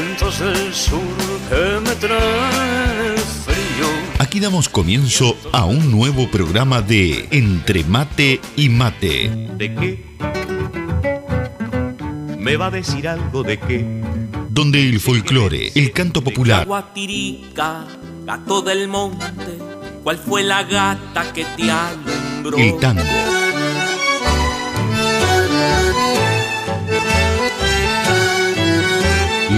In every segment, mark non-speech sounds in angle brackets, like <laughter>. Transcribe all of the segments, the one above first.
vientos del sur que me traen frío. Aquí damos comienzo a un nuevo programa de Entre Mate y Mate. ¿De qué? ¿Me va a decir algo de qué? Donde el folclore, el canto popular, Guatirica, gato del monte, ¿cuál fue la gata que te alumbró? el tango,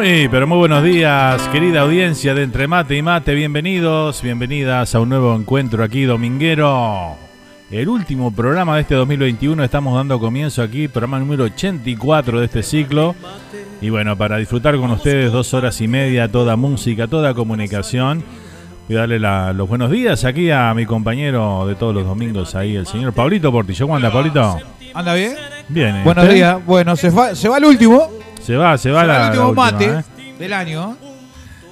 Muy, pero muy buenos días, querida audiencia de Entre Mate y Mate. Bienvenidos, bienvenidas a un nuevo encuentro aquí, dominguero. El último programa de este 2021. Estamos dando comienzo aquí, programa número 84 de este ciclo. Y bueno, para disfrutar con ustedes dos horas y media, toda música, toda comunicación. Voy a darle la- los buenos días aquí a mi compañero de todos los domingos ahí, el señor Pablito Portillo. ¿Cómo anda, Pablito? ¿Anda bien? Bien. ¿eh? Buenos días. Bueno, se, va- se va el último. Se va, se va, Se va la, el último la última, mate. ¿eh? del año.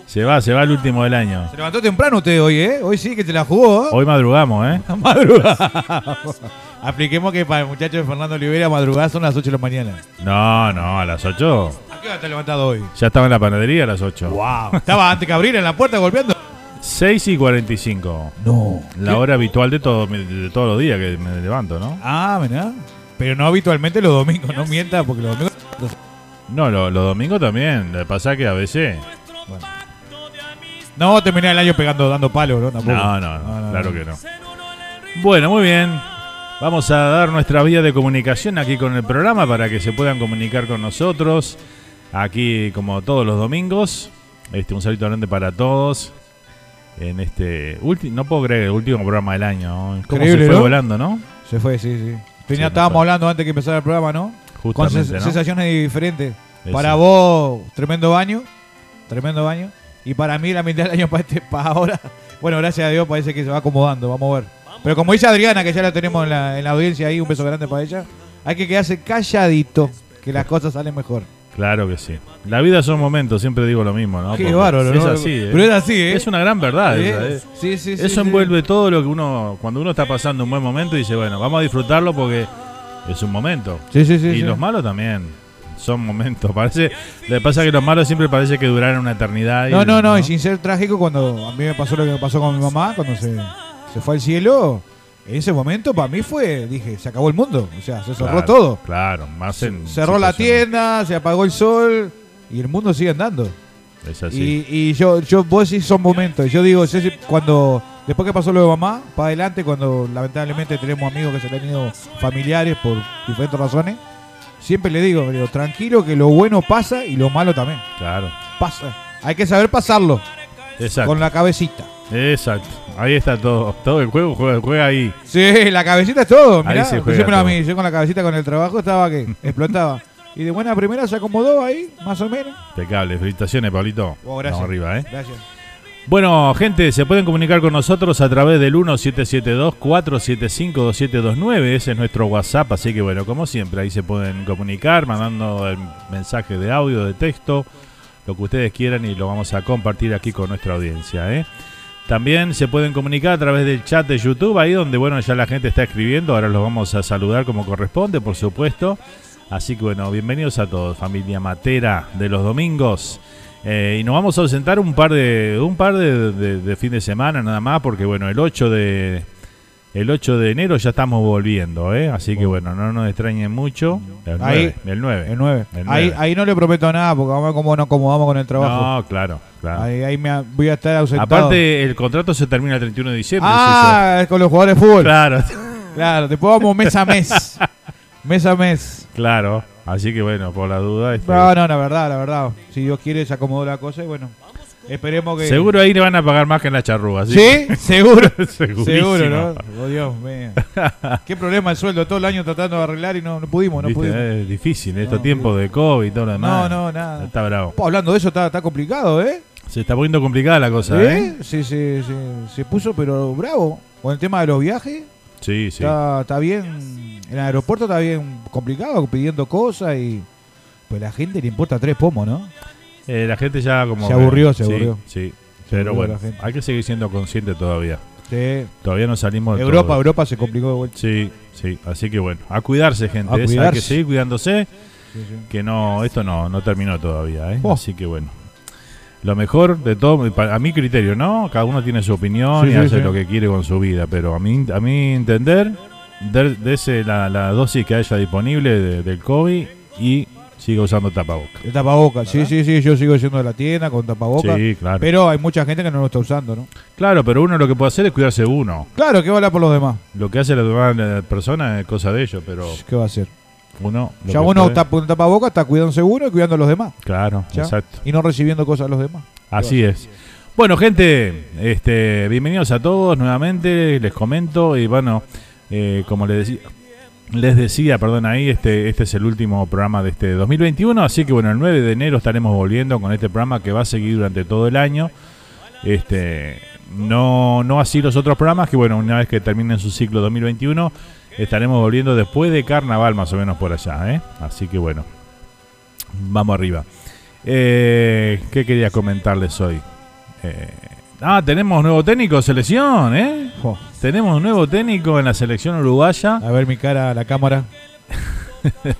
Se va, se va el último del año. Se levantó temprano usted hoy, ¿eh? Hoy sí que se la jugó. ¿eh? Hoy madrugamos, ¿eh? <laughs> Madrugamos. Apliquemos que para el muchacho de Fernando Olivera madrugar son las 8 de la mañana. No, no, a las 8. ¿A qué hora está levantado hoy? Ya estaba en la panadería a las 8. Wow. Estaba antes que abrir en la puerta golpeando. 6 y 45. No. La hora habitual de, todo, de todos los días que me levanto, ¿no? Ah, mirá. Pero no habitualmente los domingos, no mienta, porque los domingos. No, lo- los domingos también. Lo que pasa es que a veces. No terminé el año pegando, dando palo, ¿no? Tampoco. No, no, no, claro que no. Bueno, muy bien. Vamos a dar nuestra vía de comunicación aquí con el programa para que se puedan comunicar con nosotros. Aquí, como todos los domingos. Este, un saludo grande para todos. En este último, no puedo creer, el último programa del año. ¿no? ¿Cómo Increíble, se fue ¿no? volando, no? Se fue, sí, sí. Tenía, estábamos hablando antes que empezara el programa, ¿no? Con sensaciones diferentes. Eso. Para vos, tremendo baño. Tremendo baño. Y para mí, la mitad del año <laughs> para, este, para ahora. Bueno, gracias a Dios, parece que se va acomodando. Vamos a ver. Pero como dice Adriana, que ya la tenemos en la, en la audiencia ahí, un beso grande para ella. Hay que quedarse calladito, que las cosas salen mejor. Claro que sí. La vida son momentos, siempre digo lo mismo, ¿no? Qué Porque bárbaro, Es ¿no? así, ¿eh? Pero es así, ¿eh? Es una gran verdad. ¿Eh? esa, ¿eh? Sí, sí, sí. Eso envuelve todo lo que uno, cuando uno está pasando un buen momento, dice, bueno, vamos a disfrutarlo porque es un momento. Sí, sí, sí. y sí. los malos también son momentos. Parece, lo que pasa es que los malos siempre parece que duraron una eternidad. y- No, no, no, y sin ser trágico, cuando a mí me pasó lo que me pasó con mi mamá, cuando se, se fue al cielo, en ese momento para mí fue, dije, se acabó el mundo, o sea, se cerró Claro, todo. Claro, más en Cerró la tienda, se apagó el sol y el mundo sigue andando. Es así. Y, y yo, yo, vos decís son momentos. Yo digo, cuando, después que pasó lo de mamá, para adelante, cuando lamentablemente tenemos amigos que se le han ido familiares por diferentes razones, siempre le digo, digo, tranquilo que lo bueno pasa y lo malo también. Claro. Pasa. Hay que saber pasarlo Exacto. con la cabecita. Exacto. Ahí está todo. Todo el juego juega, juega ahí. Sí, la cabecita es todo. Ahí Mirá, se juega a todo. mí, yo con la cabecita con el trabajo estaba que <laughs> explotaba. Y de buena primera se acomodó ahí, más o menos. Impecable. Felicitaciones, Pablito. Oh, gracias. Vamos arriba, ¿eh? Gracias. Bueno, gente, se pueden comunicar con nosotros a través del 1772-475-2729. Ese es nuestro WhatsApp. Así que, bueno, como siempre, ahí se pueden comunicar, mandando el mensaje de audio, de texto, lo que ustedes quieran y lo vamos a compartir aquí con nuestra audiencia. ¿eh? También se pueden comunicar a través del chat de YouTube, ahí donde, bueno, ya la gente está escribiendo. Ahora los vamos a saludar como corresponde, por supuesto. Así que, bueno, bienvenidos a todos, familia matera de los domingos. Eh, y nos vamos a ausentar un par de un par de, de- de fin de semana nada más porque bueno el 8 de el 8 de enero ya estamos volviendo ¿eh? así que bueno no nos extrañen mucho el 9 Ahí- el 9 El 9. El Ahí, ahí no le prometo nada porque vamos a ver cómo nos acomodamos con el trabajo. no claro claro Ahí, ahí me voy a estar ausentado. aparte el contrato se termina el 31 de diciembre ah, es con los jugadores de fútbol. claro Claro, después vamos mes a mes. <laughs> mes a mes. claro así que bueno por la duda este, No, no, la verdad, la verdad. Si Dios quiere, se acomodó la cosa y bueno. Esperemos que. seguro ahí le van a pagar más que en la charrúa ¿sí? ¿Sí? <laughs> Seguro. Seguro, ¿no? Oh, Dios mío. <laughs> Qué problema el sueldo. Todo el año tratando de arreglar y no, no pudimos, no Viste, pudimos. Es difícil estos No, tiempos de COVID y todo lo demás No, no, nada. está bravo Po, hablando de eso, está, está complicado, ¿eh? se está poniendo complicada la cosa ¿eh? ¿Eh? Sí, sí, sí, se puso, pero bravo. Con el tema de los viajes, Sí, sí. está, está bien. En el aeropuerto está bien complicado, pidiendo cosas y. Pues la gente le importa tres pomos, ¿no? Eh, la gente ya como... Se aburrió, se aburrió. Sí, Se pero aburrió bueno, hay que seguir siendo consciente todavía. Sí. Todavía no salimos de Europa, todo. Europa se complicó de vuelta. Sí, sí, así que bueno, a cuidarse gente, A ¿eh? hay que seguir cuidándose, Sí, sí. que no, esto no, no terminó todavía, ¿eh? Oh. Así que bueno. Lo mejor de todo, a mi criterio, ¿no? Cada uno tiene su opinión y hace lo que quiere con su vida, pero a mí, a mi entender, de, dese la, la dosis que haya disponible de- del COVID y siga usando tapabocas. El tapabocas, sí, sí, sí, yo sigo yendo a la tienda con tapabocas. Sí, claro. Pero hay mucha gente que no lo está usando, ¿no? Claro, pero uno lo que puede hacer es cuidarse uno. Claro, ¿qué va a hablar por los demás? Lo que hace la demás persona es cosa de ellos, pero ¿Qué va a hacer? uno. Ya que uno puede- está con tapabocas, está cuidándose uno y cuidando a los demás. Claro, ¿ya? exacto. Y no recibiendo cosas a los demás. Así es. Bueno, gente, este, bienvenidos a todos nuevamente. Les comento y bueno, eh, como les decía, les decía, perdón, ahí este, este es el último programa de este 2021, así que bueno, el 9 de enero estaremos volviendo con este programa que va a seguir durante todo el año. Este, no, no así los otros programas que bueno, una vez que terminen su ciclo 2021 estaremos volviendo después de Carnaval más o menos por allá, ¿eh? Así que bueno, vamos arriba. Eh, ¿Qué quería comentarles hoy? Eh, ah, tenemos nuevo técnico selección, ¿eh? Jo. Tenemos nuevo técnico en la selección uruguaya. A ver mi cara a la cámara. <laughs>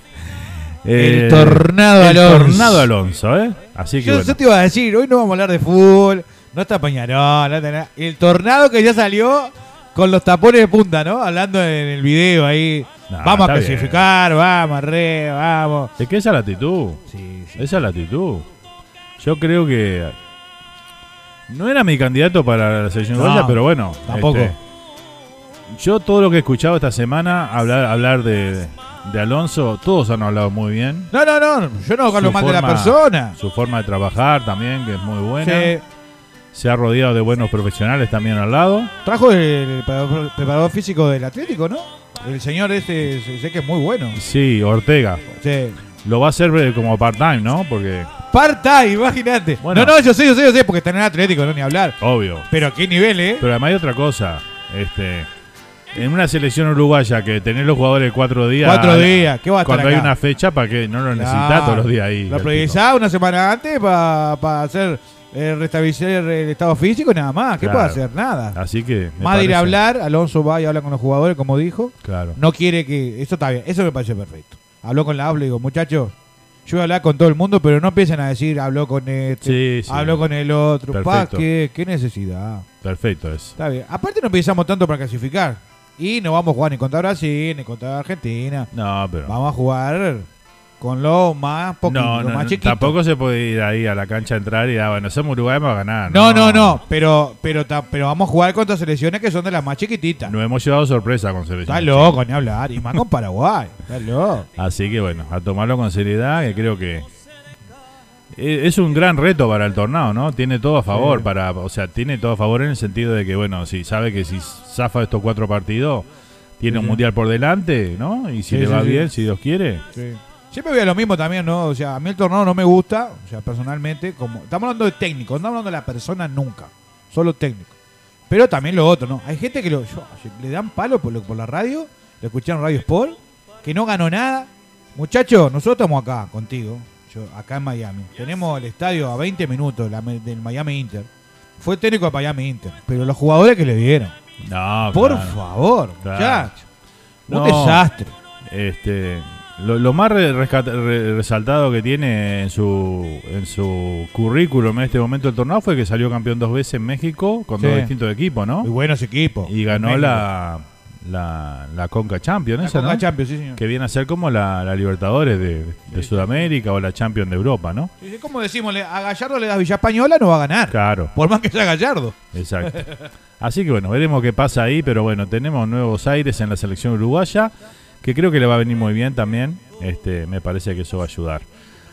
Eh, El Tornado el Alonso. Tornado Alonso, ¿eh? Así que Yo, bueno. yo te iba a decir, hoy no vamos a hablar de fútbol, no está Peñarol, no está nada. El tornado que ya salió con los tapones de punta, ¿no? Hablando en el video ahí. Vamos a clasificar, vamos, re, vamos. Es que esa es la actitud. Sí, sí. Esa es la actitud. Yo creo que no era mi candidato para la selección No, uruguaya, pero bueno. tampoco. este, yo todo lo que he escuchado esta semana hablar hablar de, de Alonso, todos han hablado muy bien. No, no, no, yo no hablo mal de la persona. Su forma de trabajar también, que es muy buena. Sí. Se ha rodeado de buenos profesionales también al lado. Trajo el preparador, físico del Atlético, ¿no? El señor este, sé sé que es muy bueno. Sí, Ortega. Sí. Lo va a hacer eh, como part-time, ¿no? Porque, Part-time, imagínate. Bueno. No, no, yo sé, yo sé, yo sé, porque está en Atlético, no ni hablar. obvio. Pero a qué nivel, ¿eh? Pero además hay otra cosa. Este, en una selección uruguaya que tener los jugadores cuatro días. Cuatro días, ¿qué va a estar Cuando hay una fecha, ¿para qué? No lo necesitas Claro. todos los días ahí. Lo el priorizaba una semana antes para hacer eh, restablecer el estado físico y nada más. ¿Qué Claro. puede hacer? Nada. Así que. Más de ir a hablar, Alonso va y habla con los jugadores, como dijo. Claro. No quiere que. Eso está bien, eso me parece perfecto. Habló con la habla y digo, muchachos, yo voy a hablar con todo el mundo, pero no empiecen a decir, habló con este, Sí, sí. habló con el otro. Pa. ¿qué, ¿Qué necesidad? Perfecto es. Está bien. Aparte, no pensamos tanto para clasificar. Y no vamos a jugar ni contra Brasil, ni contra Argentina. No, pero. Vamos a jugar con lo más poquito, no, lo no, más chiquito. tampoco se puede ir ahí a la cancha a entrar y ah, bueno, somos Uruguay, vamos a ganar. No, no, no, pero, pero, pero vamos a jugar contra selecciones que son de las más chiquititas. No hemos llevado sorpresa con selección. Está loco ni hablar, y más con Paraguay. Está loco. Así que bueno, a tomarlo con seriedad, que creo que e- es un gran reto para el tornado, ¿no? Tiene todo a favor, Sí. para, o sea, tiene todo a favor en el sentido de que, bueno, si sabe que si zafa estos cuatro partidos, tiene Sí, un sí. mundial por delante, ¿no? Y si Sí, le sí, va sí. bien, si Dios quiere. Siempre voy a lo mismo también, ¿no? O sea, a mí el torneo no me gusta, o sea, personalmente, como estamos hablando de técnico, no estamos hablando de la persona nunca, solo técnico. Pero también lo otro, ¿no? Hay gente que lo, yo- le dan palo por, lo- por la radio, le escucharon Radio Sport, que no ganó nada. Muchachos, nosotros estamos acá contigo, yo, acá en Miami. Tenemos el estadio a 20 minutos la- del Miami Inter. Fue técnico de Miami Inter, pero los jugadores que le dieron, No, por claro. favor, Claro. muchachos. Un desastre. Este, lo, lo más rescata- resaltado que tiene en su en su currículum en este momento del torneo fue que salió campeón dos veces en México con Sí. dos distintos equipos, ¿no? Muy buenos equipos. Y ganó la, la, la Conca Champions, La esa, Conca ¿no? Champions, sí, señor. Que viene a ser como la, la Libertadores de, de Sí, Sudamérica o la Champions de Europa, ¿no? Sí, Como decimos, a Gallardo le das Villa Española, no va a ganar. Claro, Por más que sea Gallardo. exacto. Así que bueno, veremos qué pasa ahí, pero bueno, tenemos nuevos aires en la selección uruguaya, que creo que le va a venir muy bien también. Este, me parece que eso va a ayudar.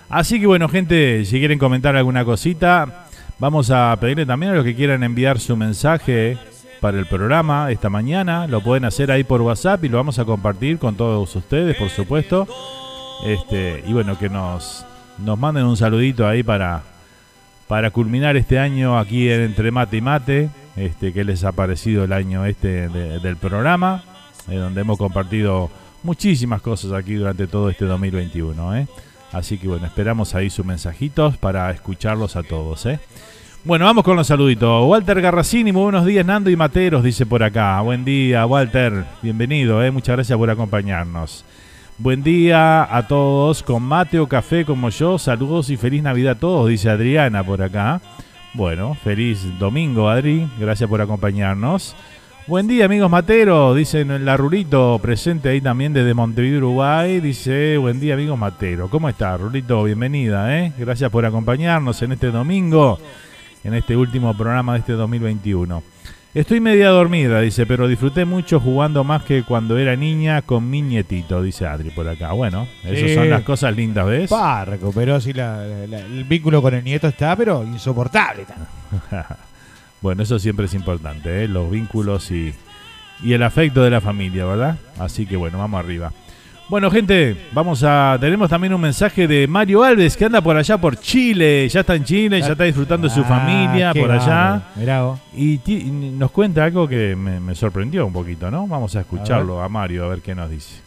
Así que bueno, gente, si quieren comentar alguna cosita, vamos a pedirle también a los que quieran enviar su mensaje para el programa esta mañana. Lo pueden hacer ahí por WhatsApp y lo vamos a compartir con todos ustedes, por supuesto. Este, y bueno, que nos, nos manden un saludito ahí para, para culminar este año aquí en Entre Mate y Mate. Este, que les ha parecido el año este de- del programa, eh, donde hemos compartido muchísimas cosas aquí durante todo este 2021. ¿eh? Así que bueno, esperamos ahí sus mensajitos para escucharlos a todos. ¿eh? Bueno, vamos con los saluditos. Walter Garracini, muy buenos días, Nando y Materos, dice por acá. Buen día, Walter. Bienvenido, ¿eh? muchas gracias por acompañarnos. Buen día a todos, con mate o café como yo. Saludos y feliz Navidad a todos, dice Adriana por acá. Bueno, feliz domingo, Adri. Gracias por acompañarnos. Buen día, amigos materos. Dicen la Rulito, presente ahí también desde Montevideo, Uruguay. Dice, buen día, amigos materos. ¿Cómo está, Rulito? Bienvenida, ¿eh? Gracias por acompañarnos en este domingo, en este último programa de este 2021. Estoy media dormida, dice, pero disfruté mucho jugando más que cuando era niña con mi nietito, dice Adri por acá. Bueno, esas Sí. son las cosas lindas, ¿ves? Pa, recuperó sí la- la- el vínculo con el nieto está, pero insoportable. <laughs> bueno, eso siempre es importante, ¿eh? los vínculos y, y el afecto de la familia, ¿verdad? Así que bueno, vamos arriba. Bueno, gente, vamos a. Tenemos también un mensaje de Mario Alves que anda por allá por Chile. Ya está en Chile, ya está disfrutando de su Ah, familia por allá. Mirá. Y, nos cuenta algo que me, me sorprendió un poquito, ¿no? Vamos a escucharlo a, Mario a ver qué nos dice.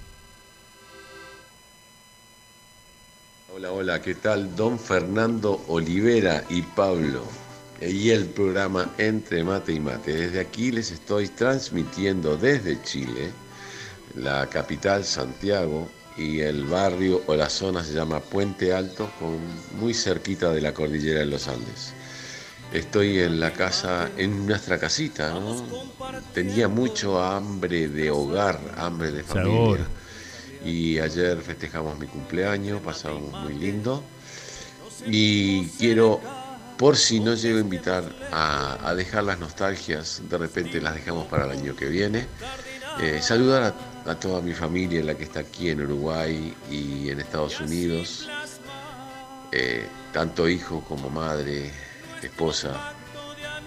Hola, hola, ¿qué tal? Don Fernando Olivera y Pablo y el programa Entre Mate y Mate. Desde aquí les estoy transmitiendo desde Chile, la capital Santiago y el barrio o la zona se llama Puente Alto, con, muy cerquita de la cordillera de los Andes. Estoy en la casa, en nuestra casita, ¿no? Tenía mucho hambre de hogar, hambre de familia. Y ayer festejamos mi cumpleaños, pasamos muy lindo. Y quiero por si no llego a invitar a, dejar las nostalgias, de repente las dejamos para el año que viene. Eh, saludar a, toda mi familia, la que está aquí en Uruguay y en Estados Unidos, eh, tanto hijo como madre, esposa,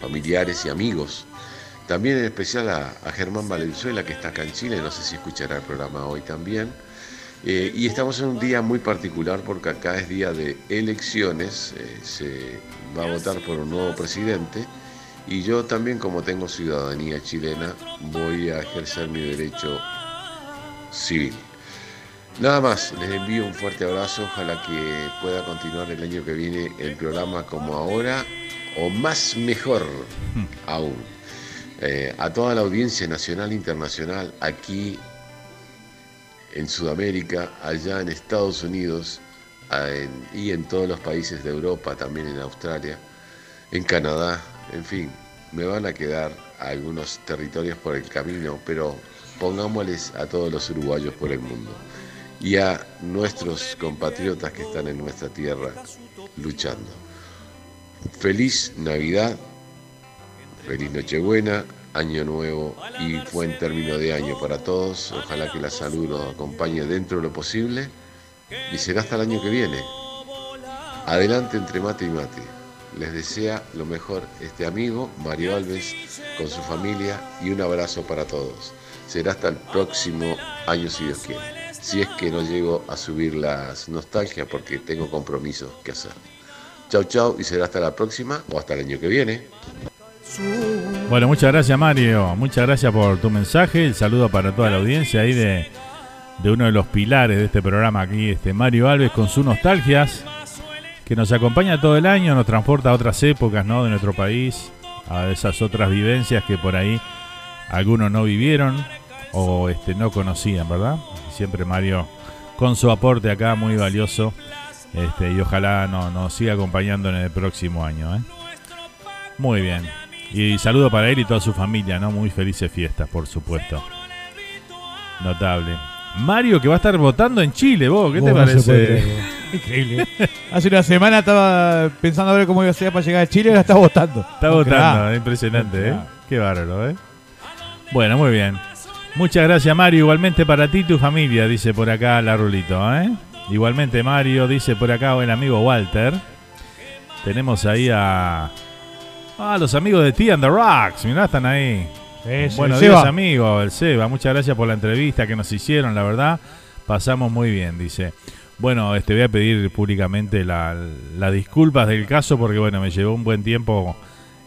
familiares y amigos. También en especial a, a Germán Valenzuela, que está acá en Chile, no sé si escuchará el programa hoy también. Eh, y estamos en un día muy particular porque acá es día de elecciones, eh, se va a votar por un nuevo presidente y yo también como tengo ciudadanía chilena voy a ejercer mi derecho civil. Nada más, les envío un fuerte abrazo, ojalá que pueda continuar el año que viene el programa como ahora o más mejor hmm. aún. Eh, a toda la audiencia nacional e internacional aquí en Sudamérica, allá en Estados Unidos y en todos los países de Europa, también en Australia, en Canadá, en fin, me van a quedar algunos territorios por el camino, pero pongámosles a todos los uruguayos por el mundo y a nuestros compatriotas que están en nuestra tierra luchando. Feliz Navidad, feliz Nochebuena, año nuevo y buen término de año para todos. Ojalá que la salud nos acompañe dentro de lo posible y será hasta el año que viene. Adelante entre mate y mate. Les desea lo mejor este amigo, Mario Alves, con su familia y un abrazo para todos. Será hasta el próximo año si Dios quiere. Si es que no llego a subir las nostalgias porque tengo compromisos que hacer. Chau chau y será hasta la próxima o hasta el año que viene. Bueno, muchas gracias Mario, muchas gracias por tu mensaje, el saludo para toda la audiencia ahí de, uno de los pilares de este programa aquí, este Mario Alves con sus nostalgias, que nos acompaña todo el año, nos transporta a otras épocas ¿no? de nuestro país, a esas otras vivencias que por ahí algunos no vivieron o este, no conocían, ¿verdad? Siempre Mario con su aporte acá muy valioso este, y ojalá nos siga acompañando en el próximo año. ¿eh? Muy bien. Y saludo para él y toda su familia, ¿no? Muy felices fiestas, por supuesto. Notable. Mario que va a estar votando en Chile, vos, ¿qué te parece? <laughs> Increíble. Hace una semana estaba pensando a ver cómo iba a ser para llegar a Chile y ahora está votando. Está votando, impresionante, ¿eh? Qué bárbaro, ¿eh? Bueno, muy bien. Muchas gracias, Mario. Igualmente para ti y tu familia, dice por acá la Rulito, ¿eh? Igualmente, Mario, dice por acá el amigo Walter. Tenemos ahí a Ah, los amigos de T and the Rocks, mirá, están ahí. Buenos días, amigos, el Seba. Muchas gracias por la entrevista que nos hicieron, la verdad. Pasamos muy bien, dice. Bueno, este voy a pedir públicamente las disculpas del caso porque bueno, me llevó un buen tiempo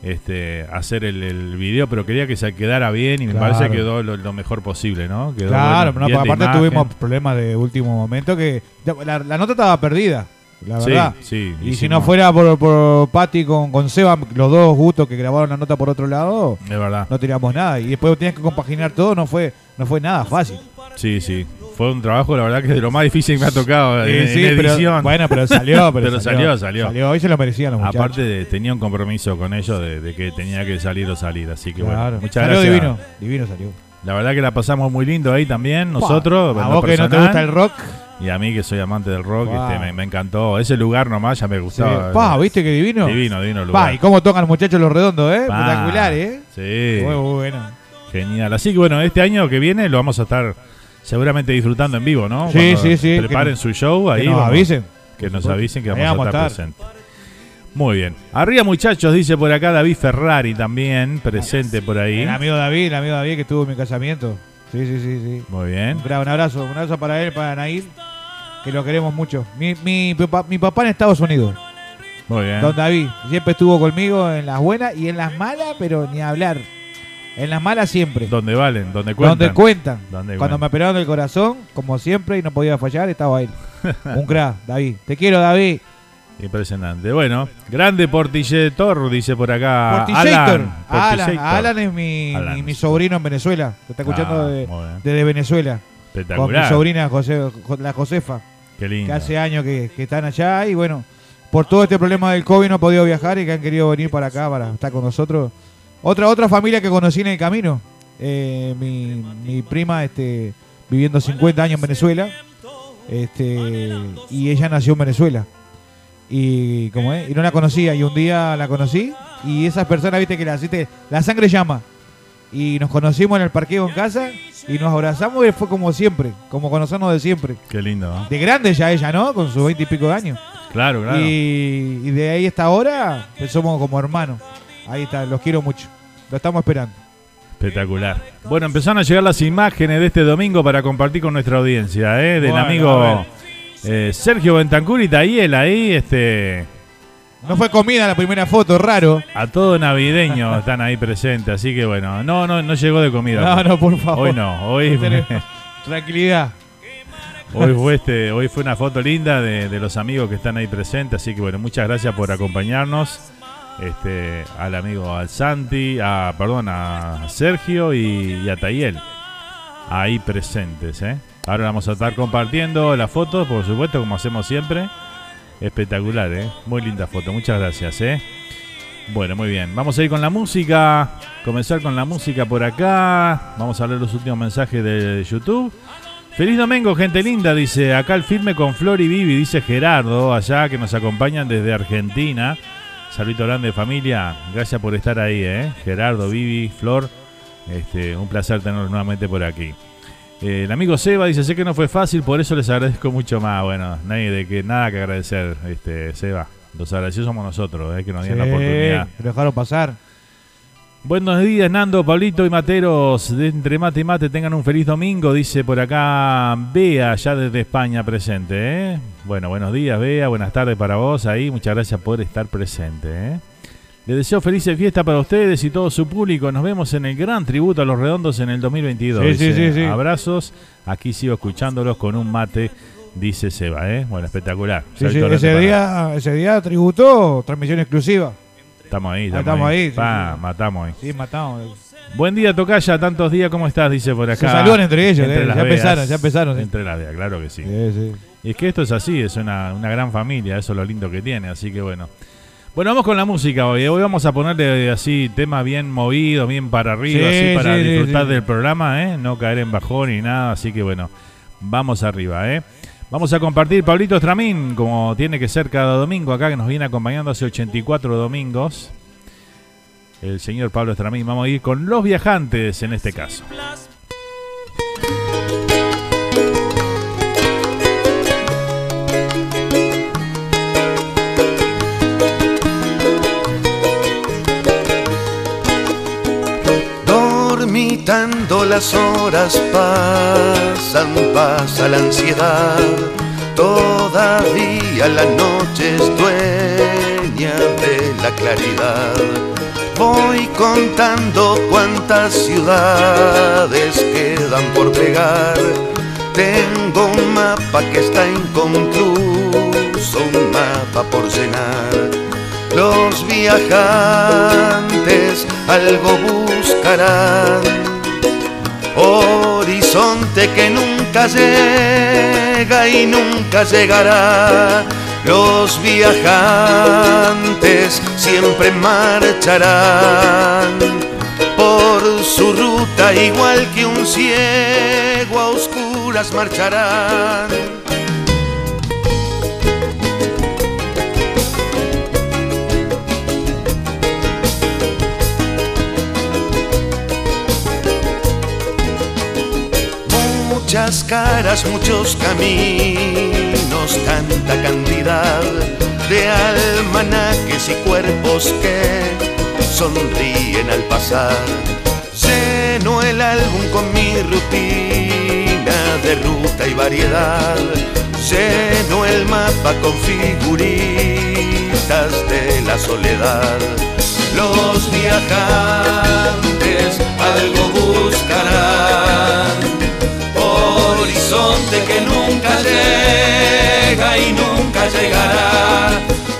este hacer el, video, pero quería que se quedara bien y me parece que quedó lo, mejor posible, ¿no? claro, pero aparte tuvimos problemas de último momento que la nota estaba perdida la verdad. y si no fuera por, por Patti con, con Seba, los dos gustos que grabaron la nota por otro lado, de verdad. no tiramos nada. Y después tenías que compaginar todo, no fue, no fue nada fácil. Sí, sí. Fue un trabajo, la verdad, que es de lo más difícil que me ha tocado en, edición. bueno, pero salió, <laughs> pero, salió, salió, salió. Hoy se lo merecían los muchachos. Aparte, tenía un compromiso con ellos de, que tenía que salir o salir. Así que bueno, muchas salió gracias. divino, divino salió. La verdad que la pasamos muy lindo ahí también, nosotros. A vos que no te gusta el rock. Y a mí que soy amante del rock, este, me, encantó. Ese lugar nomás ya me gustaba. Pa, ¿viste qué divino? Divino, divino lugar. Pa, y cómo tocan los muchachos los redondos, ¿eh? Espectacular, ¿eh? Sí. Muy bueno. Genial. Así que bueno, este año que viene lo vamos a estar seguramente disfrutando en vivo, ¿no? Sí, sí, sí. Preparen su show ahí. Que nos avisen. Que nos avisen que vamos, a estar, presentes. Muy bien. Arriba, muchachos, dice por acá David Ferrari también, presente por ahí. El amigo David, el amigo David que estuvo en mi casamiento. Sí, sí, sí, sí. Muy bien. Un, abrazo, un abrazo para él, para Nair que lo queremos mucho. Mi, mi, mi papá en Estados Unidos. Muy bien. Don David siempre estuvo conmigo en las buenas y en las malas, pero ni hablar. En las malas siempre. Donde valen, donde cuentan. Donde cuentan. Cuando me operaron el corazón, como siempre, y no podía fallar, estaba ahí. Un crack, David. Te quiero, David. Impresionante. Bueno, grande Portilletor, dice por acá. Portillator. Alan. Alan, Alan es mi, Alan. mi, mi sobrino en Venezuela. Te está escuchando Ah, de- desde Venezuela. Con mi Espectacular. sobrina José, Jo- la Josefa, Qué que lindo. hace años que, que están allá. Y bueno, por todo este problema del COVID no han podido viajar y que han querido venir para acá para estar con nosotros. Otra otra familia que conocí en el camino. Eh, mi, mi prima este, viviendo 50 años en Venezuela. Este, y ella nació en Venezuela. Y como es, y no la conocía. Y un día la conocí. Y esas personas, viste que la, ¿viste? la sangre llama. Y nos conocimos en el parqueo en casa. Y nos abrazamos y fue como siempre. Como conocernos de siempre. Qué lindo, ¿no? De grande ya ella, ¿no? Con sus 20 y pico de años. Claro, claro. Y, y de ahí hasta ahora pues somos como hermanos. Ahí está, los quiero mucho. Lo estamos esperando. Espectacular. Bueno, empezaron a llegar las imágenes de este domingo para compartir con nuestra audiencia, ¿eh? Del Bueno, amigo. Eh, Sergio Bentancur y Tayel ahí, este. No fue comida la primera foto, raro. A todo navideño están ahí presentes, así que bueno, no, no, no llegó de comida. No, no, por favor. Hoy no, hoy, Tranquilidad. hoy fue este, hoy fue una foto linda de, de los amigos que están ahí presentes, así que bueno, muchas gracias por acompañarnos. Este, al amigo al Santi, a, perdón, a Sergio y, y a Tayel. Ahí presentes, ¿eh? Ahora vamos a estar compartiendo las fotos, por supuesto, como hacemos siempre. Espectacular, ¿eh? Muy linda foto, muchas gracias, ¿eh? Bueno, muy bien. Vamos a ir con la música. Comenzar con la música por acá. Vamos a leer los últimos mensajes de YouTube. Feliz domingo, gente linda, dice. Acá el firme con Flor y Vivi, dice Gerardo, allá que nos acompañan desde Argentina. Saludito grande familia. Gracias por estar ahí, ¿eh? Gerardo, Vivi, Flor. Este, un placer tenerlos nuevamente por aquí. Eh, el amigo Seba dice, sé que no fue fácil, por eso les agradezco mucho más. Bueno, nadie de que nada que agradecer, este, Seba. Los agradecidos somos nosotros, eh, que nos dieron la oportunidad. Lo dejaron pasar. Buenos días, Nando, Pablito y Materos. De entre mate y mate tengan un feliz domingo, dice por acá Bea, ya desde España presente. ¿eh? Bueno, buenos días, Bea. Buenas tardes para vos ahí. Muchas gracias por estar presente. ¿eh? Les deseo felices fiestas para ustedes y todo su público. Nos vemos en el gran tributo a los redondos en el 2022. Sí, sí, dice. sí, sí. Abrazos. Aquí sigo escuchándolos con un mate, dice Seba. ¿eh? Bueno, espectacular. Sí, sí, ese, día, ese día tributó transmisión exclusiva. Estamos ahí, Ah, estamos, estamos ahí. Pa, matamos ahí. Sí, matamos. Buen día, Tocaya. Tantos días, ¿cómo estás? Dice por acá. Se saludan entre ellos, eh, las ya veas. empezaron, ya empezaron, sí. Entre las veas, claro que sí. Sí, sí. Y es que esto es así, es una, una gran familia, eso es lo lindo que tiene, así que bueno. Bueno, vamos con la música hoy. Hoy vamos a ponerle así tema bien movido, bien para arriba, Sí, así para sí, disfrutar sí. del programa, ¿eh? No caer en bajón ni nada, así que bueno, vamos arriba, ¿eh? Vamos a compartir Pablito Estramín, como tiene que ser cada domingo acá, que nos viene acompañando hace 84 domingos. El señor Pablo Estramín. Vamos a ir con los viajantes en este caso. Dormitando las horas pasan, pasa la ansiedad. Todavía la noche es dueña de la claridad. Voy contando cuántas ciudades quedan por pegar. Tengo un mapa que está inconcluso, un mapa por llenar. Los viajantes algo buscarán, horizonte que nunca llega y nunca llegará. Los viajantes siempre marcharán por su ruta igual que un ciego a oscuras marcharán. Muchas caras, muchos caminos, tanta cantidad de almanaques y cuerpos que sonríen al pasar. Lleno el álbum con mi rutina de ruta y variedad. Lleno el mapa con figuritas de la soledad. Los viajantes algo buscarán horizonte que nunca llega y nunca llegará.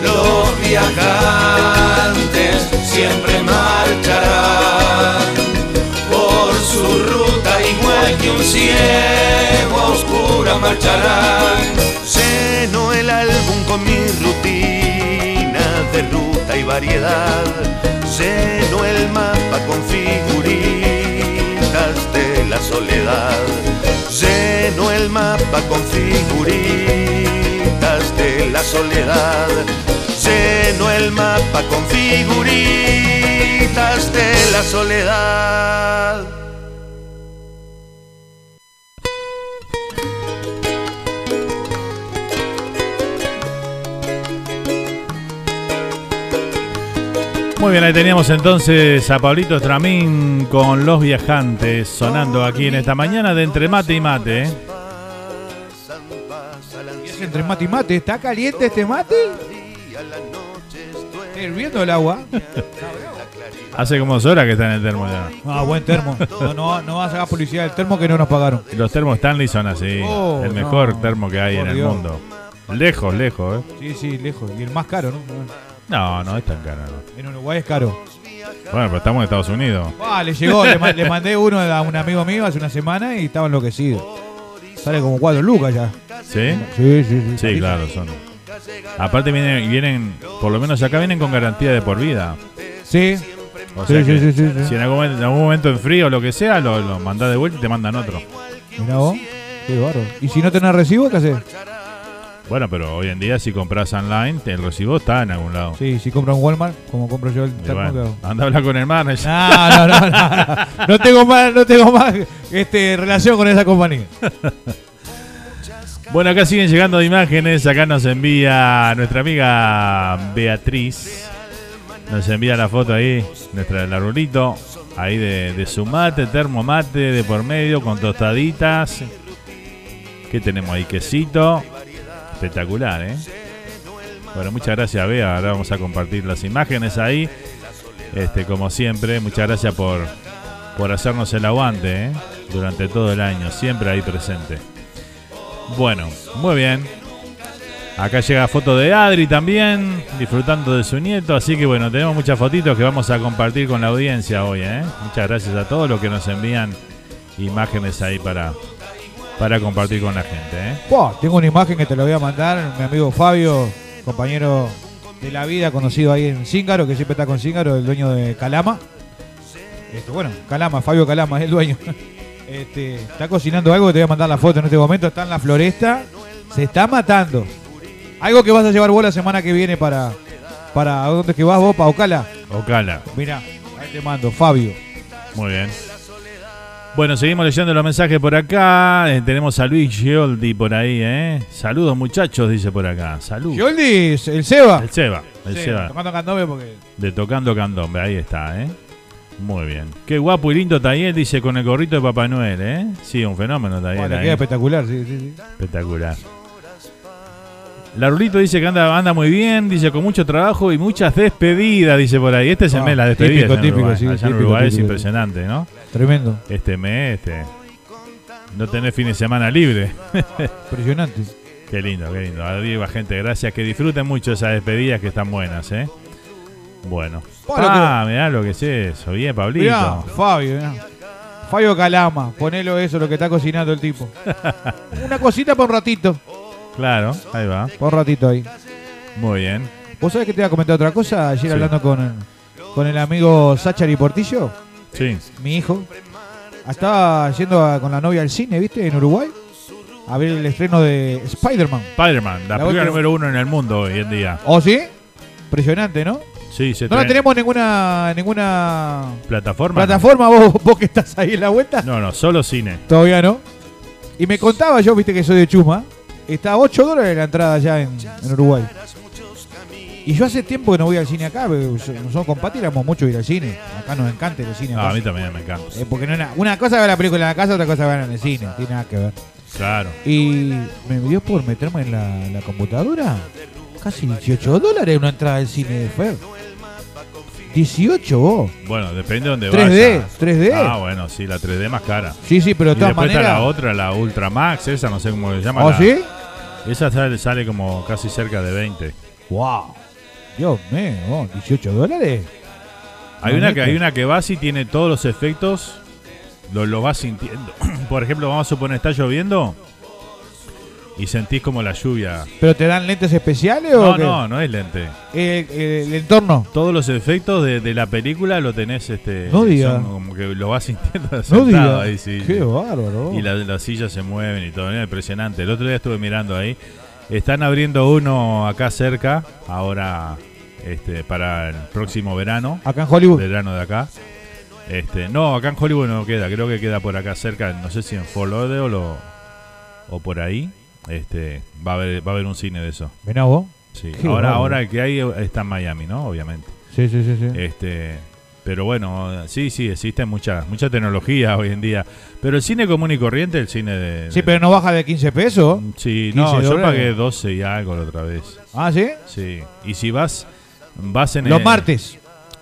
Los viajantes siempre marcharán por su ruta igual que un ciego a oscura marcharán. Lleno el álbum con mi rutina de ruta y variedad. Lleno el mapa con figuritas el mapa con figuritas de la soledad. Lleno el mapa con figuritas de la soledad. Muy bien, ahí teníamos entonces a Pablito Tramín con los viajantes sonando aquí en esta mañana de entre mate y mate. Entre mate y mate. ¿Está caliente este mate? Está hirviendo el agua. <laughs> Hace como dos horas que está en el termo ya. Ah, buen termo. No, no, no vas a hacer publicidad del termo que no nos pagaron. Los termos Stanley son así. Oh, el mejor no. termo que hay Por en el mundo. Lejos, lejos, ¿eh? Sí, sí, lejos. Y el más caro, ¿no? No, no es tan caro. no. En Uruguay es caro. Bueno, pero estamos en Estados Unidos. Ah, le llegó, le, ma- le mandé uno a un amigo mío hace una semana y estaba enloquecido. Sale como cuatro lucas ya. ¿Sí? Sí, sí, sí. Sí, claro, son. Aparte vienen, vienen, por lo menos acá vienen con garantía de por vida. Sí. O sea sí, que sí, sí, sí. si en algún, momento, en algún momento en frío o lo que sea, lo, lo mandás de vuelta y te mandan otro. Mirá vos. Qué bárbaro. ¿Y si no tenés recibo, qué haces? Bueno, pero hoy en día si compras online, el recibo está en algún lado. Sí, si compro en Walmart, como compro yo el termo, anda a hablar con el manager. No, no, no, no, no. <laughs> No tengo más, no tengo más este, relación con esa compañía. <laughs> Bueno, acá siguen llegando imágenes. Acá nos envía nuestra amiga Beatriz. Nos envía la foto ahí, nuestra el arbolito. Ahí de, de su mate, termo mate de por medio con tostaditas. ¿Qué tenemos ahí? Quesito. Espectacular, ¿eh? Bueno, muchas gracias, Bea. Ahora vamos a compartir las imágenes ahí. Este, como siempre, muchas gracias por, por hacernos el aguante, ¿eh? Durante todo el año. Siempre ahí presente. Bueno, muy bien. Acá llega foto de Adri también, disfrutando de su nieto. Así que bueno, tenemos muchas fotitos que vamos a compartir con la audiencia hoy. ¿eh? Muchas gracias a todos los que nos envían imágenes ahí para, para compartir con la gente. ¿eh? Tengo una imagen que te la voy a mandar. Mi amigo Fabio, compañero de la vida, conocido ahí en Cíngaro, que siempre está con Cíngaro, el dueño de Calama. Este, bueno, Calama, Fabio Calama, es <laughs> el dueño. Este, está cocinando algo que te voy a mandar la foto en este momento. Está en la floresta. Se está matando. Algo que vas a llevar vos la semana que viene para. para ¿Dónde es que vas vos? ¿Para Ocala? Ocala, Mira, ahí te mando, Fabio. muy bien. Bueno, seguimos leyendo los mensajes por acá. Eh, tenemos a Luis Gioldi por ahí, ¿eh? Saludos muchachos, dice por acá. Saludos. Yoldis, el Seba. El Seba, el Sí, Seba. Tomando candombe porque. De Tocando Candombe, ahí está, ¿eh? Muy bien. Qué guapo y lindo Tayel, dice con el gorrito de Papá Noel, ¿eh? Sí, un fenómeno Tayel. Ahí. queda espectacular, sí, sí, sí. Espectacular. Larulito dice que anda, anda muy bien, dice con mucho trabajo y muchas despedidas, dice por ahí. Este es el Ah, mes, la despedida. típico, en típico, Uruguay. sí, Allá en típico, Uruguay es impresionante, ¿no? Tremendo. Este mes, este. No tenés fin de semana libre. <laughs> Impresionante. qué lindo, qué lindo. Arriba, gente, gracias. Que disfruten mucho esas despedidas que están buenas, ¿eh? Bueno. Ah, mirá lo que es eso. Bien, Pablito. Mirá, Fabio, mirá. Fabio Calama, ponelo eso, lo que está cocinando el tipo. <laughs> Una cosita por un ratito. Claro, ahí va. Por un ratito ahí. Muy bien. ¿Vos sabés que te iba a comentar otra cosa? Ayer Sí. hablando con, con el amigo Sachari Portillo, Sí. mi hijo. Estaba yendo a- con la novia al cine, ¿viste? En Uruguay. A ver el estreno de Spider-Man. Spider-Man, la, La película última- número uno en el mundo hoy en día. ¿Oh, sí? Impresionante, ¿no? Sí, se No la tenemos en ninguna, ninguna ¿Plataforma? no. plataforma, vos, <laughs> vos que estás ahí en la vuelta. No, no, solo cine. Todavía no. Y me contaba yo, viste que soy de Chuma, está a 8 dólares la entrada allá en, en Uruguay. Y yo hace tiempo que no voy al cine acá, nosotros con Pati éramos mucho ir al cine. Acá nos encanta ir al cine. Acá. a mí también me encanta. Eh, porque no una cosa ver la película en la casa, otra cosa verla en el cine. Tiene nada que ver. Claro. Y me dio por meterme en la, la computadora. Casi 18 dólares una entrada al cine de Fer. 18 vos. Bueno, depende de dónde 3D, vayas. 3D. Ah, bueno, sí, la 3D más cara. Sí, sí, pero de todas después está maneras. la otra, la Ultra Max, esa no sé cómo se llama. ¿Oh, la- sí? Esa sale, sale como casi cerca de 20. Wow. Dios mío, vos, 18 dólares. Hay No, una que hay una que vas y tiene todos los efectos, lo, lo vas sintiendo. <clears throat> Por ejemplo, vamos a suponer está lloviendo y sentís como la lluvia. ¿Pero te dan lentes especiales o No, no, no es lente. El, el- el entorno. Todos los efectos de, de la película lo tenés, este, No diga. son como que lo vas <laughs> sintiendo No diga. ahí, sí, Qué bárbaro. Y la- las sillas se mueven y todo, es impresionante. El otro día estuve mirando ahí. Están abriendo uno acá cerca, ahora este, para el próximo verano. Acá en Hollywood. Verano de acá. Este, no, acá en Hollywood no queda, creo que queda por acá cerca, no sé si en Fort Lauderdale o, o por ahí. Este, va a haber, va a haber un cine de eso. Mirá vos. Sí. Qué Ahora, ahora el que hay está en Miami, ¿no? Obviamente. Sí, sí, sí. sí. Este, pero bueno, sí, sí, existe mucha, mucha tecnología hoy en día. Pero el cine común y corriente, el cine de. sí, de- pero no baja de 15 pesos. Sí, 15 no, yo pagué 12 y algo la otra vez. Ah, ¿sí? Sí. Y si vas, vas en Los el- martes.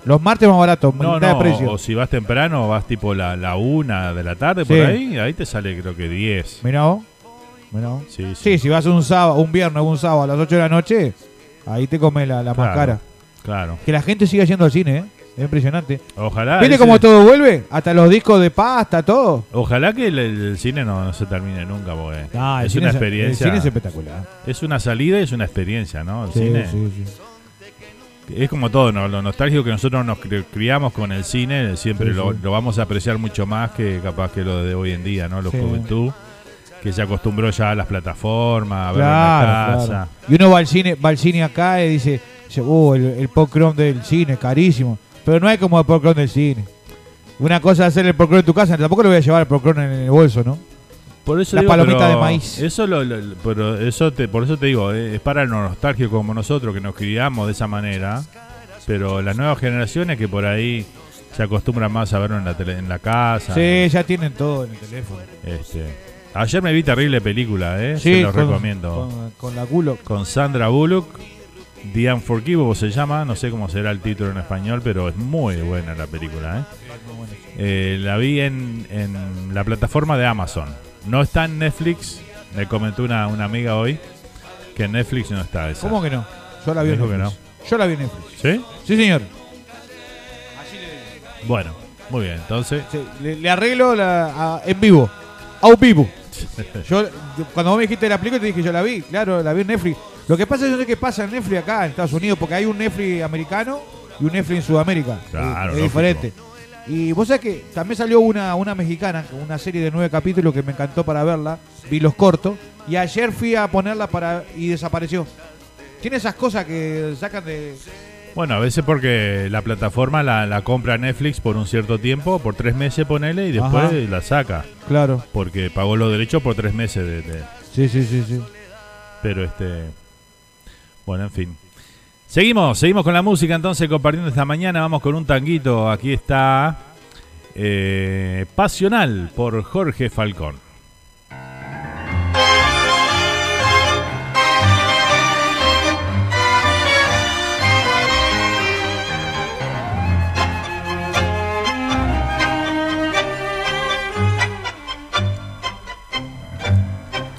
Los martes más baratos, No, no, de precio. o si vas temprano, vas tipo la, la una de la tarde Sí. por ahí, ahí te sale creo que 10. Mirá vos. Mirá vos. Sí, sí. Sí, si vas un sábado, un viernes o un sábado a las 8 de la noche, ahí te come la, la más cara. Claro. Que la gente siga yendo al cine, ¿eh? Es impresionante. Ojalá. ¿Viste cómo todo vuelve? Hasta los discos de pasta, todo. Ojalá que el, el cine no, no se termine nunca, porque Ah, es una experiencia. El cine es espectacular. es una salida y es una experiencia, ¿no? El Sí, cine. sí, sí. Es como todo, ¿no? Lo nostálgico que nosotros nos cri- criamos con el cine, siempre lo, vamos a apreciar mucho más que capaz que lo de hoy en día, ¿no? La Sí. juventud, que se acostumbró ya a las plataformas, a verlo Claro, en la casa. claro. Y uno va al cine, va al cine acá y dice, "Uh, el, el popcorn del cine, carísimo. Pero no hay como el popcorn del cine. Una cosa es hacer el popcorn en tu casa, tampoco lo voy a llevar el popcorn en el bolso, ¿no? Por eso La digo, palomita pero de maíz. Eso lo, lo- pero eso te, por eso te digo, eh, es para los nostálgicos como nosotros que nos criamos de esa manera. Pero las nuevas generaciones que por ahí se acostumbran más a verlo en la, tele- en la casa. Sí, ya tienen todo en el teléfono. Este, ayer me vi terrible película, ¿eh? Sí, se los con- recomiendo. Con, con la culo. Con Sandra Bullock, The Unforgivable se llama, no sé cómo será el título en español, pero es muy buena la película, ¿eh? Eh, la vi en, en la plataforma de Amazon. No está en Netflix, me comentó una, una amiga hoy que en Netflix no está esa. ¿Cómo que no? Yo la vi en que Netflix. Yo la vi en Netflix. ¿Sí? Sí, señor. Bueno, muy bien, entonces... Sí, le, le arreglo la, a- en vivo. A vivo. <laughs> Yo, cuando vos me dijiste la película, te dije yo la vi. Claro, la vi en Netflix. Lo que pasa es que yo sé qué pasa en Netflix acá en Estados Unidos, porque hay un Netflix americano y un Netflix en Sudamérica. Claro, es, es diferente. Y vos sabés que también salió una, una mexicana, una serie de nueve capítulos que me encantó para verla. Vi los cortos. Y ayer fui a ponerla para y desapareció. Tiene esas cosas que sacan de. Bueno, a veces porque la plataforma la, la compra Netflix por un cierto tiempo, por tres meses ponele, y después Ajá. la saca. Claro. Porque pagó los derechos por tres meses de- de, Sí, sí, sí, sí. Pero este. Bueno, en fin. Seguimos, seguimos con la música entonces compartiendo esta mañana. Vamos con un tanguito. Aquí está. eh, Pasional por Jorge Falcón.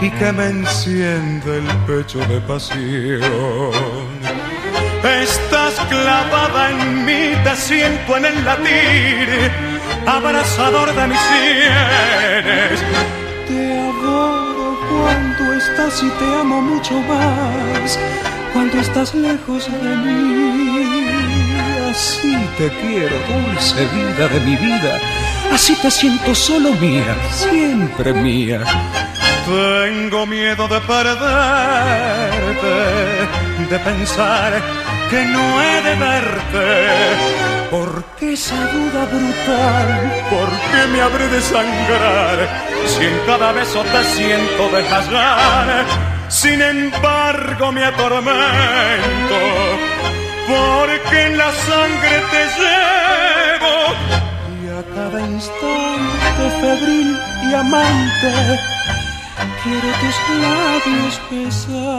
y que me enciende el pecho de pasión. Estás clavada en mí, te siento en el latir, abrazador de mis sienes. Te adoro cuando estás y te amo mucho más cuando estás lejos de mí. Así te quiero, dulce vida de mi vida. Así te siento solo mía, siempre mía. Tengo miedo de perderte, de pensar que no he de verte. Porque esa duda brutal, ¿por qué me habré de sangrar? Si en cada beso te siento desmayar, sin embargo me atormento. Porque en la sangre te llevo y a cada instante febril y amante quiero tus labios besar.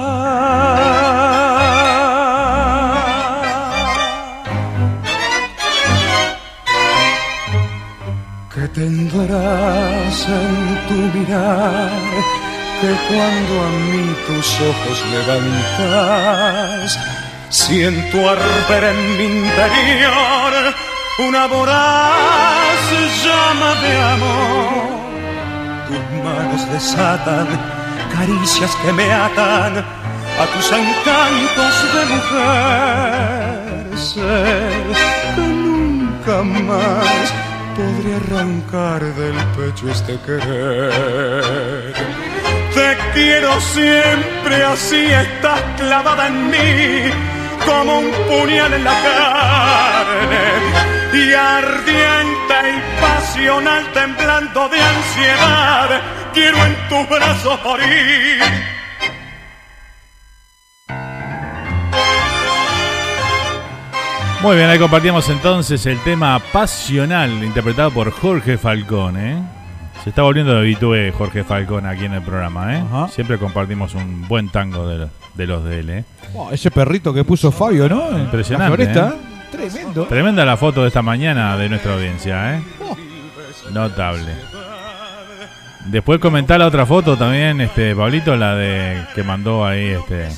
¿Qué tendrás en tu mirar? Que cuando a mí tus ojos levantas, siento arder en mi interior una voraz llama de amor tus manos desatan caricias que me atan a tus encantos de mujer. Sé que nunca más podré arrancar del pecho este querer. Te quiero siempre así, estás clavada en mí como un puñal en la carne y ardiente y pasional temblando de ansiedad, quiero en tus brazos morir. Muy bien, ahí compartíamos entonces el tema Pasional, interpretado por Jorge Falcón, ¿eh? Se está volviendo habitué Jorge Falcón aquí en el programa, ¿eh? Ajá. Siempre compartimos un buen tango de, de los de él, ¿eh? Oh, ese perrito que puso Fabio, ¿no? Impresionante, La floresta, ¿eh? Tremendo. Tremenda la foto de esta mañana de nuestra audiencia, ¿eh? Notable. Después comentar la otra foto también, este, Pablito, la de que mandó ahí, este,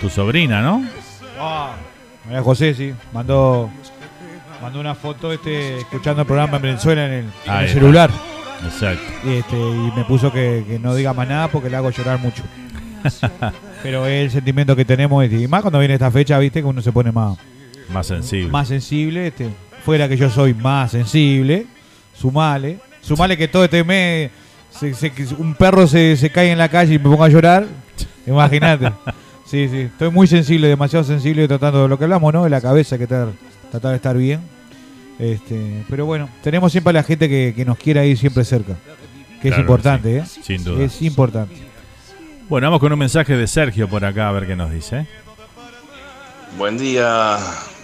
tu sobrina, ¿no? Ah, María José, sí. Mandó, mandó una foto este, escuchando el programa en Venezuela en el, en celular. Exacto. Y, este, y me puso que, que no diga más nada porque le hago llorar mucho. <laughs> Pero es el sentimiento que tenemos. este, Y más cuando viene esta fecha, viste, que uno se pone más, Más sensible. más sensible. Este, fuera que yo soy más sensible, sumale. Sumale que todo este mes se- se- que un perro se, se cae en la calle y me pongo a llorar. <laughs> Imagínate. Sí, sí. Estoy muy sensible, demasiado sensible tratando de lo que hablamos, ¿no? De la cabeza, que tratar, tratar de estar bien. Este, pero bueno, tenemos siempre a la gente que, que nos quiera ir siempre cerca. Que es importante, ¿eh? sí, sin duda. Es importante. Bueno, vamos con un mensaje de Sergio por acá a ver qué nos dice. Buen día,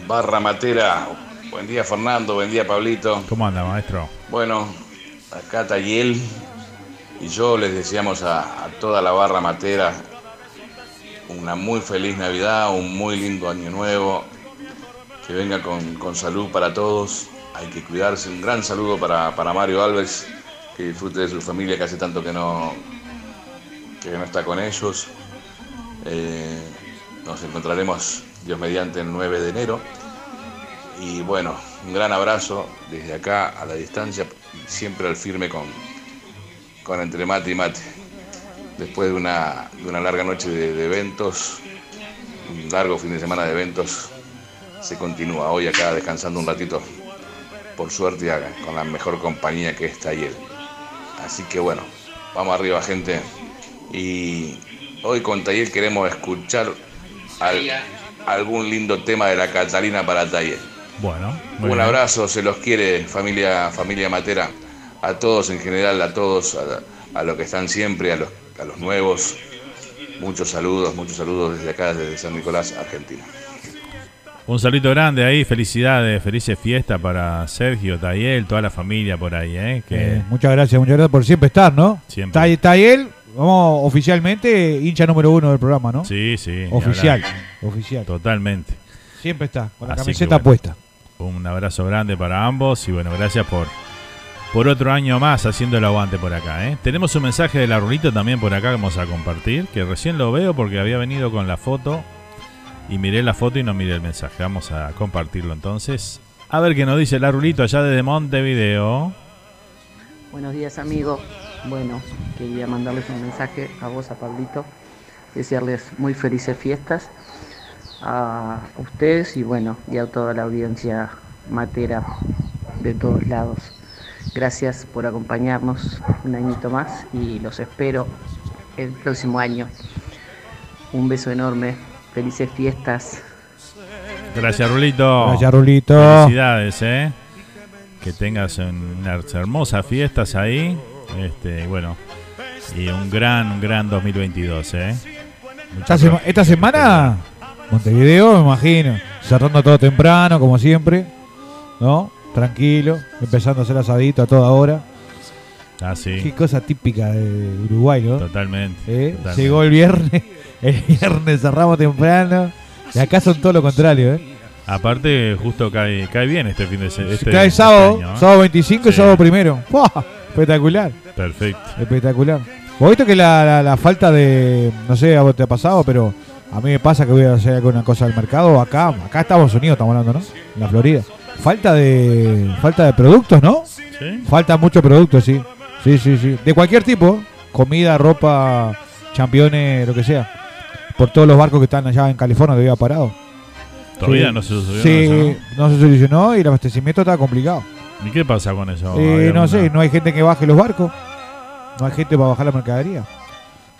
Barra Matera. Buen día, Fernando. Buen día, Pablito. ¿Cómo anda, maestro? Bueno, acá Tayel y yo les deseamos a, a toda la Barra Matera una muy feliz Navidad, un muy lindo año nuevo. Que venga con, con salud para todos. Hay que cuidarse. Un gran saludo para, para Mario Alves. Que disfrute de su familia que hace tanto que no, que no está con ellos. Eh, nos encontraremos, Dios mediante, el 9 de enero. Y bueno, un gran abrazo desde acá a la distancia, siempre al firme con, con Entre Mate y Mate. Después de una, de una larga noche de, de eventos, un largo fin de semana de eventos, se continúa hoy acá descansando un ratito, por suerte, con la mejor compañía que es Tayel. Así que bueno, vamos arriba gente. Y hoy con Tayel queremos escuchar al- algún lindo tema de la Catalina para Tayel. Bueno, muy Un bien. abrazo, se los quiere familia, familia Matera, a todos en general, a todos, a, a los que están siempre, a los, a los nuevos. Muchos saludos, muchos saludos desde acá, desde San Nicolás, Argentina. Un saludo grande ahí, felicidades, felices fiestas para Sergio, Tayel, toda la familia por ahí, ¿eh? Que Eh, muchas gracias, muchas gracias por siempre estar, ¿no? Siempre. Tay- Tayel, vamos oficialmente hincha número uno del programa, ¿no? Sí, sí. Oficial, oficial. Totalmente. Siempre está, con la Así camiseta bueno. puesta. Un abrazo grande para ambos y bueno, gracias por, por otro año más haciendo el aguante por acá. ¿eh? Tenemos un mensaje de la Rulito también por acá que vamos a compartir, que recién lo veo porque había venido con la foto y miré la foto y no miré el mensaje. Vamos a compartirlo entonces. A ver qué nos dice la Rulito allá desde Montevideo. Buenos días, amigo. Bueno, quería mandarles un mensaje a vos, a Pablito, desearles muy felices fiestas a ustedes y bueno, y a toda la audiencia matera de todos lados. Gracias por acompañarnos un añito más y los espero el próximo año. Un beso enorme, felices fiestas Gracias, Rulito. Gracias, Rulito. Felicidades, ¿eh? Que tengas unas hermosas fiestas ahí. Este, bueno, y un gran, gran 2022, ¿eh? Esta, sema- esta semana, Montevideo, me imagino. Cerrando todo temprano, como siempre. ¿No? Tranquilo. Empezando a hacer asadito a toda hora. Ah, sí. Qué cosa típica de Uruguay, ¿no? Totalmente. ¿Eh? totalmente. Llegó el viernes. <laughs> El viernes cerramos temprano. Y acá son todo lo contrario, ¿eh? Aparte, justo cae, cae bien este fin de semana. Este, Cae sábado, este año, ¿eh? sábado 25 y Sí. sábado primero. ¡Fua! Espectacular. Perfecto. Espectacular. ¿Vos viste que la, la- la falta de. No sé a vos te ha pasado, pero a mí me pasa que voy a hacer alguna cosa del mercado. Acá, acá Estados Unidos estamos hablando, ¿no? En la Florida. Falta de. Falta de productos, ¿no? ¿Sí? Falta mucho producto, sí. Sí, sí, sí. De cualquier tipo. Comida, ropa, championes, lo que sea. Por todos los barcos que están allá en California había parado. Todavía Sí. no se solucionó Sí, no se solucionó y el abastecimiento está complicado. ¿Y qué pasa con eso? Eh, ¿Hay no sé, no hay gente que baje los barcos. No hay gente para bajar la mercadería.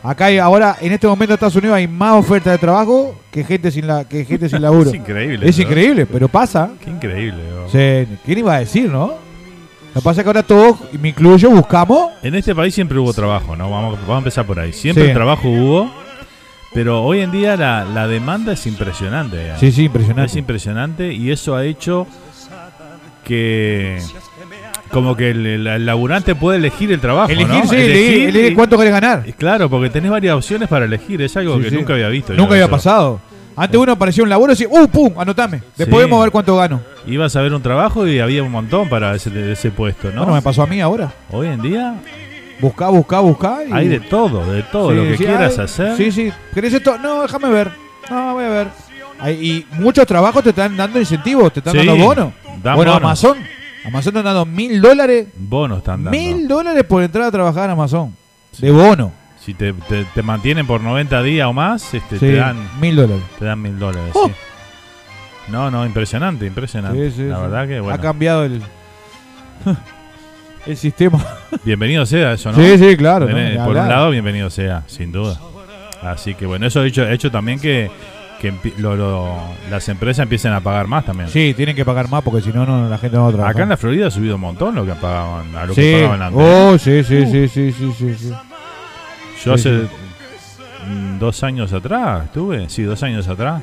Acá hay, ahora, en este momento en Estados Unidos hay más oferta de trabajo que gente sin la que gente sin laburo. <laughs> Es increíble. Es ¿no? increíble, pero pasa. Qué increíble. Sí, ¿Quién iba a decir, no? Lo que pasa es que ahora todos, y me incluyo, buscamos. En este país siempre hubo trabajo, ¿no? Vamos, vamos a empezar por ahí. Siempre Sí. trabajo hubo, pero hoy en día la, la demanda es impresionante. Sí, sí, impresionante. Es impresionante y eso ha hecho que como que el, el- el laburante puede elegir el trabajo, Elegir, ¿no? sí, elegir, elegir cuánto querés ganar. Claro, porque tenés varias opciones para elegir. Es algo Sí, que sí. nunca había visto. Nunca había eso. pasado. Antes uno aparecía un laburo y decía, ¡uh, pum! Anotame. Después Sí. vemos a ver cuánto gano. Ibas a ver un trabajo y había un montón para ese, ese puesto, ¿no? Bueno, me pasó a mí ahora. Hoy en día Buscá, buscá, buscá. y- hay de todo, de todo lo que quieras hacer. Sí, sí. ¿Querés esto? No, déjame ver. No, voy a ver. Hay- y muchos trabajos te están dando incentivos, te están dando bonos. Bueno. Amazon. Amazon te están dando mil dólares. Bonos están dando. Mil dólares por entrar a trabajar en Amazon. De bono. Si te, te- te mantienen por 90 días o más, este, Sí, te dan mil dólares. te dan mil dólares. Oh. sí. No, no, impresionante, impresionante. Sí, sí, La verdad que Ha bueno. cambiado el, <laughs> el sistema. Bienvenido sea eso, ¿no? Sí, sí, claro, no, por un lado, bienvenido sea, sin duda. Así que bueno, eso ha hecho, ha hecho también que, que lo- lo- las empresas empiecen a pagar más también. Sí, tienen que pagar más porque si no, no la gente no va a trabajar. Acá en la Florida ha subido un montón lo que pagaban, a lo que Sí. pagaban antes. Oh, sí, sí, Uh. sí, sí, sí, sí, sí. Yo Sí, hace sí. mm, dos años atrás, estuve, sí, dos años atrás.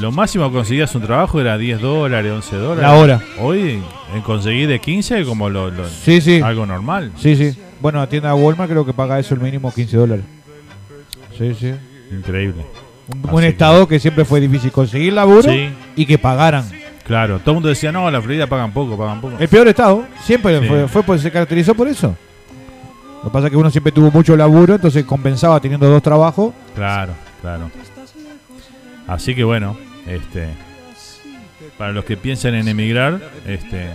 Lo máximo que conseguías un trabajo era 10 dólares, 11 dólares. La hora. Hoy en conseguir de 15 como lo, lo- Sí, sí. algo normal. Sí, sí. Bueno, la tienda Walmart creo que paga eso el mínimo 15 dólares. Sí, sí. Increíble. Un, un estado que siempre fue difícil conseguir laburo Sí. y que pagaran. Claro, todo el mundo decía, no, la Florida pagan poco, pagan poco. El peor estado siempre Sí. fue, fue por- se caracterizó por eso. Lo que pasa es que uno siempre tuvo mucho laburo, entonces compensaba teniendo dos trabajos. Claro, claro. Así que bueno, este para los que piensan en emigrar, este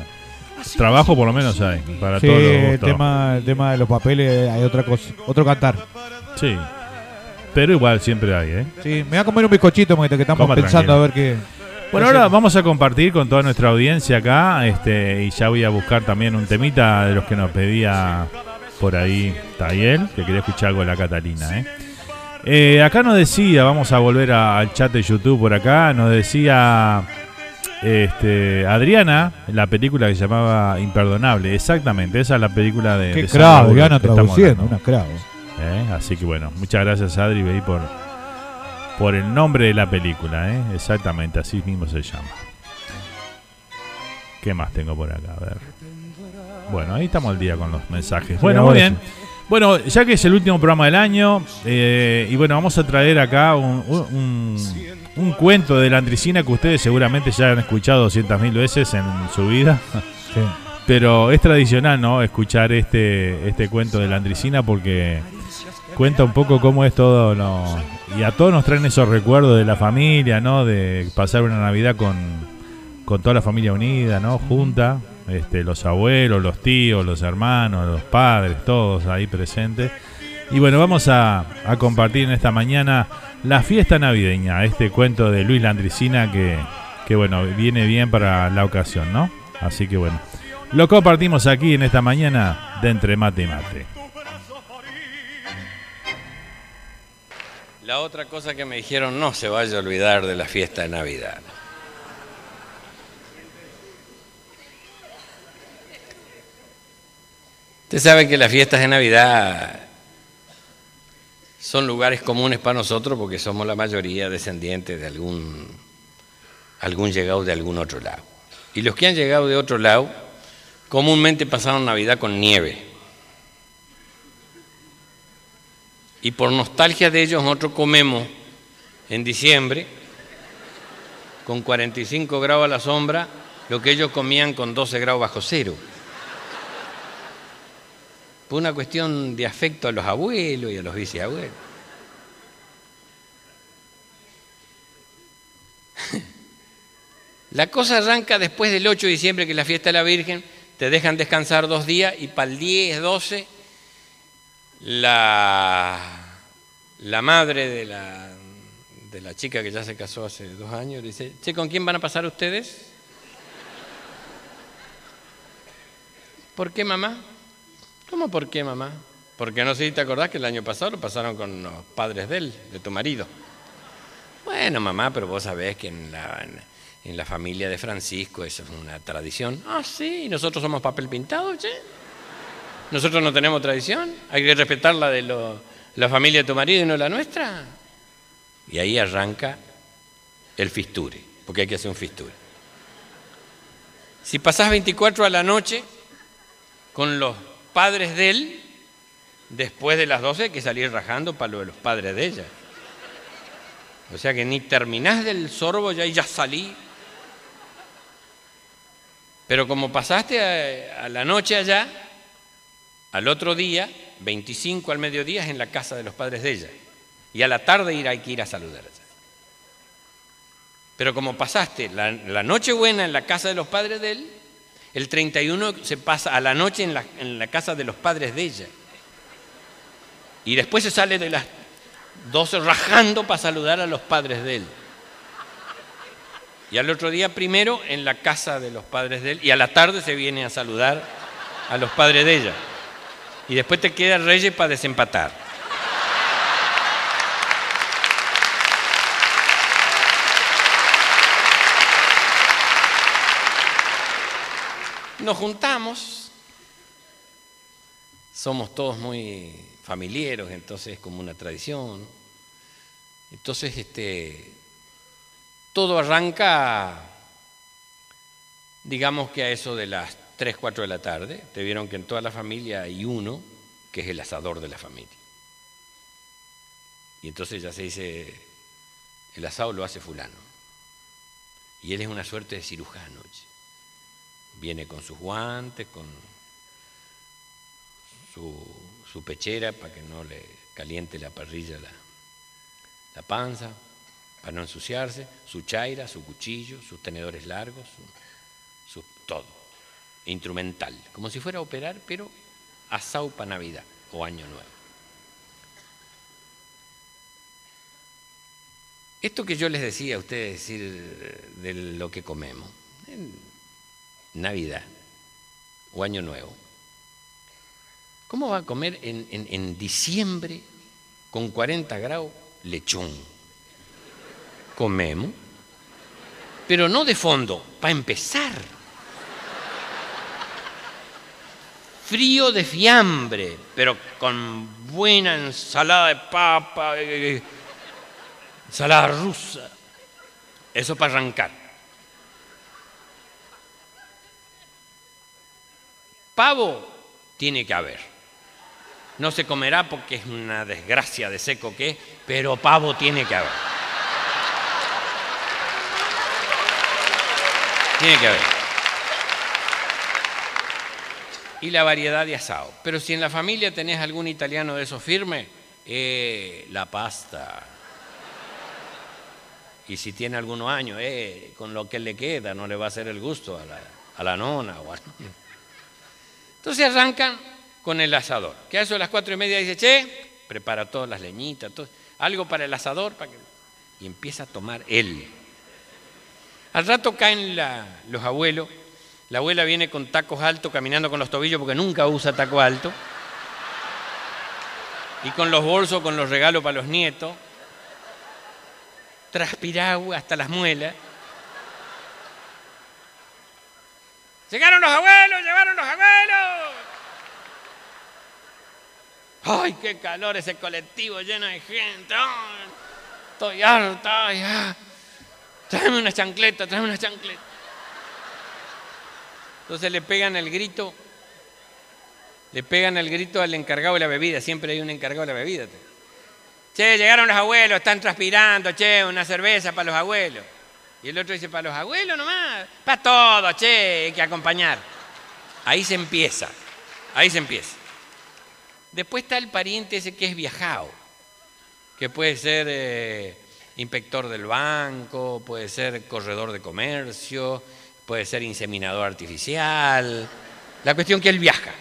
trabajo por lo menos hay para Sí, todos los el tema, el tema de los papeles hay otra cosa, otro cantar. Sí. Pero igual siempre hay, ¿eh? Sí, me voy a comer un bizcochito porque que estamos Coma pensando tranquilo. a ver qué. Bueno, ahora vamos a compartir con toda nuestra audiencia acá, este, y ya voy a buscar también un temita de los que nos pedía por ahí Tayel, que quería escuchar algo de la Catalina, ¿eh? Eh, acá nos decía, vamos a volver a- al chat de YouTube por acá, nos decía este, Adriana, la película que se llamaba Imperdonable, exactamente, esa es la película de... Qué de Bullock Adriana traduciendo, una crack. ¿Eh? Así que bueno, muchas gracias Adri Bey por, por el nombre de la película, ¿eh? exactamente, así mismo se llama. ¿Qué más tengo por acá? A ver. Bueno, ahí estamos al día con los mensajes. Bueno, muy bien. Bueno, ya que es el último programa del año, eh, y bueno, vamos a traer acá un, un- un- un cuento de la Andricina que ustedes seguramente ya han escuchado 200.000 veces en su vida. Sí. Pero es tradicional, ¿no? Escuchar este, este cuento de la Andricina porque cuenta un poco cómo es todo lo... Y a todos nos traen esos recuerdos de la familia, ¿no? De pasar una Navidad con, con toda la familia unida, ¿no? Junta. Este, los abuelos, los tíos, los hermanos, los padres, todos ahí presentes. Y bueno, vamos a, a compartir en esta mañana la fiesta navideña, este cuento de Luis Landricina que, que bueno, viene bien para la ocasión, ¿no? Así que bueno, lo compartimos aquí en esta mañana de Entre Mate y Mate. La otra cosa que me dijeron, no se vaya a olvidar de la fiesta de Navidad. Usted sabe que las fiestas de Navidad son lugares comunes para nosotros porque somos la mayoría descendientes de algún, algún llegado de algún otro lado. Y los que han llegado de otro lado comúnmente pasaron Navidad con nieve. Y por nostalgia de ellos nosotros comemos en diciembre con 45 grados a la sombra lo que ellos comían con 12 grados bajo cero. Por una cuestión de afecto a los abuelos y a los bisabuelos. La cosa arranca después del 8 de diciembre, que es la fiesta de la Virgen, te dejan descansar dos días y para el 10, 12, la, la madre de la, de la chica que ya se casó hace dos años dice, che, ¿con quién van a pasar ustedes? ¿Por qué mamá? ¿Cómo por qué mamá? Porque no sé si te acordás que el año pasado lo pasaron con los padres de de tu marido. Bueno, mamá, pero vos sabés que en la, en la familia de Francisco, eso es una tradición. Ah, sí, nosotros somos papel pintado, che. Nosotros no tenemos tradición, hay que respetar la de la familia de tu marido y no la nuestra. Y ahí arranca el fisture, porque hay que hacer un fisture. Si pasás 24 a la noche con los padres de él, después de las 12 hay que salir rajando para lo de los padres de ella. O sea que ni terminás del sorbo ya y ya salí pero como pasaste a, la noche allá, al otro día, 25 al mediodía, es en la casa de los padres de ella. Y a la tarde hay que ir a saludar Pero como pasaste la, noche buena en la casa de los padres de él, el 31 se pasa a la noche en la, en la casa de los padres de ella. Y después se sale de las 12 rajando para saludar a los padres de él. Y al otro día primero en la casa de los padres de él y a la tarde se viene a saludar a los padres de ella. Y después te queda Reyes para desempatar. Nos juntamos, somos todos muy familiares, entonces es como una tradición. Entonces, este, todo arranca, digamos que a eso de las 3, 4 de la tarde. Te vieron que en toda la familia hay uno que es el asador de la familia. Y entonces ya se dice, el asado lo hace fulano. Y él es una suerte de cirujano. Viene con sus guantes, con su, pechera para que no le caliente la parrilla la, la panza para no ensuciarse, su chaira, su cuchillo, sus tenedores largos, su, todo, instrumental, como si fuera a operar, pero a Saupa Navidad o Año Nuevo. Esto que yo les decía a ustedes decir de lo que comemos, en Navidad o Año Nuevo, ¿cómo va a comer en, en diciembre con 40 grados lechón? comemos, pero no de fondo, para empezar. Frío de fiambre, pero con buena ensalada de papa, eh, eh, ensalada rusa. Eso para arrancar. Pavo tiene que haber. No se comerá porque es una desgracia de seco que pero pavo tiene que haber. Tiene que haber. Y la variedad de asado. Pero si en la familia tenés algún italiano de esos firme, eh, la pasta. Y si tiene algunos años, eh, con lo que le queda, no le va a hacer el gusto a la, a la nona. O Entonces arrancan con el asador. Que a eso a las cuatro y media dice, che, prepara todas las leñitas, algo para el asador. Y empieza a tomar él. Al rato caen los abuelos, la abuela viene con tacos altos caminando con los tobillos porque nunca usa taco alto, y con los bolsos, con los regalos para los nietos, transpirado hasta las muelas. Llegaron los abuelos, llegaron los abuelos. ¡Ay, qué calor ese colectivo lleno de gente! ¡Ay! Estoy harta. ah. Tráeme una chancleta, tráeme una chancleta. Entonces le pegan el grito, le pegan el grito al encargado de la bebida, siempre hay un encargado de la bebida. Che, llegaron los abuelos, están transpirando, che, una cerveza para los abuelos. Y el otro dice, para los abuelos nomás, para todos, che, hay que acompañar. Ahí se empieza, ahí se empieza. Después está el pariente ese que es viajado, que puede ser eh, inspector del banco, puede ser corredor de comercio, puede ser inseminador artificial. La cuestión que él viaja.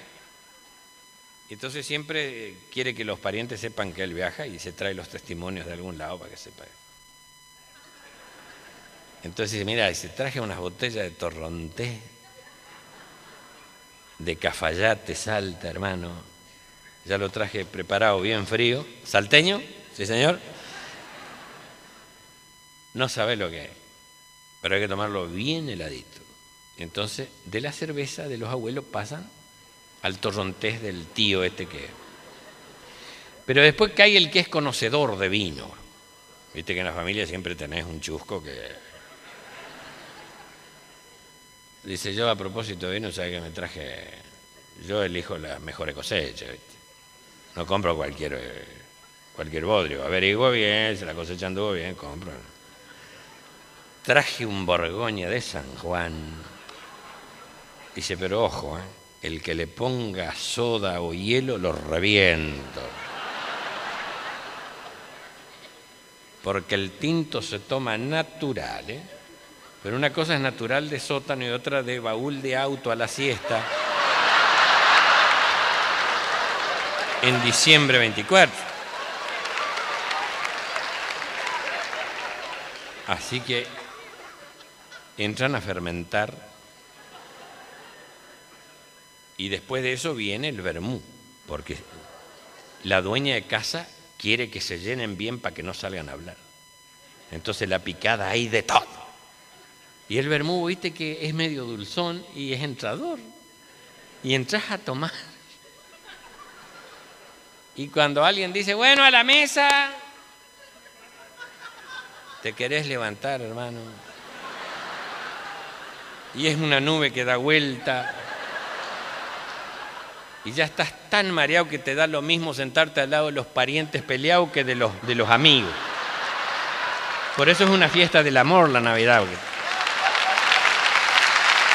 Entonces siempre eh, quiere que los parientes sepan que él viaja y se trae los testimonios de algún lado para que sepa. Entonces dice, mira, se traje unas botellas de torronté, de cafayate, salta, hermano. Ya lo traje preparado bien frío. ¿Salteño? Sí, señor. No sabe lo que es, pero hay que tomarlo bien heladito. Entonces, de la cerveza de los abuelos pasan al torrontés del tío este que... Pero después cae el que es conocedor de vino. Viste que en la familia siempre tenés un chusco que... Dice, yo a propósito de vino, ¿sabes que me traje? Yo elijo las mejores cosechas, ¿viste? No compro cualquier, eh, cualquier bodrio. Averiguo bien, se la cosecha anduvo bien, compro. Traje un Borgoña de San Juan. Dice, pero ojo, ¿eh? el que le ponga soda o hielo lo reviento. Porque el tinto se toma natural, ¿eh? Pero una cosa es natural de sótano y otra de baúl de auto a la siesta. en diciembre 24. Así que entran a fermentar y después de eso viene el vermú, porque la dueña de casa quiere que se llenen bien para que no salgan a hablar. Entonces la picada hay de todo. Y el vermú, viste que es medio dulzón y es entrador. Y entras a tomar y cuando alguien dice, bueno, a la mesa, te querés levantar, hermano. Y es una nube que da vuelta. Y ya estás tan mareado que te da lo mismo sentarte al lado de los parientes peleados que de los, de los amigos. Por eso es una fiesta del amor la Navidad.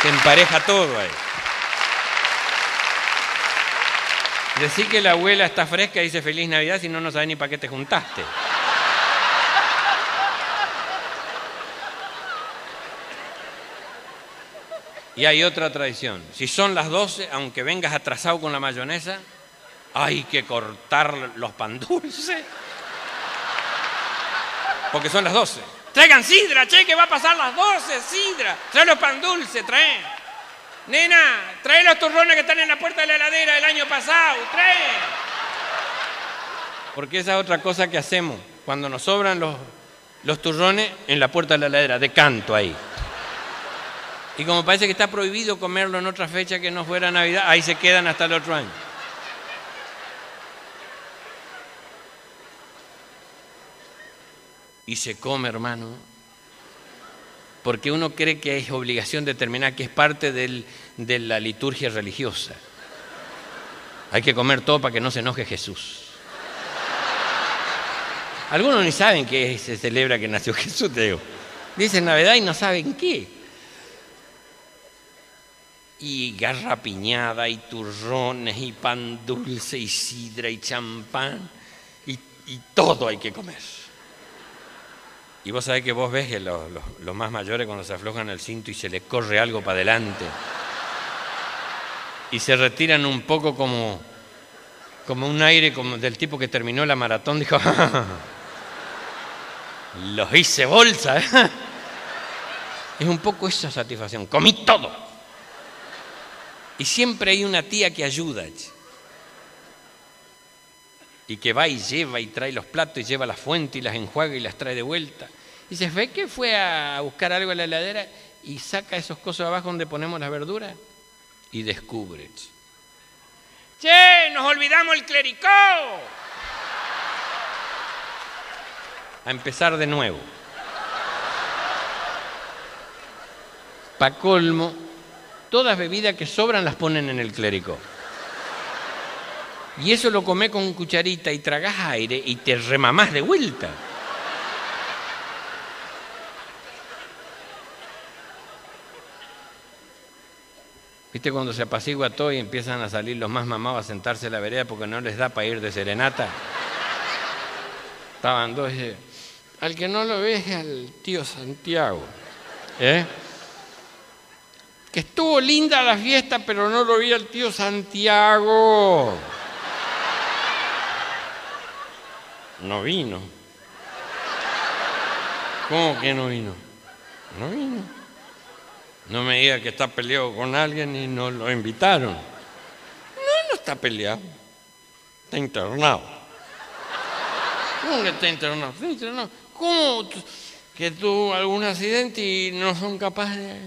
Se empareja todo ahí. Decir que la abuela está fresca y dice feliz Navidad si no, no sabe ni para qué te juntaste. Y hay otra tradición. Si son las 12, aunque vengas atrasado con la mayonesa, hay que cortar los pan dulces. Porque son las 12. Traigan sidra, che, que va a pasar las 12, sidra. Trae los pan dulces, trae. Nena, trae los turrones que están en la puerta de la heladera del año pasado, trae. Porque esa es otra cosa que hacemos. Cuando nos sobran los, los turrones en la puerta de la heladera, de canto ahí. Y como parece que está prohibido comerlo en otra fecha que no fuera Navidad, ahí se quedan hasta el otro año. Y se come, hermano, porque uno cree que es obligación determinar que es parte de la liturgia religiosa. Hay que comer todo para que no se enoje Jesús. Algunos ni saben que se celebra que nació Jesús, te digo. Dicen Navidad y no saben qué. Y garrapiñada, y turrones, y pan dulce, y sidra, y champán, y, y todo hay que comer. Y vos sabés que vos ves que los, más mayores cuando se aflojan el cinto y se les corre algo para adelante y se retiran un poco como, como un aire como del tipo que terminó la maratón, dijo, <laughs> los hice bolsa. ¿eh? <laughs> Es un poco esa satisfacción, comí todo. Y siempre hay una tía que ayuda y que va y lleva y trae los platos y lleva la fuente y las enjuaga y las trae de vuelta Dice, ¿ve que fue a buscar algo en la heladera y saca esos cosos abajo donde ponemos las verduras? Y descubre. Che, nos olvidamos el clericó. A empezar de nuevo. Pa' colmo, todas bebidas que sobran las ponen en el clericó. Y eso lo comés con cucharita y tragás aire y te remamás de vuelta. ¿Viste cuando se apacigua todo y empiezan a salir los más mamados a sentarse en la vereda porque no les da para ir de serenata? Estaban dos. y, Al que no lo ve es al tío Santiago. ¿Eh? Que estuvo linda la fiesta, pero no lo vi al tío Santiago. No vino. ¿Cómo que no vino? No vino. No me diga que está peleado con alguien y no lo invitaron. No, no está peleado. Está internado. ¿Cómo que está internado? Está internado. ¿Cómo que tuvo algún accidente y no son capaces de,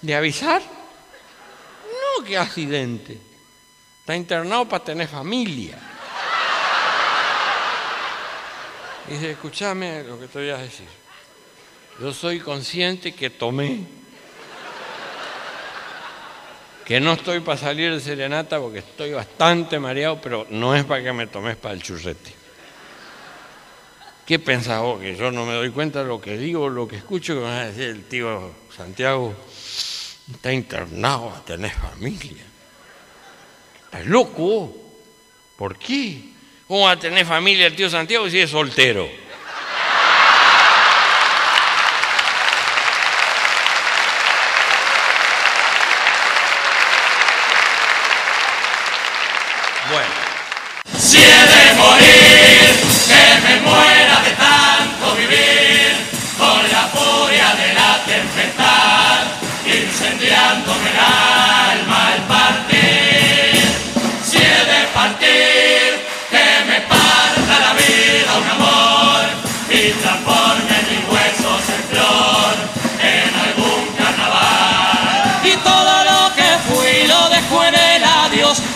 de avisar? No, que accidente. Está internado para tener familia. Dice, escúchame lo que te voy a decir. Yo soy consciente que tomé. Que no estoy para salir de serenata porque estoy bastante mareado, pero no es para que me tomes para el churrete. ¿Qué pensás vos? Que yo no me doy cuenta de lo que digo, lo que escucho, que me va a decir el tío Santiago, está internado a tener familia. ¿Estás loco? ¿Por qué? ¿Cómo va a tener familia el tío Santiago si es soltero? Bueno. Si he de morir, que me muera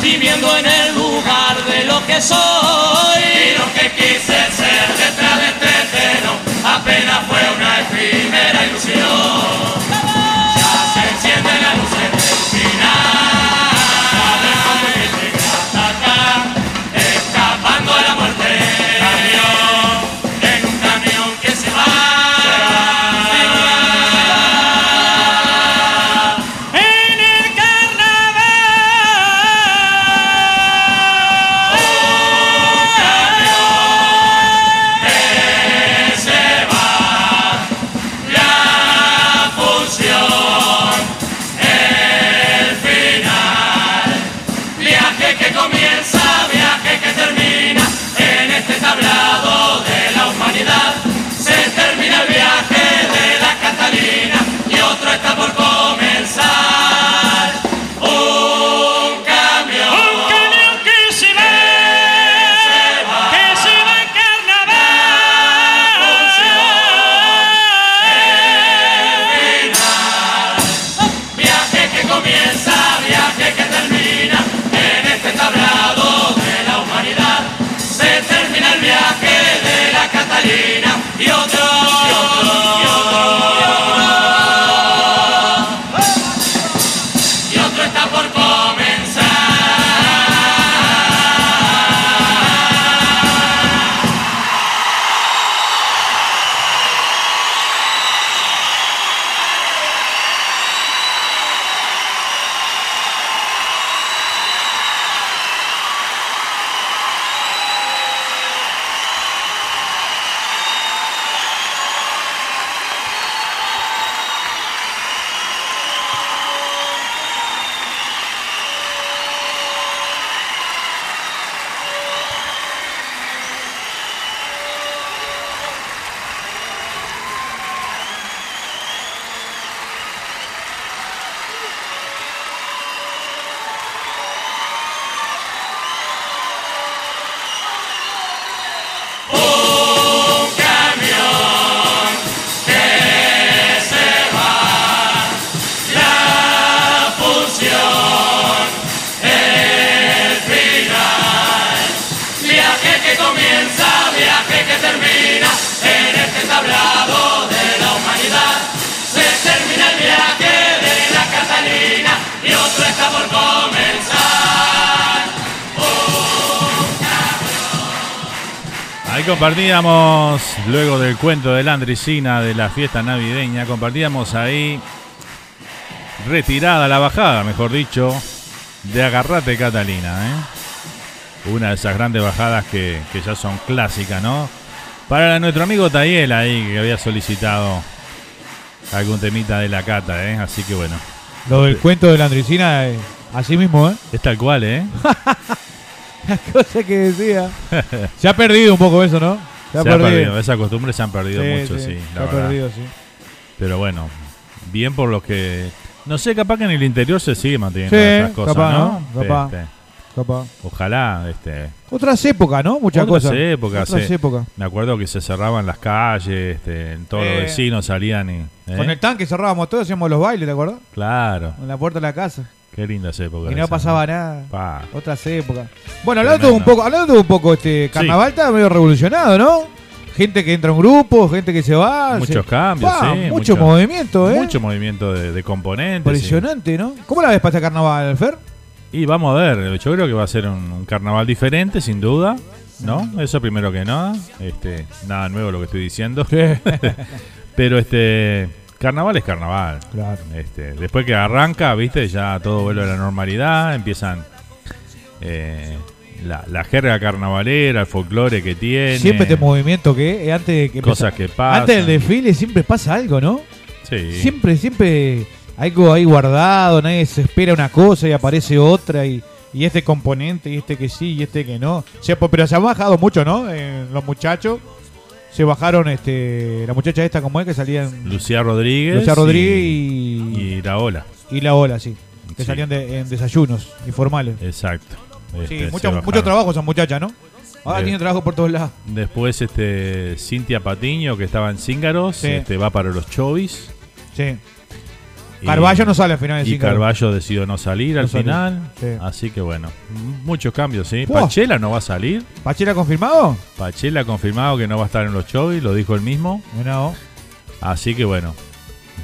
viviendo en el lugar de lo que soy. Y lo que quise ser detrás de este apenas fue una efímera ilusión. Ahí compartíamos, luego del cuento de la Andricina de la fiesta navideña, compartíamos ahí retirada la bajada, mejor dicho, de Agarrate Catalina. ¿eh? Una de esas grandes bajadas que, que ya son clásicas, ¿no? Para nuestro amigo Tayel ahí, que había solicitado algún temita de la cata, ¿eh? Así que bueno. Lo del cuento de la Andricina, eh, así mismo, ¿eh? Es tal cual, ¿eh? <laughs> <laughs> Las cosas que decía. Se ha perdido un poco eso, ¿no? Se ha, perdido. Esa costumbre se han perdido Sí, mucho, sí, sí. se la ha verdad. perdido, sí. Pero bueno, bien por los que. No sé, capaz que en el interior se sigue manteniendo Sí, esas cosas, capaz, ¿no? ¿no? Capaz. Este, Capaz. ojalá, este. Otras épocas, ¿no? Muchas otras cosas. épocas, Otras sí. épocas. Me acuerdo que se cerraban las calles, este, todos los Eh. vecinos salían y. ¿eh? Con el tanque cerrábamos todo, hacíamos los bailes, ¿te acuerdas? Claro, En la puerta de la casa. Qué lindas épocas. Y no pasaba nada. Pa. Otras épocas. Bueno, hablando un poco, hablando un poco, este carnaval está medio revolucionado, ¿no? Gente que entra un grupo, gente que se va. Muchos se- cambios, Pa, sí. Mucho movimiento, ¿eh? Mucho movimiento de, de componentes. sí. Impresionante, ¿no? ¿Cómo la ves para este carnaval, Fer? Y vamos a ver, yo creo que va a ser un, un carnaval diferente, sin duda, ¿no? Eso primero que nada. Este, nada nuevo lo que estoy diciendo. <laughs> Pero este carnaval es carnaval. Claro. Este, después que arranca, viste, ya todo vuelve a la normalidad, empiezan eh, la, la jerga carnavalera, el folclore que tiene. Siempre este movimiento que eh, antes de que Cosas que pasan. Antes del desfile siempre pasa algo, ¿no? Sí. Siempre, siempre algo ahí guardado, nadie se espera una cosa y aparece otra y, y este componente y este que sí y este que no. O sea, pero se han bajado mucho, ¿no? Eh, los muchachos. Se bajaron, este, la muchacha esta como es que salían Lucía Rodríguez. Lucía Rodríguez y, y, y la ola. y la ola, sí. Que Sí. salían de- en desayunos informales. Exacto. Sí, Este, mucho, mucho trabajo esa muchacha, ¿no? Ahora Eh, tiene trabajo por todos lados. Después este Cintia Patiño, que estaba en Cíngaros, Sí. este, va para los Chovis. Sí. Carballo no sale al final de Y. Carballo decidió no salir No al salió. final. Sí. Así que bueno, muchos cambios, ¿sí? Pachela no va a salir. ¿Pachela confirmado? Pachela ha confirmado que no va a estar en los Chovis, lo dijo él mismo. No. Así que bueno,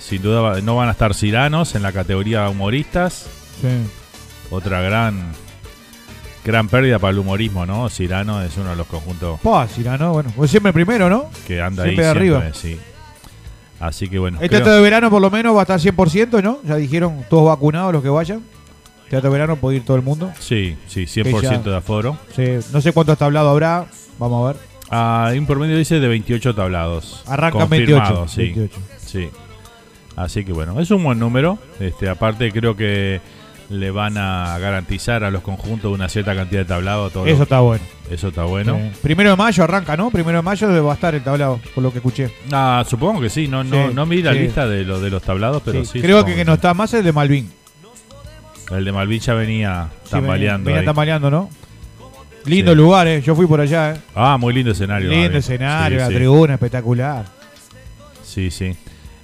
sin duda no van a estar Ciranos en la categoría humoristas. Sí. Otra gran gran pérdida para el humorismo, ¿no? Cirano es uno de los conjuntos Pah, Cirano, bueno. Pues siempre primero, ¿no? que anda Siempre ahí de arriba. sí. Así que bueno. El creo- teatro de verano por lo menos va a estar 100%, ¿no? Ya dijeron todos vacunados los que vayan. Teatro de verano puede ir todo el mundo. Sí, sí, 100% ya- de aforo. Sí, no sé cuántos tablados habrá. Vamos a ver. Ah, un promedio dice de 28 tablados. Arrancan Confirmado, 28. Sí, 28. sí. Así que bueno, es un buen número. Este, aparte creo que le van a garantizar a los conjuntos una cierta cantidad de tablados. todo Eso lo- está bueno. Eso está bueno. Primero de mayo arranca, ¿no? Primero de mayo va a estar el tablado, por lo que escuché. Ah, supongo que sí. No, no, Sí, no vi la sí. lista de, lo, de los tablados, pero sí. Sí, Creo que, que no está más el de Malvin. El de Malvin ya venía tambaleando. Venía ahí. tambaleando, ¿no? Lindo lugar, ¿eh? Yo fui por allá, ¿eh? Ah, muy lindo escenario. Lindo escenario, la tribuna espectacular. Sí, sí.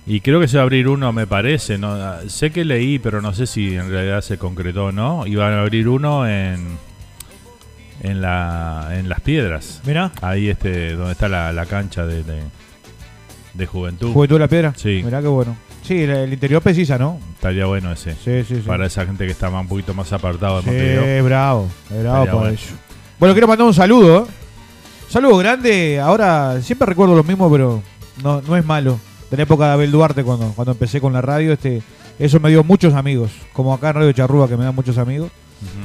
Y creo que se va a abrir uno, me parece. No, Ah, sé que leí, pero no sé si en realidad se concretó o no. Iban a abrir uno en en la en las piedras. Mirá. Ahí este donde está la, la cancha de, de, de juventud. Juventud de la Piedra. Sí. Mirá qué bueno. Sí, el, el interior precisa, ¿no? Estaría bueno ese. Sí, sí, sí. Para esa gente que está más, un poquito más apartado de Sí, Montevideo. bravo. bravo para bueno. ellos. Bueno, quiero mandar un saludo. ¿eh? Saludo grande. Ahora siempre recuerdo lo mismo, pero no, no es malo. De la época de Abel Duarte, cuando, cuando empecé con la radio, este, eso me dio muchos amigos. Como acá en Radio Charrúa, que me dan muchos amigos.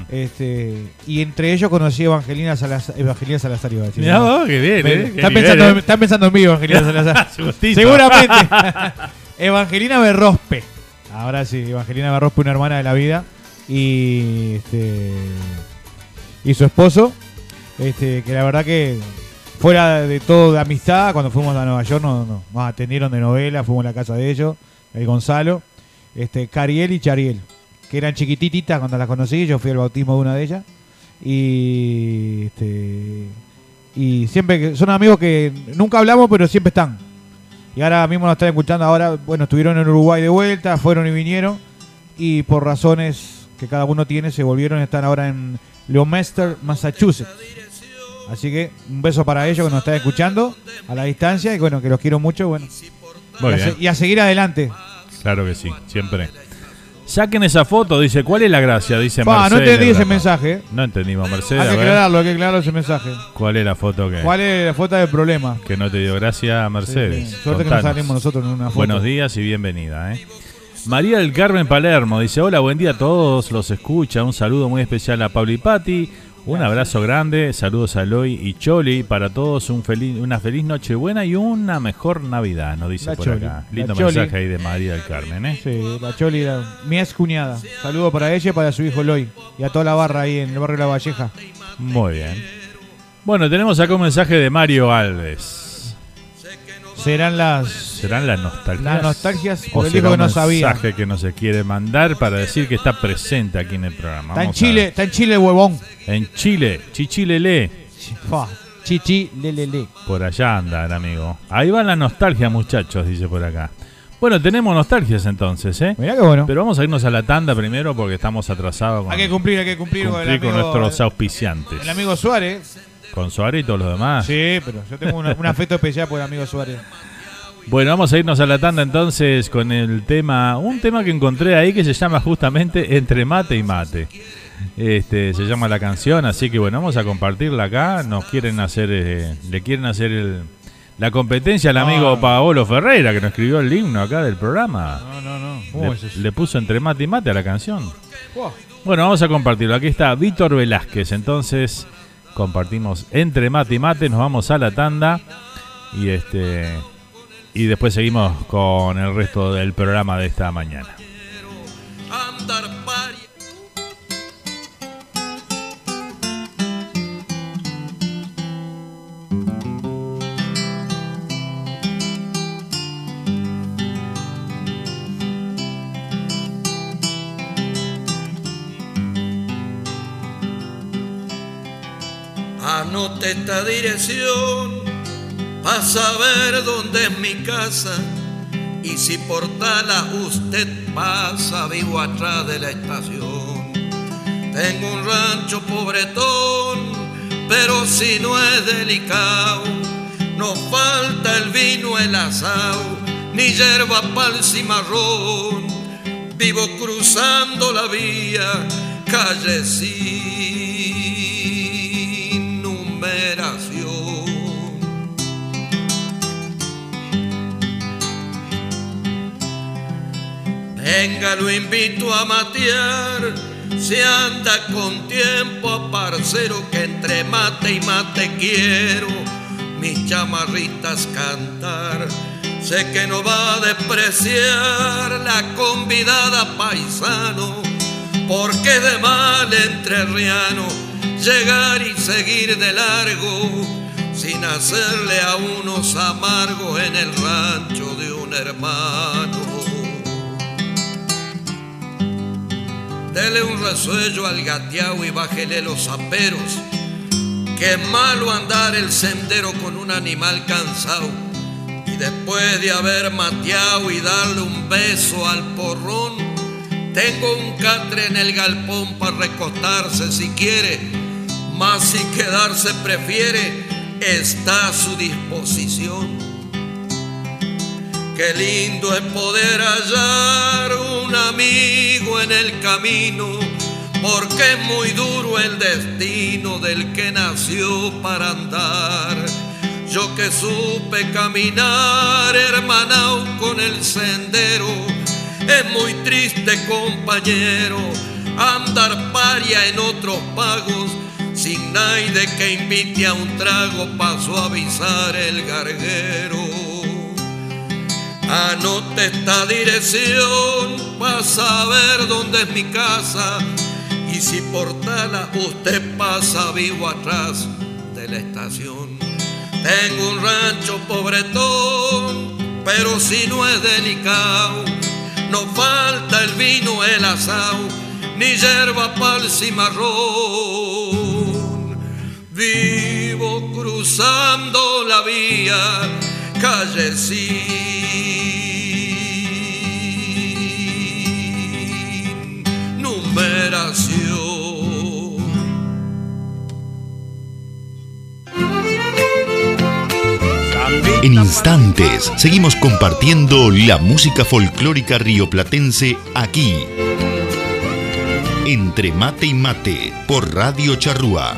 Este, y entre ellos conocí a Evangelina Salazar. Evangelina Salazar iba a decir. Mirá ¿no? vos, qué bien, Me- eh, Están pensando, eh. están pensando en mí, Evangelina <laughs> Salazar. Seguramente. <laughs> Evangelina Berrospe. Ahora sí, Evangelina Berrospe, una hermana de la vida. Y este y su esposo. Este, que la verdad que fuera de todo de amistad, cuando fuimos a Nueva York nos, atendieron de novela, fuimos a la casa de ellos, el Gonzalo, este, Cariel y Chariel, que eran chiquititas cuando las conocí, yo fui al bautismo de una de ellas. Y este y siempre son amigos que nunca hablamos, pero siempre están. Y ahora mismo nos están escuchando. Ahora, bueno, estuvieron en Uruguay de vuelta, fueron y vinieron. Y por razones que cada uno tiene, se volvieron. Están ahora en Leominster, Massachusetts. Así que un beso para ellos que nos están escuchando a la distancia. Y bueno, que los quiero mucho. Bueno, Muy y, a, bien. se- y a seguir adelante. Claro que sí, siempre. Saquen esa foto, dice, ¿cuál es la gracia? Dice Pa, no Mercedes. entendí ese mensaje. No entendimos, Mercedes. Hay que ver. aclararlo, hay que aclararlo ese mensaje. ¿Cuál es la foto que, ¿Cuál es la foto del problema? que no te dio gracia, Mercedes? Sí, sí. Suerte que nos salimos nosotros en una foto. Buenos días y bienvenida. ¿eh? María del Carmen Palermo dice, hola, buen día a todos, los escucha, un saludo muy especial a Pablo y Pati, un abrazo grande, saludos a Eloy y Choli, para todos un feliz, una feliz Nochebuena y una mejor Navidad, nos dice La por Choli, acá. Lindo Choli. mensaje ahí de María del Carmen. ¿eh? Sí, la Choli, la- mi ex cuñada. Saludo para ella y para su hijo Loy. Y a toda la barra ahí en el barrio La Valleja. Muy bien. Bueno, tenemos acá un mensaje de Mario Alves. Serán las, ¿Serán las nostalgias? las nostalgias ¿O el será que un no sabía. mensaje que nos quiere mandar para decir que está presente aquí en el programa? Está en Vamos Chile, está en Chile, huevón. En Chile, Chichilele. Fa, Chichi, le, le, le. Por allá anda el amigo. Ahí va la nostalgia, muchachos, dice por acá. Bueno, tenemos nostalgias entonces, ¿eh? Mirá qué bueno. Pero vamos a irnos a la tanda primero porque estamos atrasados con, Hay que cumplir, hay que cumplir, con el nuestros auspiciantes. el amigo Suárez. Con Suárez y todos los demás. Sí, pero yo tengo una- un afecto especial por el amigo Suárez. Bueno, vamos a irnos a la tanda entonces con el tema, un tema que encontré ahí que se llama justamente Entre mate y mate. Este, se llama la canción, así que bueno, vamos a compartirla acá. Nos quieren hacer, eh, le quieren hacer el- la competencia al amigo Ah. Paolo Ferreira que nos escribió el himno acá del programa. No, no, no. ¿Cómo Le, es eso? le puso entre mate y mate a la canción. Wow. Bueno, vamos a compartirlo. Aquí está Víctor Velázquez. Entonces, compartimos entre mate y mate, nos vamos a la tanda y este y después seguimos con el resto del programa de esta mañana. Anote esta dirección para saber dónde es mi casa y si por tala usted pasa vivo atrás de la estación. Tengo un rancho pobretón, pero si no es delicado, no falta el vino, el asado, ni hierba, pal cimarrón. Vivo cruzando la vía, calle Venga, lo invito a matear. Se anda con tiempo, parcero, que entre mate y mate quiero mis chamarritas cantar. Sé que no va a despreciar la convidada paisano, porque de mal entrerriano llegar y seguir de largo sin hacerle a unos amargos en el rancho de un hermano. Dele un resuello al gateao y bájele los aperos. Es malo andar el sendero con un animal cansado. Y después de haber mateado y darle un beso al porrón, tengo un catre en el galpón para recostarse si quiere. Más si quedarse prefiere, está a su disposición. Qué lindo es poder hallar un amigo en el camino, porque es muy duro el destino del que nació para andar. Yo que supe caminar hermanao con el sendero, es muy triste compañero andar paria en otros pagos sin nadie que invite a un trago para suavizar el garguero. Anote esta dirección para saber dónde es mi casa y si por tala usted pasa vivo atrás de la estación. Tengo un rancho pobretón, pero si no es delicado, no falta el vino, el asado, ni hierba, pal, cimarrón. Vivo cruzando la vía, calle En instantes seguimos compartiendo la música folclórica rioplatense aquí, Entre mate y mate por Radio Charrúa.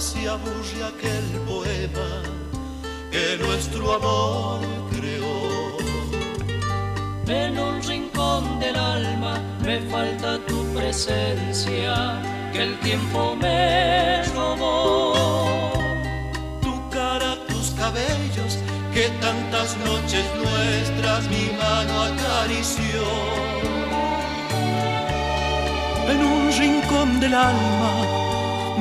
Se aburre aquel poema que nuestro amor creó. En un rincón del alma me falta tu presencia que el tiempo me robó. Tu cara, tus cabellos, que tantas noches nuestras mi mano acarició. En un rincón del alma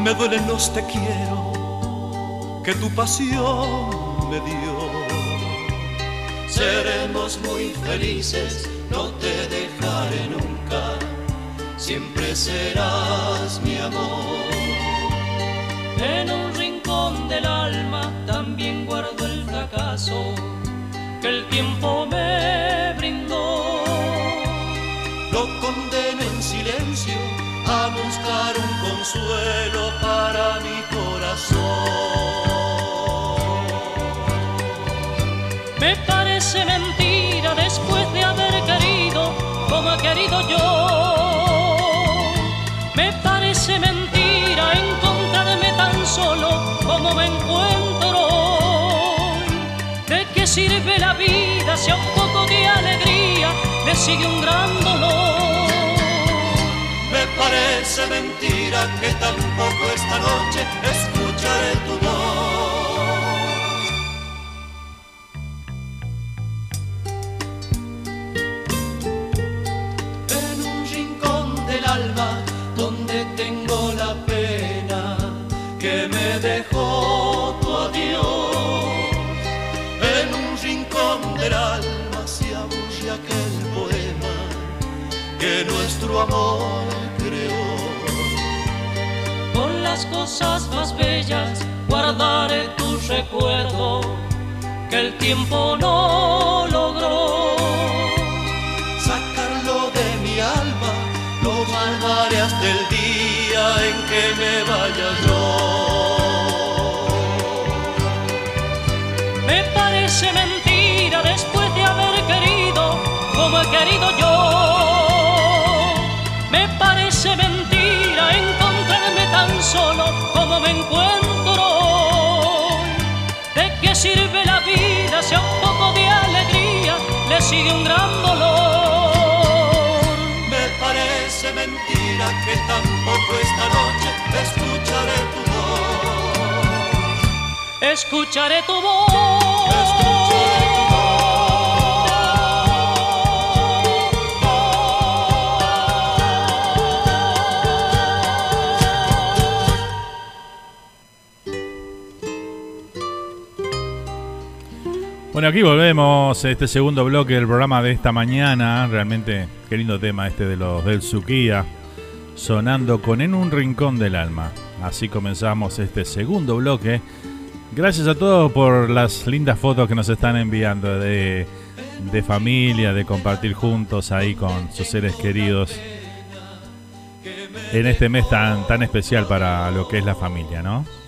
me duelen los te quiero que tu pasión me dio. Seremos muy felices, no te dejaré nunca, siempre serás mi amor. En un rincón del alma también guardo el fracaso que el tiempo me brindó. Lo condeno en silencio a buscar un consuelo para mi corazón. Me parece mentira después de haber querido como he querido yo. Me parece mentira encontrarme tan solo como me encuentro hoy. ¿De qué sirve la vida si a un poco de alegría le sigue un gran dolor? Parece mentira que tampoco esta noche escucharé tu voz. En un rincón del alma donde tengo la pena que me dejó tu adiós. En un rincón del alma se aburre aquel poema que nuestro amor las cosas más bellas guardaré tu recuerdo que el tiempo no logró. Sacarlo de mi alma, lo guardaré hasta el día en que me vaya yo. Me parece mentira después de haber querido como he querido yo. Me encuentro hoy. ¿De qué sirve la vida si a un poco de alegría le sigue un gran dolor? Me parece mentira que tampoco esta noche escucharé tu voz. Escucharé tu voz. Bueno, aquí volvemos este segundo bloque del programa de esta mañana. Realmente, qué lindo tema este de los del Suquía. Sonando con En un rincón del alma. Así comenzamos este segundo bloque. Gracias a todos por las lindas fotos que nos están enviando de, de familia, de compartir juntos ahí con sus seres queridos. En este mes tan, tan especial para lo que es la familia, ¿no?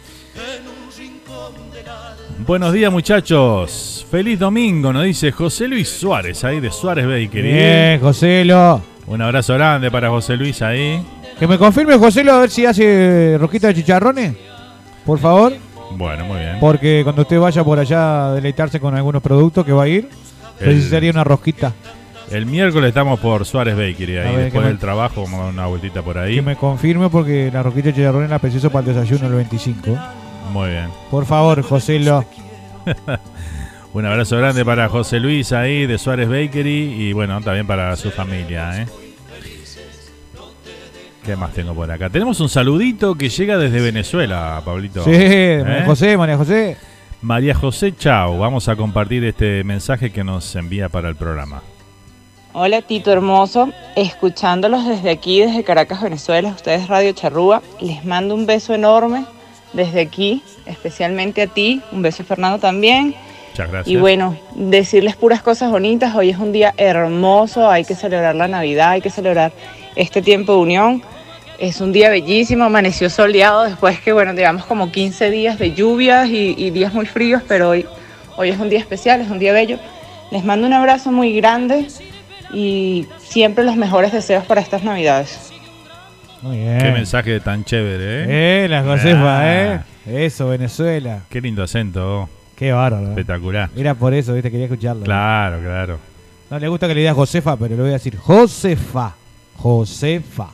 Buenos días muchachos, feliz domingo, nos dice José Luis Suárez ahí de Suárez Bakery. Bien, Joselo. Un abrazo grande para José Luis ahí. Que me confirme, Joselo, a ver si hace rosquita de chicharrones. Por favor. Bueno, muy bien. Porque cuando usted vaya por allá a deleitarse con algunos productos que va a ir, necesitaría una rosquita. El miércoles estamos por Suárez Bakery ahí. ver, Después me- del trabajo vamos a dar una vueltita por ahí. Que me confirme porque la rosquita de chicharrones la preciso para el desayuno el 25. Muy bien. Por favor, Joselo. <laughs> Un abrazo grande para José Luis ahí de Suárez Bakery y bueno, también para su familia. ¿eh? ¿Qué más tengo por acá? Tenemos un saludito que llega desde Venezuela, Pablito. Sí, ¿Eh? María José, María José. María José Chao, vamos a compartir este mensaje que nos envía para el programa. Hola Tito Hermoso, escuchándolos desde aquí, desde Caracas, Venezuela, ustedes Radio Charrúa, les mando un beso enorme desde aquí, especialmente a ti, un beso Fernando también. Muchas gracias. Y bueno, decirles puras cosas bonitas, hoy es un día hermoso, hay que celebrar la Navidad, hay que celebrar este tiempo de unión. Es un día bellísimo, amaneció soleado después que, bueno, digamos como 15 días de lluvias y, y días muy fríos, pero hoy, hoy es un día especial, es un día bello. Les mando un abrazo muy grande y siempre los mejores deseos para estas Navidades. Muy bien. Qué mensaje tan chévere, ¿eh? Eh, la Josefa, Ah, eh. Eso, Venezuela. Qué lindo acento. Qué bárbaro. eh. Espectacular. Era por eso, viste, quería escucharlo. Claro, claro. No le gusta que le diga Josefa, pero le voy a decir Josefa. Josefa.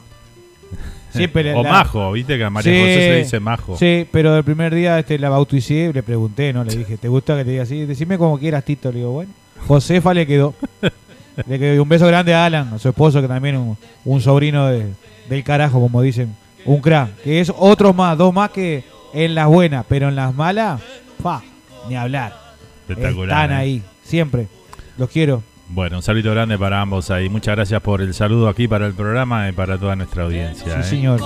<laughs> Siempre o la- Majo, viste que a María Sí, José se le dice Majo. Sí, pero el primer día este, la bauticé, le pregunté, ¿no? Le dije, ¿te gusta que te diga así? Decime como quieras, Tito. Le digo, bueno. Josefa le quedó. <laughs> le quedó. Y un beso grande a Alan, a su esposo, que también un, un sobrino de- del carajo, como dicen. Un crack. Que es otro más, dos más que en las buenas, pero en las malas, pa, ni hablar. Espectacular. Están ¿eh? ahí, siempre. Los quiero. Bueno, un saludo grande para ambos ahí. Muchas gracias por el saludo aquí para el programa y para toda nuestra audiencia. Sí, ¿eh? señor.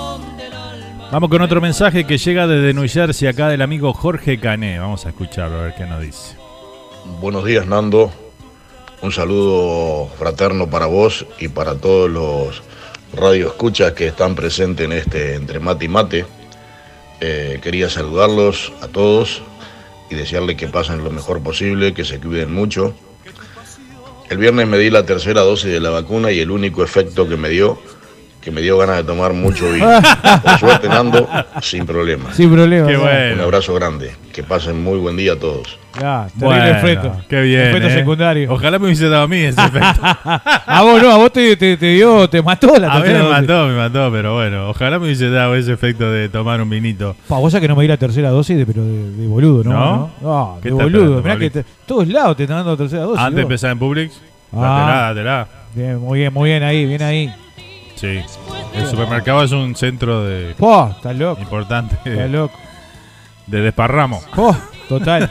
Vamos con otro mensaje que llega desde New Jersey acá del amigo Jorge Cané. Vamos a escucharlo a ver qué nos dice. Buenos días, Nando. Un saludo fraterno para vos y para todos los radioescuchas que están presentes en este Entre Mate y Mate. Eh, quería saludarlos a todos y desearles que pasen lo mejor posible, que se cuiden mucho. El viernes me di la tercera dosis de la vacuna y el único efecto que me dio, que me dio ganas de tomar mucho vino. <laughs> Por suerte, Nando, sin problema. Sin problema. Qué ¿no? bueno. Un abrazo grande. Que pasen muy buen día a todos. Ya, terrible Bueno, efecto. Qué bien. Efecto ¿eh? secundario. Ojalá me hubiese dado a mí ese <laughs> efecto. a vos no, a vos te, te, te dio, te mató la a mí me dosis. mató, me mató, pero bueno, ojalá me hubiese dado ese efecto de tomar un vinito. Pa, vos sabés que no me di la tercera dosis, de, pero de, de boludo, ¿no? ¿No? No, ¿Qué de boludo. Mirá que te- todos lados te están dando la tercera dosis. Antes de vos. empezar en Publix, Ah. dátela, dátela. Bien, muy bien, muy bien ahí, bien ahí. Sí. El supermercado es un centro de Po, estás loco, importante estás loco. de desparramo. Po, total.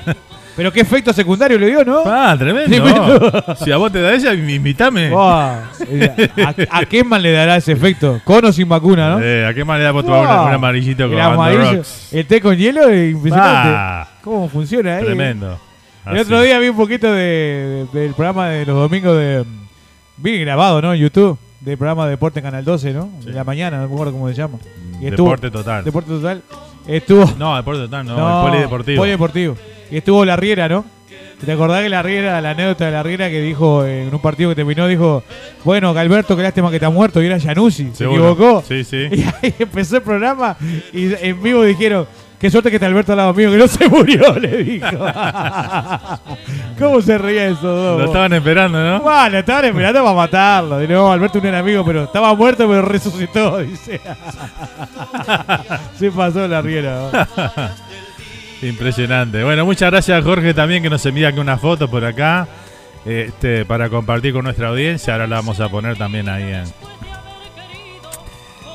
pero qué efecto secundario le dio, ¿no? Ah, tremendo. Tremendo. si a vos te da ella, invítame. Po, ¿a, ¿A qué más le dará ese efecto? ¿Con o sin vacuna, no? Eh, ¿A qué manera vos Po, tomar un, un amarillito con el amarillo, Rocks? El té con hielo es impresionante. Ah, ¿Cómo funciona, eh? tremendo. El otro día vi un poquito de, de- del programa de los domingos de. Vi grabado, ¿no? En YouTube. Del programa de Deporte en Canal 12, ¿no? De la mañana, no me acuerdo cómo se llama. Y estuvo- Deporte total. Deporte Total. Estuvo. No, deporte total, no, el polideportivo. Polideportivo. Y estuvo la Riera, ¿no? ¿Te acordás que la Riera, la anécdota de la Riera que dijo en un partido que terminó, dijo, bueno, Galberto, qué lástima que está muerto, y era Januzzi, se equivocó. Sí, sí. <laughs> Y ahí empezó el programa y en vivo dijeron, qué suerte que está Alberto al lado mío, que no se murió, <laughs> le dijo. ¿Cómo se reía esos dos? Lo estaban esperando, ¿no? Bueno, estaban esperando para matarlo. De nuevo, Alberto no era amigo, pero estaba muerto, pero resucitó, <laughs> dice. se pasó la riera. ¿no? <laughs> Impresionante. Bueno, muchas gracias Jorge también que nos envía aquí una foto por acá este, para compartir con nuestra audiencia. Ahora la vamos a poner también ahí en...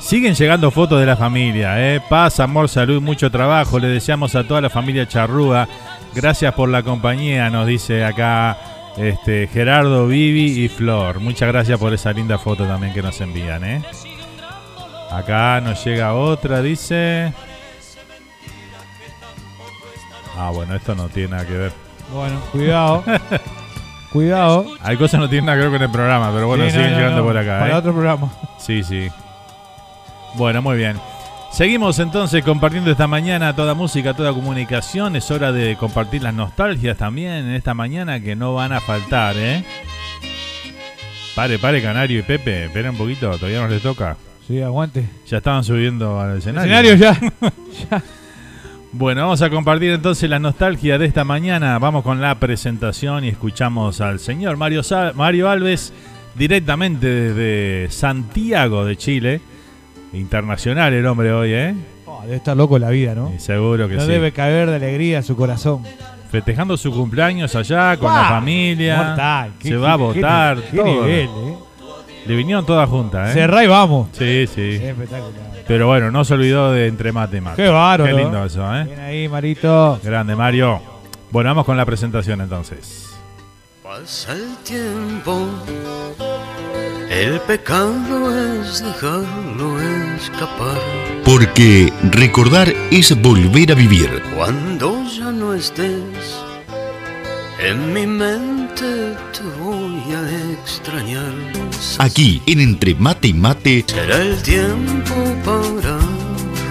Siguen llegando fotos de la familia, ¿eh? paz, amor, salud, mucho trabajo. Le deseamos a toda la familia Charrúa. Gracias por la compañía, nos dice acá este, Gerardo, Vivi y Flor. Muchas gracias por esa linda foto también que nos envían. ¿eh? Acá nos llega otra, dice... Ah, bueno, esto no tiene nada que ver. Bueno, cuidado. <laughs> cuidado. Hay cosas que no tienen nada que ver con el programa, pero bueno, Sí, siguen no, llegando no, por acá. Para ¿eh? otro programa. Sí, sí. Bueno, muy bien. Seguimos entonces compartiendo esta mañana toda música, toda comunicación. Es hora de compartir las nostalgias también en esta mañana que no van a faltar, ¿eh? Pare, pare, Canario y Pepe. Espera un poquito, todavía no les toca. Sí, aguante. Ya estaban subiendo al escenario. Escenario ya. <laughs> ya. Bueno, vamos a compartir entonces la nostalgia de esta mañana. Vamos con la presentación y escuchamos al señor Mario, Sa- Mario Alves directamente desde Santiago de Chile. Internacional el hombre hoy, ¿eh? Oh, debe estar loco la vida, ¿no? Y seguro que no sí. debe caber de alegría su corazón. Festejando su cumpleaños allá con la ¡Guau! familia. Mortal. Qué- Se va a qué- votar. qué todo. nivel, eh. Le vinieron todas juntas, ¿eh? Cerrá y vamos. Sí, sí. Espectacular. Pero bueno, no se olvidó de entre mate y mate. Qué bárbaro. Qué lindo eso, ¿eh? Bien ahí, Marito. Grande, Mario. Bueno, vamos con la presentación entonces. Pasa el tiempo, el pecado es dejarlo escapar. Porque recordar es volver a vivir. Cuando ya no estés, en mi mente te voy a extrañar. Aquí, en Entre Mate y Mate, Será el tiempo para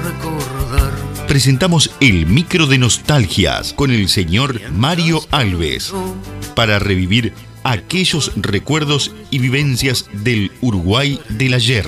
recordar. presentamos el micro de nostalgias con el señor Mario Alves para revivir aquellos recuerdos y vivencias del Uruguay del ayer.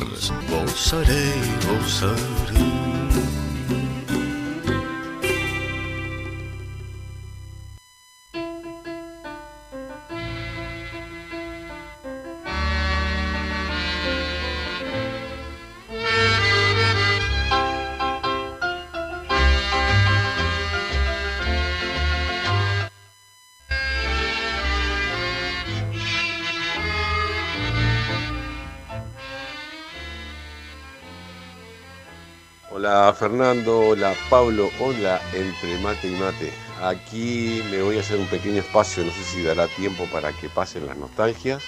Fernando, hola Pablo, hola entre mate y mate. Aquí me voy a hacer un pequeño espacio, no sé si dará tiempo para que pasen las nostalgias.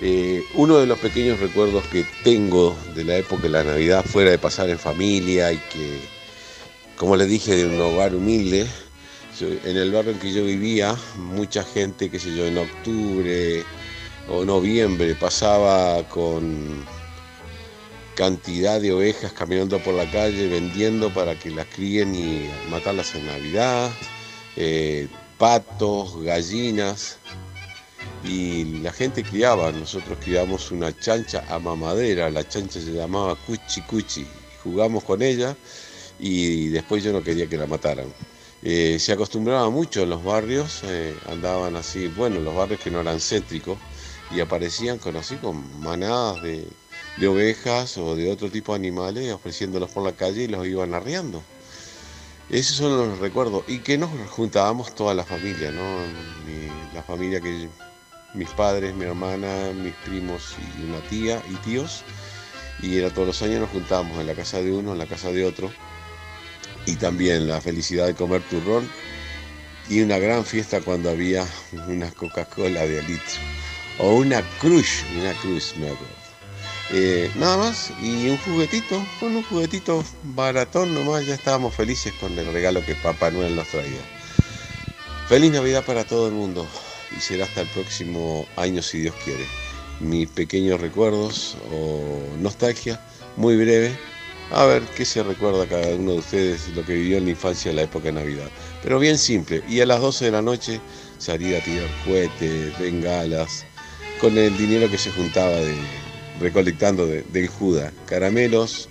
Eh, uno de los pequeños recuerdos que tengo de la época de la Navidad, fuera de pasar en familia y que, como les dije, de un hogar humilde, en el barrio en que yo vivía, mucha gente, qué sé yo, en octubre o noviembre pasaba con cantidad de ovejas caminando por la calle vendiendo para que las críen y matarlas en Navidad, eh, patos, gallinas, y la gente criaba, nosotros criamos una chancha a mamadera, la chancha se llamaba Cuchi Cuchi, jugamos con ella y después yo no quería que la mataran. Eh, se acostumbraba mucho en los barrios, eh, andaban así, bueno, los barrios que no eran céntricos, y aparecían con así con manadas de, de ovejas o de otro tipo de animales ofreciéndolos por la calle y los iban arriando. Esos son los recuerdos. Y que nos juntábamos toda la familia, ¿no? La familia que mis padres, mi hermana, mis primos y una tía y tíos. Y era todos los años nos juntábamos en la casa de uno, en la casa de otro. Y también la felicidad de comer turrón. Y una gran fiesta cuando había una Coca-Cola de litro. O una Crush, una Crush, me acuerdo. Eh, nada más, y un juguetito, con un juguetito baratón nomás, ya estábamos felices con el regalo que Papá Noel nos traía. Feliz Navidad para todo el mundo y será hasta el próximo año si Dios quiere. Mis pequeños recuerdos o nostalgia, muy breve. A ver qué se recuerda cada uno de ustedes lo que vivió en la infancia en la época de Navidad. Pero bien simple. Y a las 12 de la noche salir a tirar cohetes, bengalas, con el dinero que se juntaba de, recolectando de- del Juda. Caramelos,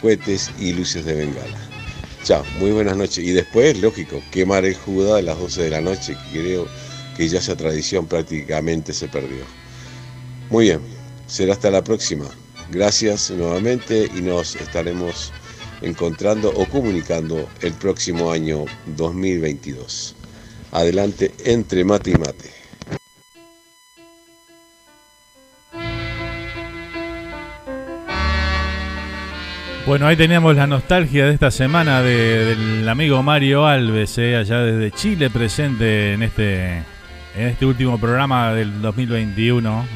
cohetes y luces de bengala. Chao, muy buenas noches. Y después, lógico, quemar el Juda a las 12 de la noche, que creo que ya esa tradición prácticamente se perdió. Muy bien, será hasta la próxima. Gracias nuevamente y nos estaremos encontrando o comunicando el próximo año 2022. Adelante entre mate y mate. Bueno, ahí teníamos la nostalgia de esta semana de- del amigo Mario Alves, eh, allá desde Chile, presente en este, en este último programa del 2021,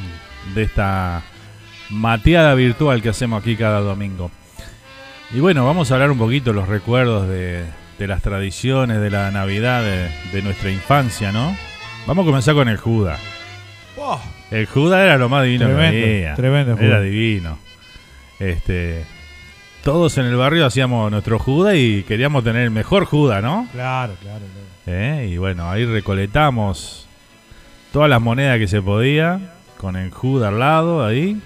de esta mateada virtual que hacemos aquí cada domingo. Y bueno, vamos a hablar un poquito de los recuerdos de, de las tradiciones de la Navidad de, de nuestra infancia, ¿no? Vamos a comenzar con el Juda. Oh. El Juda era lo más divino Tremendo, que había. tremendo Era divino. Este, todos en el barrio hacíamos nuestro Juda y queríamos tener el mejor Juda, ¿no? Claro, claro, claro. ¿Eh? Y bueno, ahí recoletamos todas las monedas que se podía con el Juda al lado, ahí.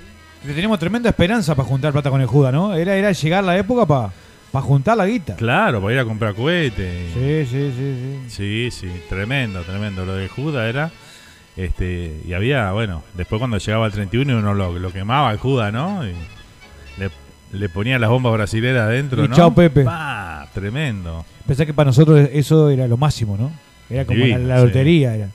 Teníamos tremenda esperanza para juntar plata con el Juda, ¿no? Era, era llegar la época para juntar la guita. Claro, para ir a comprar cohetes. Sí, sí, sí, sí. Sí, sí, tremendo, tremendo. Lo de Juda era. Este, y había, bueno, después cuando llegaba el 31 uno lo, lo quemaba el Juda, ¿no? Y le, ponía las bombas brasileras adentro, Y ¿no? chao, Pepe. Pa, tremendo. Pensé que para nosotros eso era lo máximo, ¿no? Era como la, Divino, la sí. lotería. Era,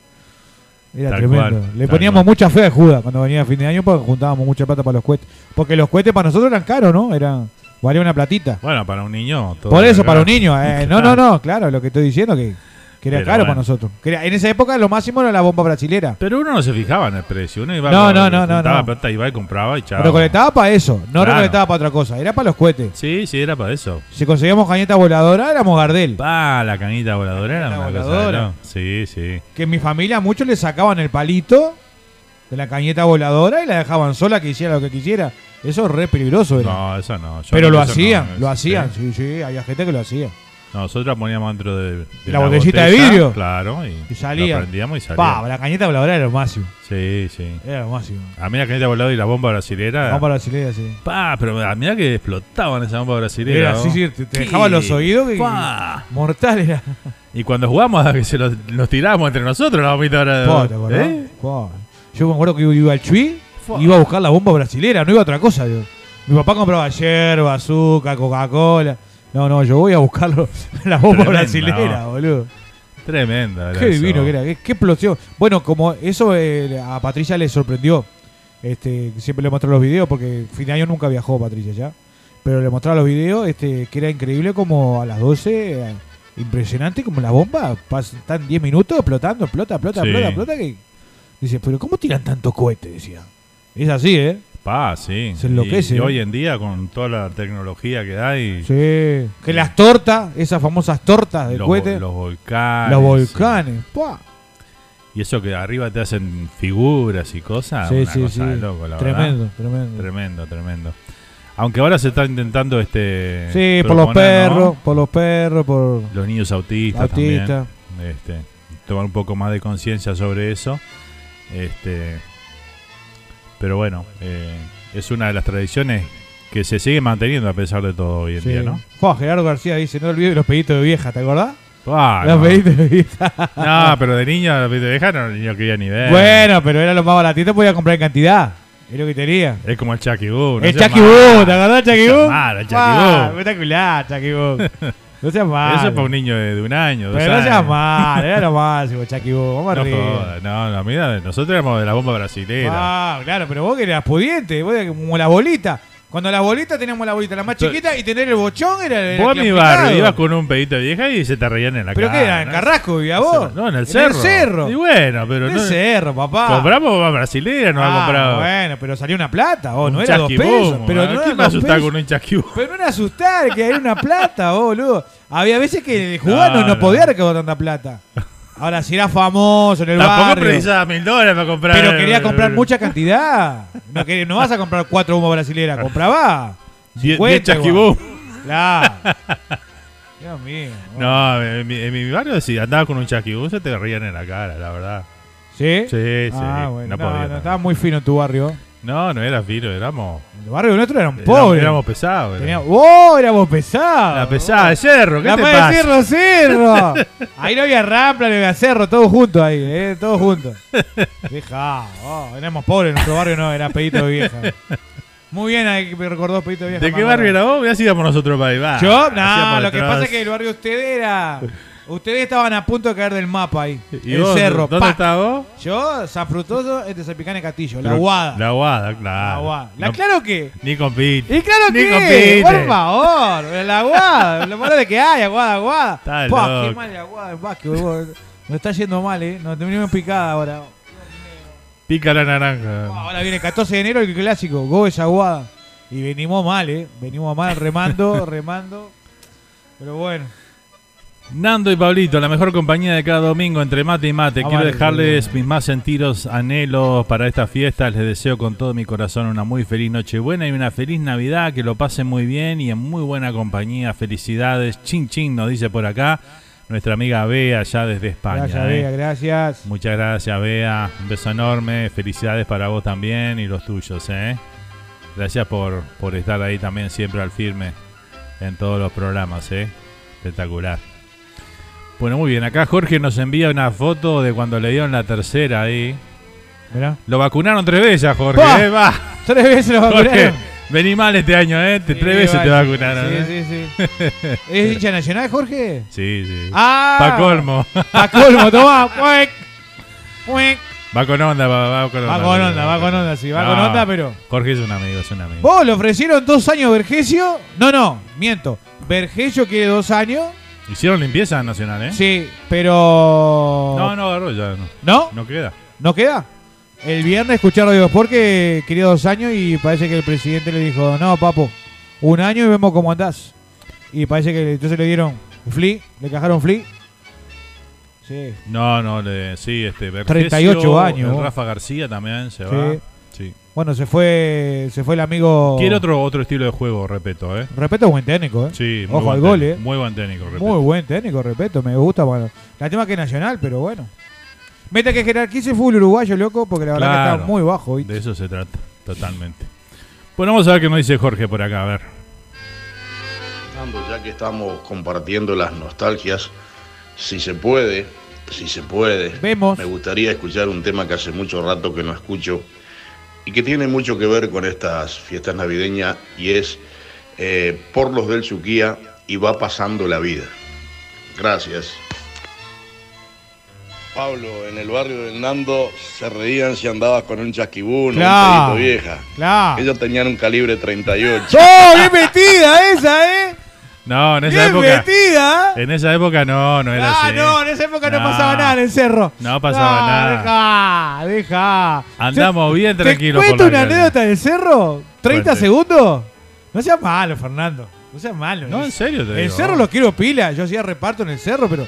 era Tal tremendo. cual, Le poníamos cual. mucha fe a Judas cuando venía a fin de año porque juntábamos mucha plata para los cohetes. Porque los cohetes para nosotros eran caros, ¿no? Eran, valía una platita. Bueno, para un niño. todo Por eso, era para un niño. eh, no, no, <laughs> no, claro, lo que estoy diciendo que, que era Pero caro bueno. para nosotros. Que era- en esa época lo máximo era la bomba brasilera. Pero uno no se fijaba en el precio. Uno iba No, no, no, no, juntaba no. plata, iba y compraba y chao. Recolectaba para eso, no Claro. recolectaba para otra cosa, era para los cohetes. Sí, sí, era para eso. Si conseguíamos cañeta voladora, éramos Gardel. Ah, la canita voladora era Cañita una cosa voladora. de loco. Sí, sí. Que en mi familia muchos le sacaban el palito de la cañeta voladora y la dejaban sola que hiciera lo que quisiera. Eso es re peligroso. Era. No, eso no. Yo Pero no, lo eso hacían, no, lo hacían, sí, sí, había gente que lo hacía. Nosotros poníamos dentro de, de La botellita de vidrio. Claro, y, Y salía. lo prendíamos y salía. Pa, la cañeta voladora era lo máximo. Sí, sí. Era lo máximo. A mí la canita voladora y la bomba brasilera. Vamos para brasileña, sí. Pa, pero a mí que explotaban esa bomba brasilera. Era, sí, sí, te, te ¿Qué? dejaba los oídos que, Pa. mortal era. Y cuando jugamos que se los, nos tirábamos entre nosotros la bombita ahora. Pa, ¿te acordás? ¿Eh? Yo me acuerdo que iba al Chui iba a buscar la bomba brasilera, no iba a otra cosa. yo. Mi papá compraba yerba, azúcar, Coca-Cola. No, no, yo voy a buscarlo <laughs> la bomba Tremenda, brasilera, ¿no? boludo. Tremenda. Qué eso. divino que era, qué, qué explosión. Bueno, como eso eh, a Patricia le sorprendió. Este, siempre le mostré los videos porque fin de año nunca viajó Patricia ya. Pero le mostraba los videos, este, que era increíble como a las 12, eh, impresionante como la bomba, están 10 minutos explotando, explota, explota, Sí. explota, explota. Que, dice, pero ¿cómo tiran tantos cohetes? Decía. Es así, ¿eh? Pa, sí. Se enloquece, Y, y hoy en día, con toda la tecnología que hay. Sí. Que las tortas, esas famosas tortas de los, cohete, los volcanes. los volcanes. ¡pua! Y eso que arriba te hacen figuras y cosas. Sí, una sí, cosa sí. de loco, la Tremendo, verdad. tremendo. Tremendo, tremendo. Aunque ahora se está intentando este. Sí, por los perros, por los perros, por Los niños autistas Autista. también. Este, tomar un poco más de conciencia sobre eso. Este, pero bueno, eh, es una de las tradiciones que se sigue manteniendo a pesar de todo hoy en Sí. día, ¿no? Fua, Gerardo García dice, no olvides los peditos de vieja, ¿te acordás? Ah, los no. peditos de vieja. <laughs> No, pero de niño, los peditos de vieja no, no quería ni ver. Bueno, pero era lo más baratito, podía comprar en cantidad. Es lo que tenía. Es como el Chucky Boo. no el Chucky. Boo, ¿te acordás del Chucky Boo? malo, el Chucky Boo. Espectacular, Chucky Boo. <laughs> No seas malo. Eso es para un niño de, de un año, Pero no seas malo, era lo <laughs> máximo, Chucky Boo. Vamos No arriba. jodas, no, no, mira, nosotros éramos de la bomba brasilera. Ah, claro, pero vos que eras pudiente, vos eras como la bolita. Cuando las bolitas teníamos la bolita la más chiquita y tener el bochón era el Vos a mi barrio ibas con un pedito de vieja y se te reían en la ¿Pero cara. qué era? ¿En ¿no? Carrasco vivía vos? No, en el En cerro. el cerro. Y bueno, pero En no. el cerro, papá. Compramos bomba brasilera, no Ah, ha comprado. Bueno, pero salió una plata, oh, no era dos pesos. Pero no ¿Quién me asustaba con un Boom? Pero no era asustar, que era una plata, <laughs> boludo. Había veces que el jugar no, No, no no. podía recaudar tanta plata. Ahora, si era famoso en el Tampoco barrio. precisaba mil dólares para comprar. Pero quería comprar mucha cantidad. No, vas a comprar cuatro bombas brasileras, compraba. <laughs> Die- 50 diez Chucky igual. Boom. Claro. <laughs> Dios mío. No, en mi, en mi barrio si andabas con un Boom se te reían en la cara, la verdad. ¿Sí? Sí, sí. Ah, bueno. no No, podía. no, estaba muy fino en tu barrio. No, no era filo, éramos. El barrio nuestro eran pobres. Éramos pesados. Éramos. ¡Oh! Éramos pesados. La pesada de cerro, ¿qué La te pasa? cerro, cerro. <laughs> Ahí no había rampla, no había cerro, todos juntos ahí, eh, todos juntos. Deja, oh, éramos pobres, nuestro barrio no, era pedito de vieja. Muy bien, ahí me recordó pedito de vieja. ¿De qué barrio era vos? Ya íbamos nosotros para ahí. va. Yo, no, lo que pasa es que el barrio de usted era. Ustedes estaban a punto de caer del mapa ahí. ¿Y el vos, cerro. ¿Dónde estabas vos? Yo, San Frutoso, este Zapicán Castillo, la Guada. La Guada, claro. La Guada. ¿La No- claro que? Ni compite. Y claro Ni que, compite. por favor, la Aguada, lo malo de que hay, Aguada, Aguada. Está Pa, loco. qué mal la Aguada en básquet. Nos está yendo mal, eh. Nos terminamos picada ahora. Pica la naranja. Ahora viene el 14 de enero el clásico, Goes Aguada. Y venimos mal, eh. Venimos mal, remando, <laughs> remando. Pero bueno. Nando y Pablito, la mejor compañía de cada domingo entre mate y mate. Quiero dejarles mis más sentidos anhelos para esta fiesta. Les deseo con todo mi corazón una muy feliz Nochebuena y una feliz Navidad. Que lo pasen muy bien y en muy buena compañía. Felicidades. Chin chin nos dice por acá nuestra amiga Bea, allá desde España. Gracias, ¿eh? Bea, gracias. Muchas gracias, Bea. Un beso enorme. Felicidades para vos también y los tuyos, ¿eh? Gracias por, por estar ahí también siempre al firme en todos los programas, ¿eh? Espectacular. Bueno, muy bien. Acá Jorge nos envía una foto de cuando le dieron la tercera ahí. Mirá. Lo vacunaron tres veces Jorge. ¿eh? Va. Tres veces lo Jorge, vacunaron. Vení mal este año, ¿eh? Te- Sí, tres veces te vale. va a curar. Sí, ¿eh? sí, sí. <laughs> ¿Es hincha nacional, Jorge? Sí, sí. Ah. Pa' colmo. Pa' colmo, <laughs> tomá. Cuec, cuec. Va con onda, va, va con onda. Va con onda, va con onda, sí, va con onda, pero- Jorge es un amigo, es un amigo. ¿Vos le ofrecieron dos años Vergesio? No, no, miento. Vergesio quiere dos años. Hicieron limpieza nacional, ¿eh? Sí, pero. No, no agarró ya. No. ¿No? No queda. ¿No queda? El viernes escuché Radio Sport que quería dos años y parece que el presidente le dijo, no, papo, un año y vemos cómo andás. Y parece que entonces le dieron Flea, le cajaron Flea. Sí. No, no, le, sí, este. Vergesio, 38 años. Rafa García también se Sí. va. Bueno, se fue se fue el amigo... Quiere otro, otro estilo de juego, respeto, ¿eh? Respeto buen técnico, ¿eh? Sí, muy Ojo buen al gol, técnico, ¿eh? Muy buen técnico, respeto. Muy buen técnico, respeto, me gusta. Bueno, la tema que es nacional, pero bueno. Meta que jerarquice el fútbol uruguayo, loco, porque la verdad que está muy bajo. ¿viste? De eso se trata, totalmente. Bueno, vamos a ver qué nos dice Jorge por acá, a ver. Ya que estamos compartiendo las nostalgias, si se puede, si se puede, Vemos. me gustaría escuchar un tema que hace mucho rato que no escucho y que tiene mucho que ver con estas fiestas navideñas y es eh, Por los del Suquía y va pasando la vida. Gracias. Pablo, en el barrio del Nando se reían si andabas con un chasquibún Claro, un pedito vieja. claro. Ellos tenían un calibre 38. ¡Oh, bien metida esa, eh! No, en esa Bien época. metida. En esa época no, no era Ah, así. no, en esa época no, No. pasaba nada en el cerro. No pasaba No, nada. Deja, deja. Andamos bien tranquilos ¿Te por cuento la una calle. anécdota del cerro? ¿30 Cuente. segundos? No seas malo, Fernando. No seas malo. No, en serio te El digo. cerro lo quiero pila. Yo hacía reparto en el cerro, pero.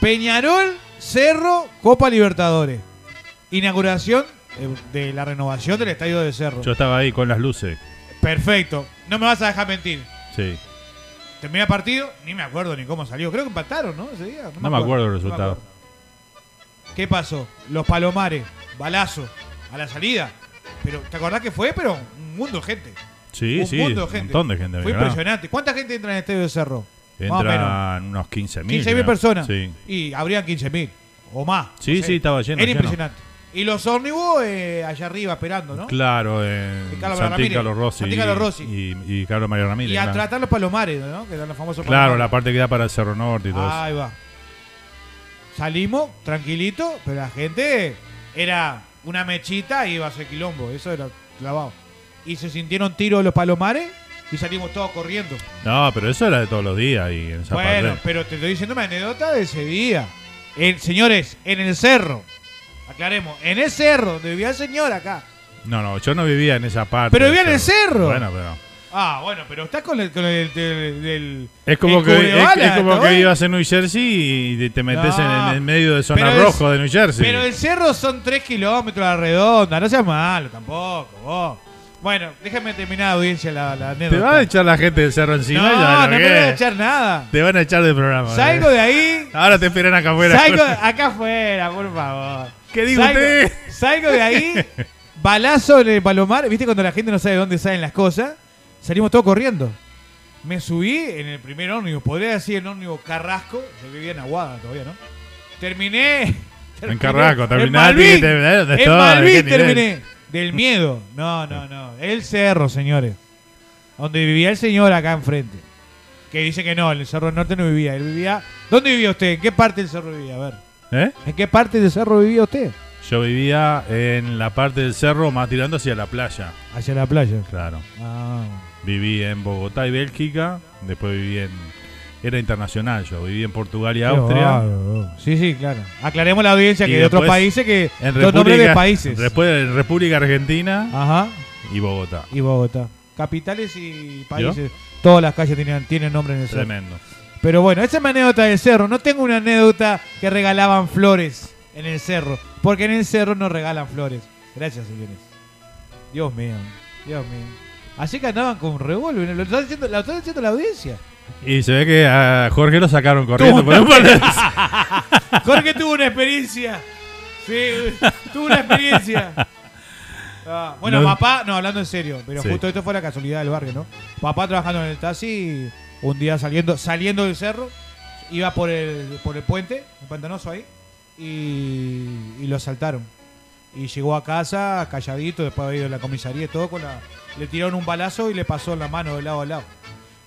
Peñarol, Cerro, Copa Libertadores. Inauguración eh, de la renovación del estadio de Cerro. Yo estaba ahí con las luces. Perfecto. No me vas a dejar mentir. Sí. Terminé el partido, ni me acuerdo ni cómo salió. Creo que empataron, ¿no? Ese día. No me acuerdo el resultado. ¿Qué pasó? Los palomares, balazo, a la salida. Pero, ¿te acordás que fue? Pero un mundo de gente. Sí, un sí, mundo de un gente. montón de gente, Fue impresionante. ¿Cuánta gente entra en el estadio de Cerro? Entran unos 15.000. 15.000 creo. personas. Sí. Y habrían 15.000 o más. Sí, no sé. sí, estaba lleno, Era lleno. impresionante. Y los ómnibus eh, allá arriba esperando, ¿no? Claro, en Y Carlos Santín Ramírez. Carlos Rossi. Santín Carlos Rossi. Y, y Carlos María Ramírez. Y a claro. tratar los palomares, ¿no? Que eran los famosos Claro, palomares. la parte que da para el Cerro Norte y todo eso. Ahí va. Salimos, tranquilito, pero la gente era una mechita y iba a hacer quilombo. Eso era clavado. Y se sintieron tiros los palomares y salimos todos corriendo. No, pero eso era de todos los días y en esa Bueno, pero te estoy diciendo una anécdota de ese día. En- señores, en el cerro. Aclaremos, en el cerro, donde vivía el señor acá. No, no, yo no vivía en esa parte. Pero vivía en el cerro. Bueno, pero. Ah, bueno, pero estás con el, con el, Es como el que, es, como que ibas en New Jersey y te metes en, No. en el medio de zona rojo de New Jersey. Pero el cerro son 3 kilómetros a la redonda, no seas malo tampoco, vos. Bueno, déjame terminar audiencia la, la Te van a echar la gente del cerro encima. No, ya, no me voy a echar nada. Te van a echar del programa. Salgo ¿eh? de ahí. Ahora te esperan acá afuera. Salgo acá afuera, por favor. ¿Qué digo salgo, usted? Salgo de ahí, <laughs> balazo en el palomar. ¿Viste cuando la gente no sabe dónde salen las cosas? Salimos todos corriendo. Me subí en el primer ómnibus, podría decir el ómnibus Carrasco. Yo vivía en Aguada todavía, ¿no? Terminé. <laughs> En Carrasco, en terminaste, Malvin, te- ¿de dónde en? Malvin ¿De qué nivel? terminé. Del miedo. No, no, no. El cerro, señores. Donde vivía el señor acá enfrente. Que dice que no, en el Cerro Norte no vivía. Él vivía. ¿Dónde vivía usted? ¿En qué parte del cerro vivía? A ver. ¿Eh? ¿En qué parte del cerro vivía usted? Yo vivía en la parte del cerro más tirando hacia la playa. Hacia la playa. Claro. Ah. Viví en Bogotá y Bélgica. Después viví en. Era internacional yo. Viví en Portugal y Austria. bárbaro. Sí, sí, claro. Aclaremos la audiencia Y que de otros después países que. en Los nombres de países. Después en República Argentina Ajá. y Bogotá. Y Bogotá. Capitales y países. Todas las calles tienen, tienen nombre en el cerro. Tremendo. Pero bueno, esa es mi anécdota del cerro. No tengo una anécdota que regalaban flores en el cerro. Porque en el cerro no regalan flores. Gracias, señores. Dios mío. Dios mío. Así que andaban con revólver. Lo está diciendo, lo está diciendo la audiencia. Y se ve que a Jorge lo sacaron corriendo. Por <laughs> Jorge tuvo una experiencia. Sí, tuvo una experiencia. Ah, bueno, No- papá, no, hablando en serio, pero Sí. justo esto fue la casualidad del barrio, ¿no? Papá trabajando en el taxi, un día saliendo saliendo del cerro, iba por el, por el puente, un pantanoso ahí, y, y lo asaltaron. Y llegó a casa calladito, después de haber ido a la comisaría y todo, con la, le tiraron un balazo y le pasó en la mano de lado a lado.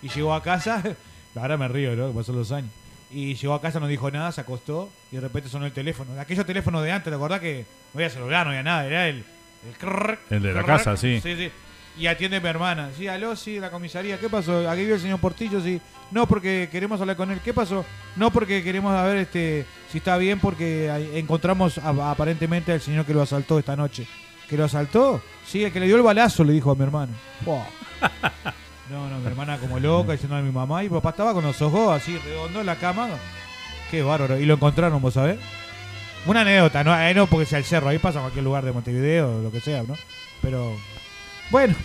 Y llegó a casa, <laughs> ahora me río, ¿no? Que pasó los años. Y llegó a casa, no dijo nada, se acostó y de repente sonó el teléfono. Aquellos teléfonos de antes, ¿te acordás que no había celular, no había nada? Era el... El, crrr, El de la crrr. casa, sí. Sí, sí. Y atiende mi hermana. Sí, aló, sí, la comisaría. ¿Qué pasó? Aquí vio el señor Portillo, sí. No, porque queremos hablar con él. ¿Qué pasó? No, porque queremos saber este, si está bien, porque encontramos a- aparentemente al señor que lo asaltó esta noche. ¿Que lo asaltó? Sí, el que le dio el balazo, le dijo a mi hermano. <laughs> No, no, mi hermana como loca, diciendo a mi mamá. Y papá estaba con los ojos así, redondo en la cama. Qué bárbaro. Y lo encontraron, vos sabés. Una anécdota, no, eh, no porque sea el cerro, ahí pasa en cualquier lugar de Montevideo, lo que sea, ¿no? Pero, bueno,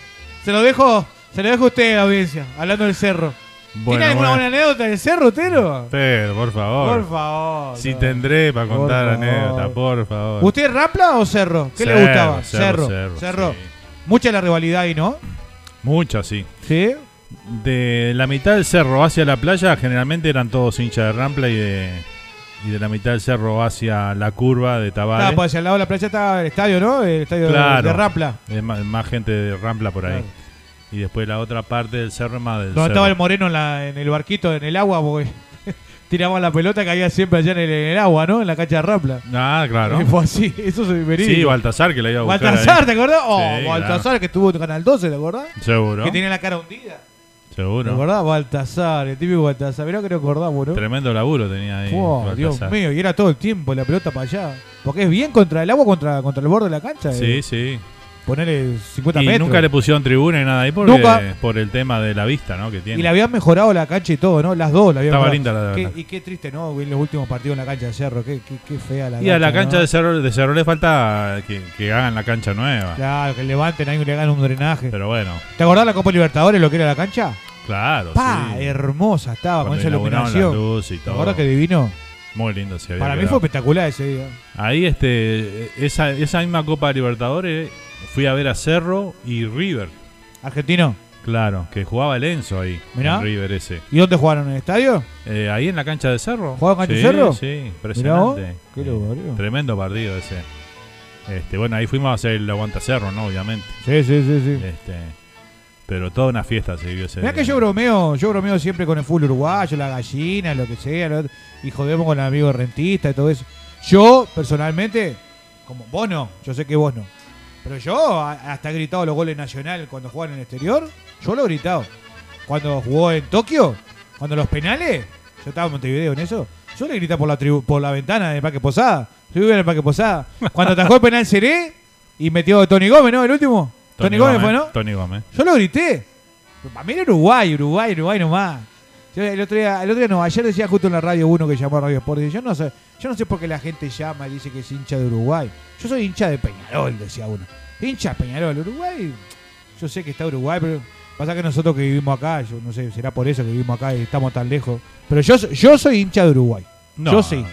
se lo dejo, se lo dejo a usted, audiencia, hablando del cerro. Bueno, ¿Tiene alguna buena anécdota del cerro, Tero? Pero, por favor. Por favor. Si no. tendré para contar anécdota, por favor. ¿Usted es Rampla o Cerro? ¿Qué le Cerro, gustaba? Cerro, Cerro. Cerro, sí. Mucha la rivalidad ahí, ¿no? Mucho, sí. ¿Sí? De la mitad del cerro hacia la playa, generalmente eran todos hinchas de Rampla y de, y de la mitad del cerro hacia la curva de Tabales. Ah, pues hacia el lado de la playa estaba el estadio, ¿no? El estadio de- Claro. de Rampla. Es más, más gente de Rampla por ahí. Claro. Y después la otra parte del cerro es más del Donde cerro. estaba el moreno en, la- en el barquito, en el agua, porque <laughs> tiraba la pelota, caía siempre allá en el, en el agua, ¿no? En la cancha de Rampla. Ah, claro. <laughs> Fue así, <laughs> eso es verídico. Sí, Baltasar que la iba a buscar. Baltasar, ahí. ¿te acordás? Oh, Sí, Baltasar que estuvo en Canal 12, ¿te acordás? Seguro. Que tenía la cara hundida. ¿Te Seguro. acordás? Baltasar, el típico Baltasar. Mirá que nos acordamos, ¿no? Tremendo laburo tenía ahí. Fua, Dios Baltasar. mío, y era todo el tiempo la pelota para allá. Porque es bien contra el agua, contra, contra el borde de la cancha. Sí, eh. sí. Ponerle 50 Y metros. nunca le pusieron tribuna y nada ahí porque, Nunca. por el tema de la vista, ¿no? Que tiene. Y le habían mejorado la cancha y todo, ¿no? Las dos la habían Estaba linda la de Qué- verdad. Y qué triste, ¿no? En los últimos partidos en la cancha de Cerro. Qué, qué, qué fea la Y a la cancha ¿no? de Cerro, de Cerro le falta que, que hagan la cancha nueva. Claro, que levanten ahí y le hagan un drenaje. Pero bueno, ¿Te acordás la Copa Libertadores, lo que era la cancha? claro. Pa, sí. hermosa estaba Cuando con esa inauguraron la iluminación. y ¿Te todo. acordás que divino? Muy lindo se había Para mí quedado. fue espectacular ese día. Ahí, este, esa, esa misma Copa Libertadores, fui a ver a Cerro y River. ¿Argentino? Claro, que jugaba el Enzo ahí. Mirá. en River ese. ¿Y dónde jugaron? ¿En el estadio? Eh, ahí en la cancha de Cerro. ¿Jugaban cancha de Sí, Cerro? Sí, impresionante. Qué parió. Tremendo partido ese. Este, bueno, ahí fuimos a hacer el aguanta Cerro, ¿no? Obviamente. Sí, sí, sí, sí. Este, pero toda una fiesta se vivió ese Mirá que yo bromeo, yo bromeo siempre con el fútbol uruguayo, la gallina, lo que sea, lo y jodemos con el amigo rentista y todo eso. Yo, personalmente, como vos no, yo sé que vos no. Pero yo hasta he gritado los goles nacionales cuando juegan en el exterior. Yo lo he gritado. Cuando jugó en Tokio, cuando los penales, yo estaba en Montevideo en eso. Yo le grité por la tribu- por la ventana del Parque Posada. Yo vivía en el Parque Posada. Cuando atajó el penal Seré y metió Tony Gómez, ¿no? El último. Tony, Gómez, fue, ¿no? Tony Gómez. Yo lo grité. Para mí era Uruguay, Uruguay, Uruguay nomás. El otro día, el otro día no, ayer decía justo en la radio uno que llamó a Radio Sport. dice, Yo no sé, yo no sé por qué la gente llama y dice que es hincha de Uruguay. Yo soy hincha de Peñarol, decía uno. Hincha de Peñarol, Uruguay. Yo sé que está Uruguay, pero pasa que nosotros que vivimos acá, yo no sé, será por eso que vivimos acá y estamos tan lejos. Pero yo, yo soy hincha de Uruguay. No, Yo sí.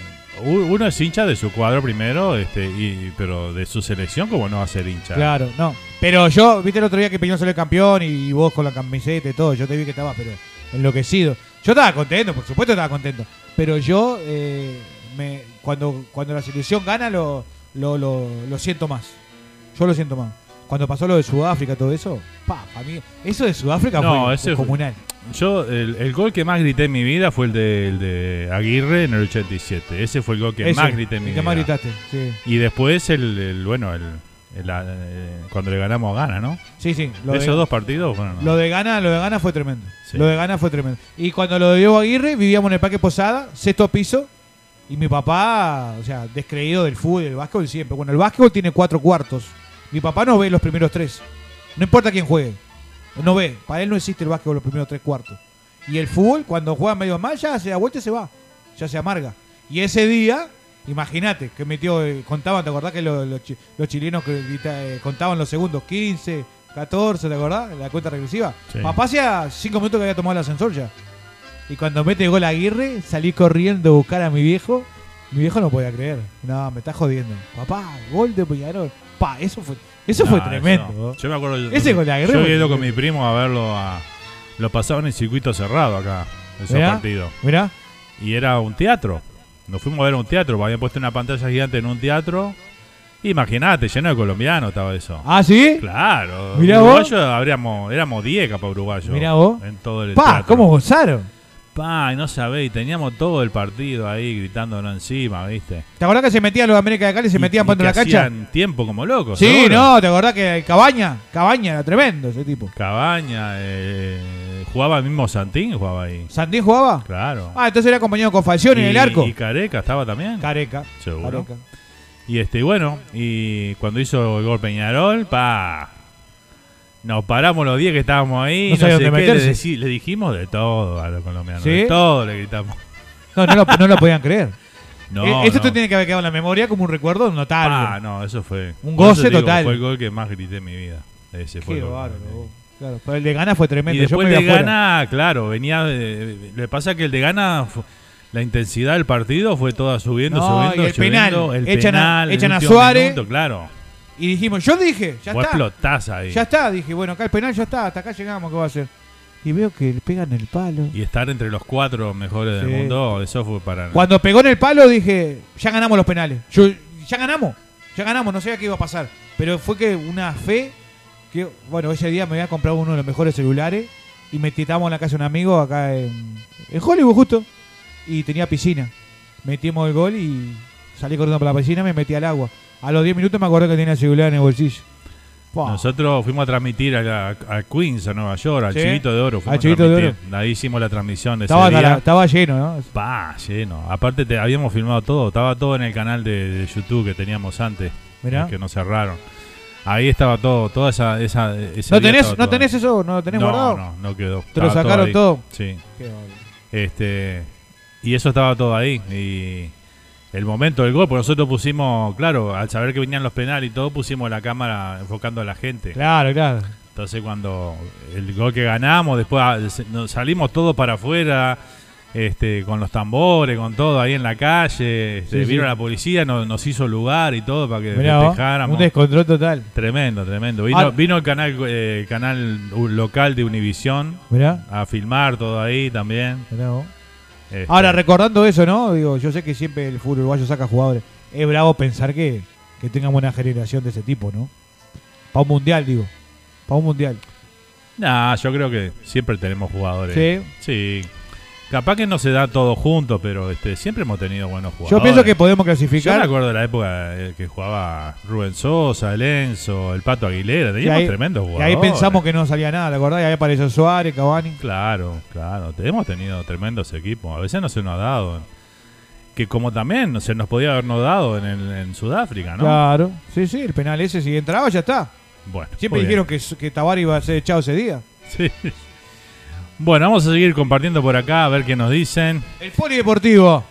Uno es hincha de su cuadro primero, este, y, pero de su selección, como no va a ser hincha? Claro, no. Pero yo, viste el otro día que Peñón salió campeón y vos con la camiseta y todo, yo te vi que estabas, pero enloquecido. Yo estaba contento, por supuesto estaba contento. Pero yo, eh, me, cuando, cuando la selección gana, lo, lo, lo, lo siento más. Yo lo siento más. Cuando pasó lo de Sudáfrica, todo eso, pa, pa' mí, eso de Sudáfrica No, fue ese fue- comunal. Yo, el, el gol que más grité en mi vida fue el de, el de Aguirre en el 87. Ese fue el gol que Ese, más grité en mi el que vida. más gritaste, sí. Y después, el, el- bueno, el- la- eh, cuando le ganamos a Gana, ¿no? Sí, sí. Lo de- Esos dos partidos, bueno, no. Lo de Gana, lo de Gana fue tremendo. Sí. Lo de Gana fue tremendo. Y cuando lo de Diego Aguirre, vivíamos en el Parque Posada, sexto piso. Y mi papá, o sea, descreído del fútbol del básquetbol siempre. Bueno, el básquetbol tiene cuatro cuartos. Mi papá no ve los primeros tres. No importa quién juegue. No ve. Para él no existe el básquetbol los primeros tres cuartos. Y el fútbol, cuando juega medio mal, ya se da vuelta y se va. Ya se amarga. Y ese día, imagínate, que metió, eh, contaban, ¿te acordás que lo- los, chi- los chilenos que eh, contaban los segundos? 15, 14, ¿te acordás? La cuenta regresiva. Sí. Papá hacía cinco minutos que había tomado el ascensor ya. Y cuando mete gol Aguirre, salí corriendo a buscar a mi viejo. Mi viejo no podía creer. No, me está jodiendo. Papá, gol de Peñarol. Pa, eso fue, eso fue tremendo. no. Yo me acuerdo. Ese gol de Aguirre Yo fue he ido con mi primo a verlo. A, lo pasaban en circuito cerrado acá, esos Mirá, partidos. mirá. Y era un teatro. Nos fuimos a ver un teatro. Habían puesto una pantalla gigante en un teatro. Imagínate, lleno de colombianos estaba eso. ¿Ah, sí? Claro. Mirá vos. Uruguayo habríamos, éramos 10 capaz uruguayos. Mirá vos. En todo el Pa, teatro. ¿cómo gozaron? Pa, y no sabéis, teníamos todo el partido ahí gritándonos encima, ¿viste? ¿Te acordás que se metían los América de Cali, se Y- metían y por que la cancha? hacían tiempo como locos. Sí, seguro. no, ¿te acordás que Cabaña? Cabaña era tremendo ese tipo. Cabaña, eh, jugaba el mismo Santín, jugaba ahí. ¿Santín jugaba? Claro. Ah, entonces era compañero con Falcioni en el arco. Y Careca estaba también. Careca. Seguro. Careca. Y este, bueno, y cuando hizo el gol Peñarol, pa. Nos paramos los 10 que estábamos ahí. No No, sabía sé dónde qué, le, le dijimos de todo a los colombianos. ¿Sí? De todo le gritamos. No, no lo, no lo podían creer. <laughs> No, Eh, Esto no. te tiene que haber quedado en la memoria como un recuerdo notable. Ah, no, eso fue. Un goce digo, total. Fue el gol que más grité en mi vida. Ese fue Qué el gol. bárbaro. Claro, pero el de Gana fue tremendo. Y Yo después me de iba afuera. Gana, claro, venía. de- le pasa que el de Gana, la intensidad del partido fue toda subiendo, No, subiendo. y el penal. el Echan a- penal, el echan a Suárez. minuto, claro. Y dijimos, yo dije, ya Vos está. explotás ahí. Ya está, dije, bueno, acá el penal ya está, hasta acá llegamos, ¿qué va a hacer? Y veo que le pegan el palo. Y estar entre los cuatro mejores Sí. del mundo, eso fue para. Cuando pegó en el palo dije, ya ganamos los penales. Yo, ya ganamos, ya ganamos, no sabía qué iba a pasar. Pero fue que una fe que, bueno, ese día me había comprado uno de los mejores celulares y me titamos en la casa de un amigo acá en, en Hollywood justo. Y tenía piscina. Metimos el gol y salí corriendo por la piscina y me metí al agua. A los 10 minutos me acordé que tenía el celular en el bolsillo. Nosotros fuimos a transmitir a, la- a Queens, a Nueva York, al Sí. Chivito de Oro. Al a Chivito de. Ahí hicimos la transmisión de Estaba, ese día. estaba lleno, ¿no? Pa, lleno. Aparte te habíamos filmado todo, estaba todo en el canal de, de YouTube que teníamos antes, Mirá. que nos cerraron. Ahí estaba todo, toda esa esa ese ¿No tenés, ¿No tenés eso? ¿No lo tenés no, guardado? No, no quedó. ¿Te lo sacaron todo? Sí. Qué bárbaro. Este y eso estaba todo ahí y el momento del gol, porque nosotros pusimos, claro, al saber que venían los penales y todo, pusimos la cámara enfocando a la gente. Claro, claro. Entonces cuando el gol que ganamos, después ah, salimos todos para afuera, este, con los tambores, con todo ahí en la calle, este, Sí, vieron sí. la policía, nos, nos hizo lugar y todo para que Mirá vos, festejáramos. un descontrol total. Tremendo, tremendo. Vino, vino el canal eh, canal local de Univisión a filmar todo ahí también. Mirá vos. Este, Ahora, recordando eso, ¿no? Digo, yo sé que siempre el fútbol uruguayo saca jugadores. Es bravo pensar que, que tengamos una generación de ese tipo, ¿no? Para un mundial, digo. Para un mundial. Nah, yo creo que siempre tenemos jugadores. Sí. Sí. Capaz que no se da todo junto, pero este, siempre hemos tenido buenos jugadores. Yo pienso que podemos Yo clasificar. me acuerdo de la época eh, que jugaba Rubén Sosa, el Enzo, el Pato Aguilera. y Teníamos ahí, tremendos y jugadores. ahí pensamos que no salía nada, ¿te acordás? Y ahí apareció Suárez, Cavani. Claro, claro. Hemos tenido tremendos equipos. A veces no se nos ha dado. Que como también se nos podía habernos dado en, el- en Sudáfrica, ¿no? Claro. Sí, sí, el penal ese, si entraba, ya está. Bueno, Siempre dijeron que, que Tabar iba a ser echado ese día. <laughs> Sí. Bueno, vamos a seguir compartiendo por acá a ver qué nos dicen. El polideportivo.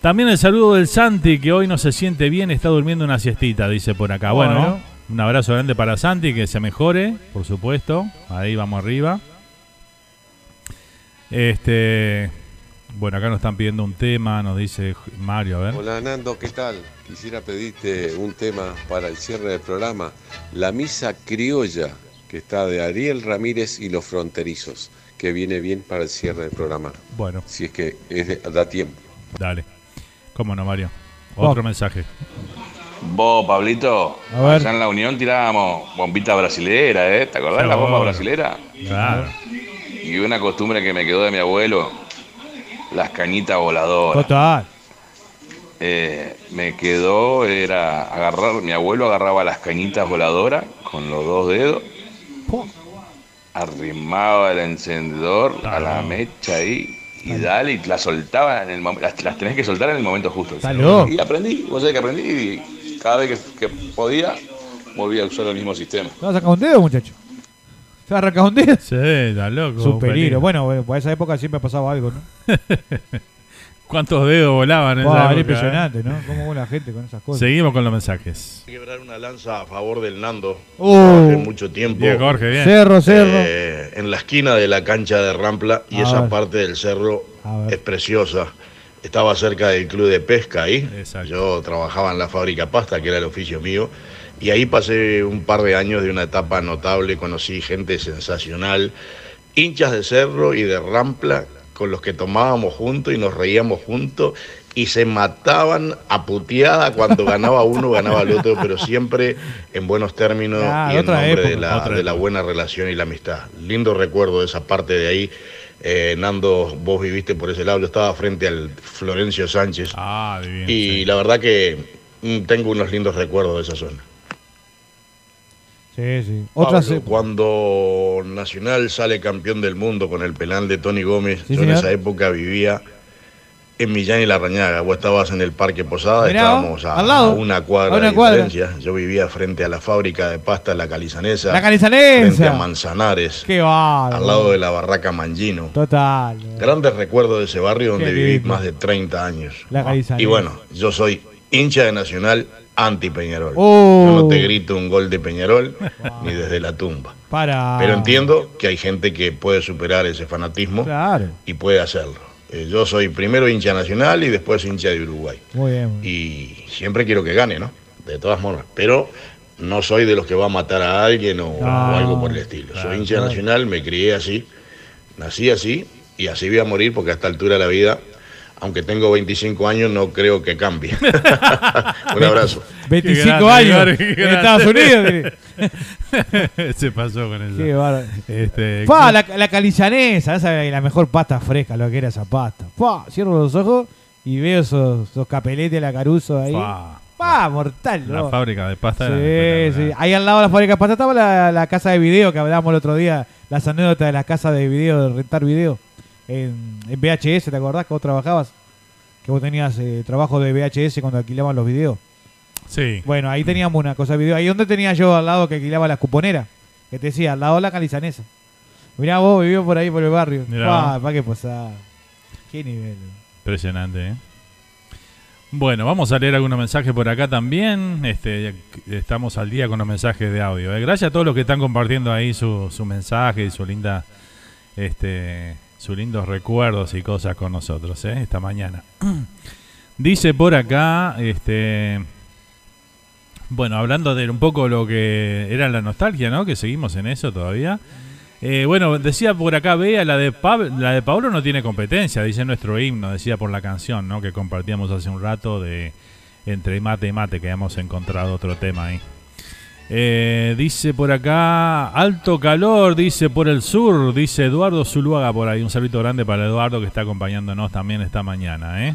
También el saludo del Santi, que hoy no se siente bien, está durmiendo una siestita, dice por acá. Bueno, Bueno. un abrazo grande para Santi, que se mejore, por supuesto. Ahí vamos arriba. Este, bueno, acá nos están pidiendo un tema, nos dice Mario, a ver. Hola Nando, ¿qué tal? Quisiera pedirte un tema para el cierre del programa. La misa criolla, que está de Ariel Ramírez y los fronterizos, que viene bien para el cierre del programa. Bueno. Si es que es de- da tiempo. Dale. ¿Cómo no, Mario? Oh. Otro mensaje. Vos, Pablito, A ver. allá en la Unión tirábamos bombita brasilera, ¿eh? ¿Te acordás de la bomba brasilera? Claro. Y una costumbre que me quedó de mi abuelo, las cañitas voladoras. Total. Eh, me quedó, era agarrar, mi abuelo agarraba las cañitas voladoras con los dos dedos, arrimaba el encendedor a la mecha ahí y dale, y la soltaba en el momento, las, las tenés que soltar en el momento justo. Y aprendí, vos sabés que aprendí y cada vez que, que podía volvía a usar el mismo sistema. ¿Te vas a sacar un dedo, muchacho? ¿Te vas a arrancar un dedo? Sí, está loco. Es un peligro. peligro. Bueno, bueno, por esa época siempre pasaba algo, ¿no? <laughs> ¿Cuántos dedos volaban en Buah, esa era época, impresionante, eh? ¿no? Cómo va la gente con esas cosas. Seguimos con los mensajes. Quebrar una lanza a favor del Nando. Uh. Trabajé mucho tiempo. Bien, Jorge, bien. Cerro, cerro. eh, en la esquina de la cancha de Rampla y A esa ver. parte del cerro es preciosa. Estaba cerca del club de pesca ahí. Yo trabajaba en la fábrica pasta, que era el oficio mío. Y ahí pasé un par de años de una etapa notable. Conocí gente sensacional, hinchas de cerro y de Rampla con los que tomábamos juntos y nos reíamos juntos y se mataban a puteada cuando ganaba uno, ganaba el otro, pero siempre en buenos términos Ah, y en nombre de, la, de la buena relación y la amistad. Lindo recuerdo de esa parte de ahí. Eh, Nando, vos viviste por ese lado, yo estaba frente al Florencio Sánchez. Ah, divino. Y la verdad que mm, tengo unos lindos recuerdos de esa zona. Sí, sí. Pablo, cuando Nacional sale campeón del mundo con el penal de Tony Gómez, Sí, yo en esa época vivía en Millán y La Rañaga. Vos estabas en el Parque Posada, Mirá, estábamos a, al lado, a una cuadra a una de cuadra. diferencia. Yo vivía frente a la fábrica de pasta La Calizanesa. La Calizanesa. Frente a Manzanares, Qué bárbaro. al lado de la barraca Mangino. Total. Grandes recuerdos de ese barrio donde viví más de 30 años. La Calizanesa. Y bueno, yo soy hincha de Nacional anti Peñarol. Oh. Yo no te grito un gol de Peñarol ni desde la tumba. Para. Pero entiendo que hay gente que puede superar ese fanatismo Claro. y puede hacerlo. Eh, yo soy primero hincha nacional y después hincha de Uruguay. Muy bien. muy bien. Y siempre quiero que gane, ¿no? De todas formas. Pero no soy de los que va a matar a alguien o, o algo por el estilo. soy hincha claro. nacional, me crié así, nací así y así voy a morir porque a esta altura de la vida, aunque tengo 25 años, no creo que cambie. <laughs> <laughs> Un abrazo. 25 grande, años en. Estados Unidos. <laughs> Se pasó con eso. Qué bárbaro. Este, Pa, la, la calizanesa, esa es la mejor pasta fresca, lo que era esa pasta. Pa, cierro los ojos y veo esos, esos capeletes de la Caruso ahí. Pa. Pa, mortal, La ¿no? fábrica de pasta Sí, sí. Ahí al lado de la fábrica de pasta estaba la, la casa de video que hablábamos el otro día, las anécdotas de las casas de video, de rentar video. En, en VHS, ¿te acordás que vos trabajabas? Que vos tenías eh, trabajo de VHS cuando alquilaban los videos. Sí. Bueno, ahí teníamos una cosa de video. Ahí donde tenía yo al lado que alquilaba la cuponera. Que te decía, al lado de la calizanesa. Mirá vos, vivió por ahí por el barrio. Mirá Pa, qué posada. Qué nivel. Impresionante, ¿eh? Bueno, vamos a leer algunos mensajes por acá también. Este, estamos al día con los mensajes de audio. ¿eh? Gracias a todos los que están compartiendo ahí su, su mensaje y su linda, este, sus lindos recuerdos y cosas con nosotros, ¿eh? Esta mañana. <clears throat> Dice por acá, este, bueno, hablando de un poco lo que era la nostalgia, ¿no? Que seguimos en eso todavía. Eh, bueno, decía por acá, vea, la de, Pab- la de Pablo no tiene competencia, dice nuestro himno, decía por la canción, ¿no? Que compartíamos hace un rato de entre mate y mate, que hemos encontrado otro tema ahí. Eh, dice por acá, alto calor, dice por el sur, dice Eduardo Zuluaga por ahí. Un saludo grande para Eduardo que está acompañándonos también esta mañana, ¿eh?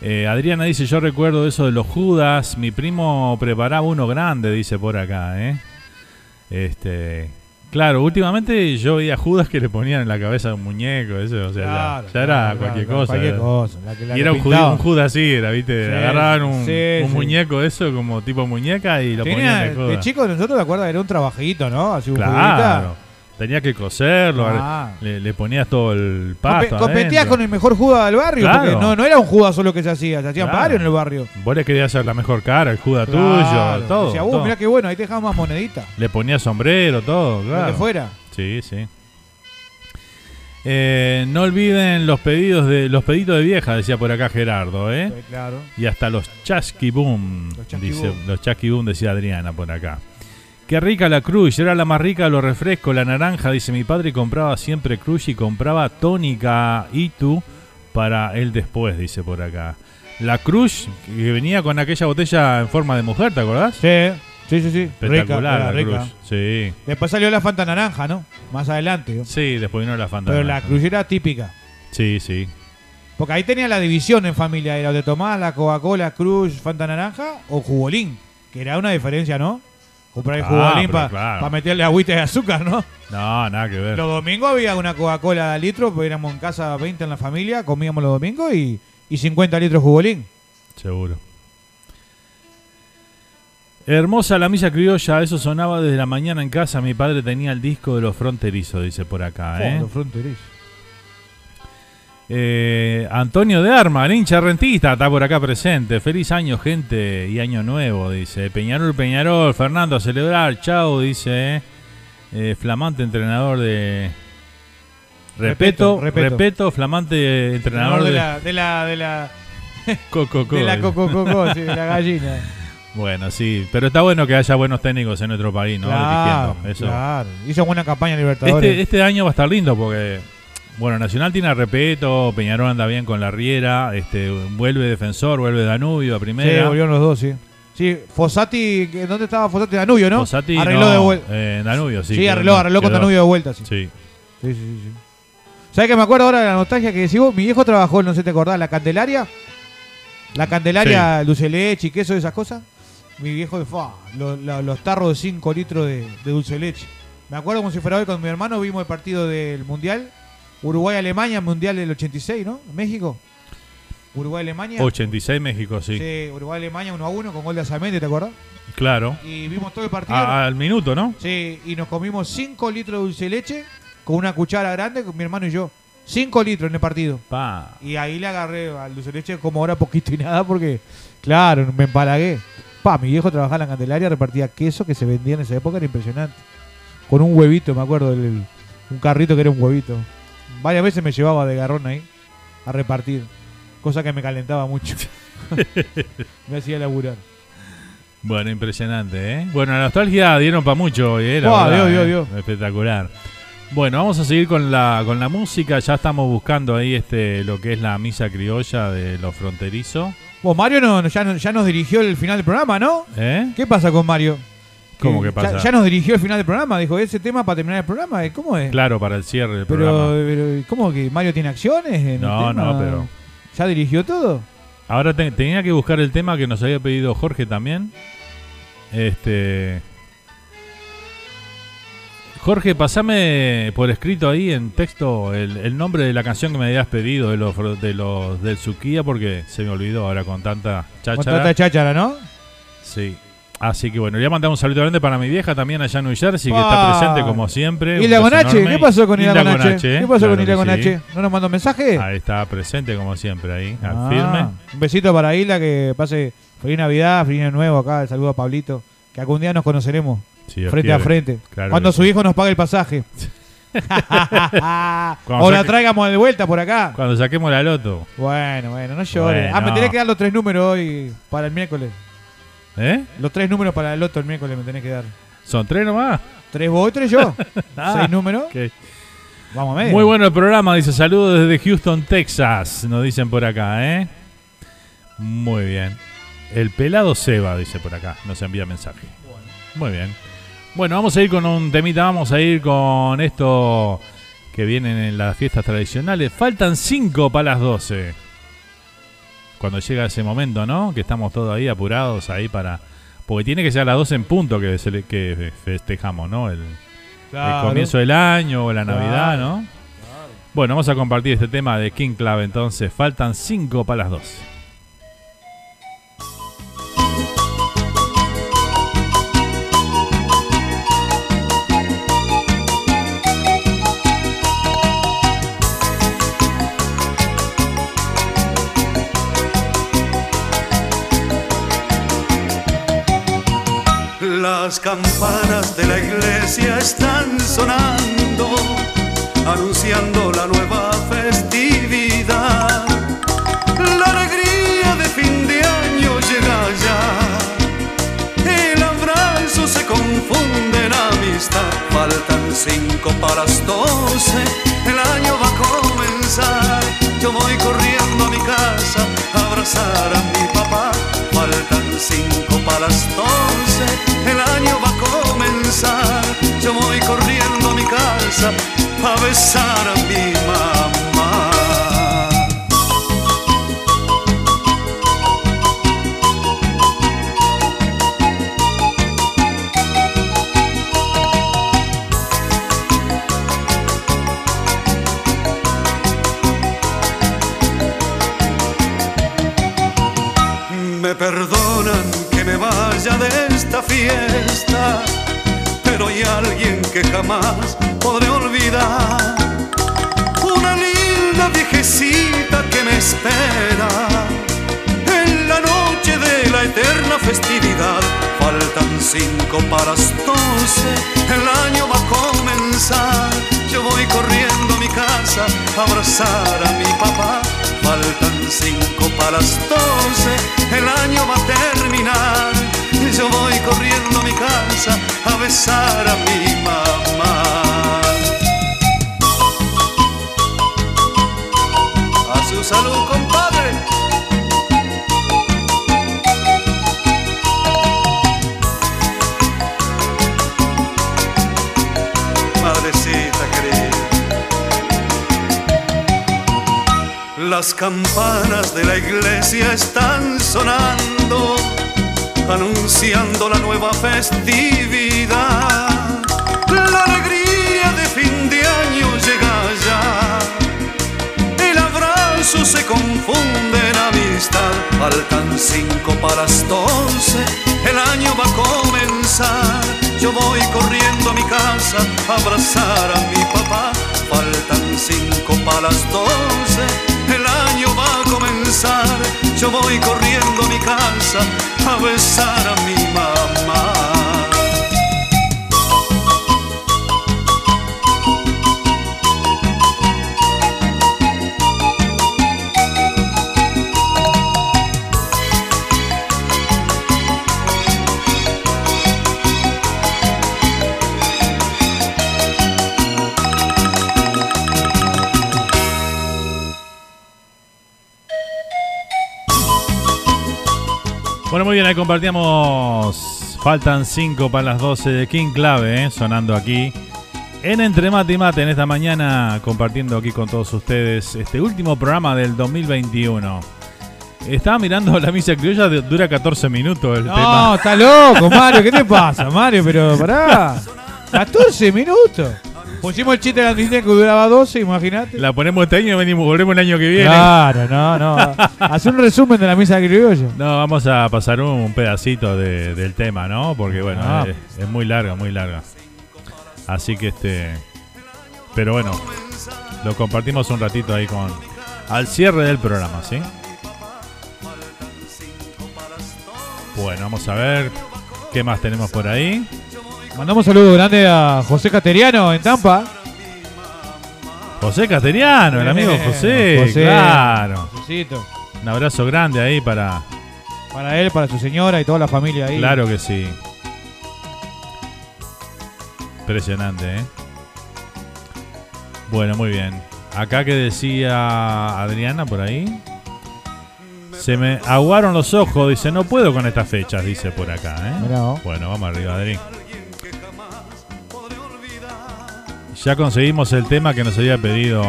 Eh, Adriana dice, yo recuerdo eso de los Judas, mi primo preparaba uno grande, dice por acá, ¿eh? Este, claro, últimamente yo veía Judas que le ponían en la cabeza un muñeco, eso, o sea, ya- Claro, ya, era claro, cualquier claro, cosa. cualquier era. cosa, la que- la y era un, judío, un Judas así, era, ¿viste? Sí, Agarraban un, sí, un sí. muñeco eso como tipo muñeca y lo Tenía, ponían de de Judas. chico nosotros te acuerdas era un trabajito, ¿no? Así un Claro. Tenía que coserlo, Ah. le, le ponías todo el Compe- pasto. competías adentro. con el mejor Judas del barrio, Claro. porque no, no era un Judas solo que se hacía, se hacían Claro. varios en el barrio. Vos le querías hacer la mejor cara, el Claro. tuyo, todo. Decía, uh, todo. mirá qué bueno, ahí te dejamos más moneditas. Le ponía sombrero, todo, claro. que fuera. Sí, sí. Eh, no olviden los pedidos de los pedidos de vieja, decía por acá Gerardo, ¿eh? Sí, claro. Y hasta los chasqui boom, Los chasqui dice, boom. los chasqui boom decía Adriana por acá. Qué rica la cruz, era la más rica de los refrescos, la naranja, dice mi padre compraba siempre cruz y compraba tónica Itu para él después, dice por acá. La cruz que venía con aquella botella en forma de mujer, ¿te acordás? Sí, sí, sí, sí. Espectacular Rica, la rica. cruz. Sí. Después salió la Fanta naranja, ¿no? Más adelante. ¿no? Sí, después vino la Fanta. Pero la cruz era típica. Sí, sí. Porque ahí tenía la división en familia. Era de tomás la Coca-Cola, Cruz, Fanta Naranja o Jubolín. Que era una diferencia, ¿no? Comprar el Ah, para claro. meterle agüita de azúcar, ¿no? No, nada que ver. Los domingos había una Coca-Cola de litro, porque éramos en casa 20 en la familia, comíamos los domingos y, y 50 litros Jubolín. Seguro. Hermosa la misa criolla, eso sonaba desde la mañana en casa. Mi padre tenía el disco de los fronterizos, dice por acá. ¿eh? Fondo fronterizo. Eh, Antonio de Arma, el hincha rentista, está por acá presente. Feliz año, gente, y año nuevo, dice. Peñarol, Peñarol, Fernando a celebrar, chao, dice. eh. Flamante entrenador de. Repeto, Repeto, flamante entrenador de, de. la, de la de la <laughs> Coco, de la sí, de la gallina. <laughs> Bueno, sí, pero está bueno que haya buenos técnicos en nuestro país, ¿no? Claro, Dirigiendo, eso. claro. Hizo buena campaña Libertadores. Este, este año va a estar lindo porque Bueno, Nacional tiene a Repeto, Peñarol anda bien con la Riera, este, vuelve Defensor, vuelve Danubio a Sí, primera. volvieron los dos, sí. Sí, Fossati, ¿qué- ¿dónde estaba Fossati? Danubio, ¿no? Fossati, arregló no, de vuelta. eh, Danubio, sí. Sí, arregló, arregló con. Danubio de vuelta, sí. Sí. Sí, sí, sí. sí. ¿Sabes que me acuerdo ahora de la nostalgia que decís vos? Mi viejo trabajó, no sé, ¿te acordás? La Candelaria. La Candelaria, dulce de leche y queso, esas cosas. Mi viejo, fa, los, los- tarros de 5 litros de, de dulce de leche. Me acuerdo como si fuera hoy con mi hermano, vimos el partido del Mundial. Uruguay-Alemania, Mundial del 86, ¿no? México. Uruguay-Alemania. 86 México, sí. Sí, Uruguay-Alemania 1 a 1 con gol de Azamendi, ¿te acordás? Claro. Y vimos todo el partido. A- al minuto, ¿no? Sí, y nos comimos 5 litros de dulce de leche con una cuchara grande, con mi hermano y yo. 5 litros en el partido. Pa. Y ahí le agarré al dulce de leche como ahora poquito y nada porque, claro, me empalagué. Pa, mi viejo trabajaba en la Candelaria, repartía queso que se vendía en esa época, era impresionante. Con un huevito, me acuerdo, el- el- un carrito que era un huevito. Varias veces me llevaba de garrón ahí a repartir, cosa que me calentaba mucho. <laughs> me hacía laburar. Bueno, impresionante, ¿eh? Bueno, la nostalgia dieron para mucho hoy, ¿eh? La Buah, verdad, dio, ¿eh? dio, Espectacular. Bueno, vamos a seguir con la, con la música. Ya estamos buscando ahí este lo que es la misa criolla de los fronterizos. Vos, Mario no, ya, ya nos dirigió el final del programa, ¿no? ¿Eh? ¿Qué pasa con Mario? ¿Cómo que ya- pasa? Ya, nos dirigió el final del programa, dijo ese tema para terminar el programa. ¿eh? ¿Cómo es? Claro, para el cierre del pero, programa. pero, ¿cómo que Mario tiene acciones? en el No, tema? no, pero- ¿Ya dirigió todo? Ahora te- tenía que buscar el tema que nos había pedido Jorge también. Este. Jorge, pasame por escrito ahí en texto el, el nombre de la canción que me habías pedido de los de los del Suquía porque se me olvidó ahora con tanta cháchara. Con tanta cháchara, ¿no? Sí. Así que bueno, le voy a mandar un saludo grande para mi vieja también allá en New Jersey, que está presente como siempre. Beso Gonache. ¿qué pasó con Hilda Gonache? ¿Qué pasó con Hilda Gonache? ¿No nos mandó mensaje? Ahí está presente como siempre ahí, al Ah, firme. Un besito para Hilda, que pase feliz Navidad, feliz Año Nuevo acá. El saludo a Pablito, que algún día nos conoceremos. Si frente a frente. Claro Cuando su sí. hijo nos pague el pasaje. <laughs> <laughs> O la traigamos de vuelta por acá. Cuando saquemos la loto. Bueno, bueno, no llores. Bueno. Ah, me tenés que dar los tres números hoy para el miércoles. ¿Eh? Los tres números para el loto el miércoles me tenés que dar. ¿Son tres nomás? Tres vos y tres yo. <laughs> Ah, Seis números. ok. Vamos a ver. Muy bueno el programa, dice saludos desde Houston, Texas, nos dicen por acá, ¿eh? Muy bien. El pelado Seba, dice por acá, nos envía mensaje. Muy bien. Bueno, vamos a ir con un temita, vamos a ir con esto que vienen en las fiestas tradicionales. Faltan cinco para las 12. Cuando llega ese momento, ¿no? Que estamos todos ahí apurados ahí para... Porque tiene que ser a las 12 en punto que, cele- que festejamos, ¿no? El, Claro. el comienzo del año o la Claro. Navidad, ¿no? Bueno, vamos a compartir este tema de King Club entonces. Faltan 5 para las 12. Las campanas de la iglesia están sonando, anunciando la nueva festividad. La alegría de fin de año llega ya. El abrazo se confunde en amistad. Faltan cinco para las doce, el año va a comenzar. Yo voy corriendo a mi casa a abrazar a mi papá. Faltan cinco para las doce, el año va a comenzar. Yo voy corriendo a mi casa a besar a mi mamá. Vaya de esta fiesta, pero hay alguien que jamás podré olvidar. Una linda viejecita que me espera en la noche de la eterna festividad. Faltan cinco para las doce, el año va a comenzar. Yo voy corriendo a mi casa a abrazar a mi papá. Faltan cinco para las doce, el año va a terminar. Y Yo voy corriendo a mi casa a besar a mi mamá. A su salud, las campanas de la iglesia están sonando, anunciando la nueva festividad. La alegría de fin de año llega ya. El abrazo se confunde en amistad. Faltan cinco para las doce, el año va a comenzar. Yo voy corriendo a mi casa a abrazar a mi papá. Faltan cinco para las doce, el año va a comenzar. Yo voy corriendo a mi casa a besar a mi mamá. Bueno, muy bien, ahí compartíamos. Faltan 5 para las 12 de King Clave, eh, sonando aquí. En Entre Mate y Mate, en esta mañana, compartiendo aquí con todos ustedes este último programa del 2021. Estaba mirando la misa criolla, dura 14 minutos el No, tema. está loco, Mario. ¿Qué te pasa, Mario? Pero pará. 14 minutos. Pusimos el chiste de la que duraba 12, imagínate. La ponemos este año y venimos, volvemos el año que viene. Claro, no, no. <laughs> Haz un resumen de la misa criolla. No, vamos a pasar un, un pedacito de- del tema, ¿no? Porque bueno, Ah. es, es muy larga, muy larga. Así que este. Pero bueno, lo compartimos un ratito ahí con. Al cierre del programa, ¿sí? Bueno, vamos a ver qué más tenemos por ahí. Mandamos un saludo grande a José Cateriano en Tampa. José Cateriano, el amigo Eh, José, José, claro. Josecito. Un abrazo grande ahí para. Para él, para su señora y toda la familia ahí. Claro que sí. Impresionante, ¿eh? Bueno, muy bien. Acá que decía Adriana por ahí. Se me aguaron los ojos, dice, no puedo con estas fechas, dice por acá, ¿eh? Mirá. Bueno, vamos arriba, Adri. Ya conseguimos el tema que nos había pedido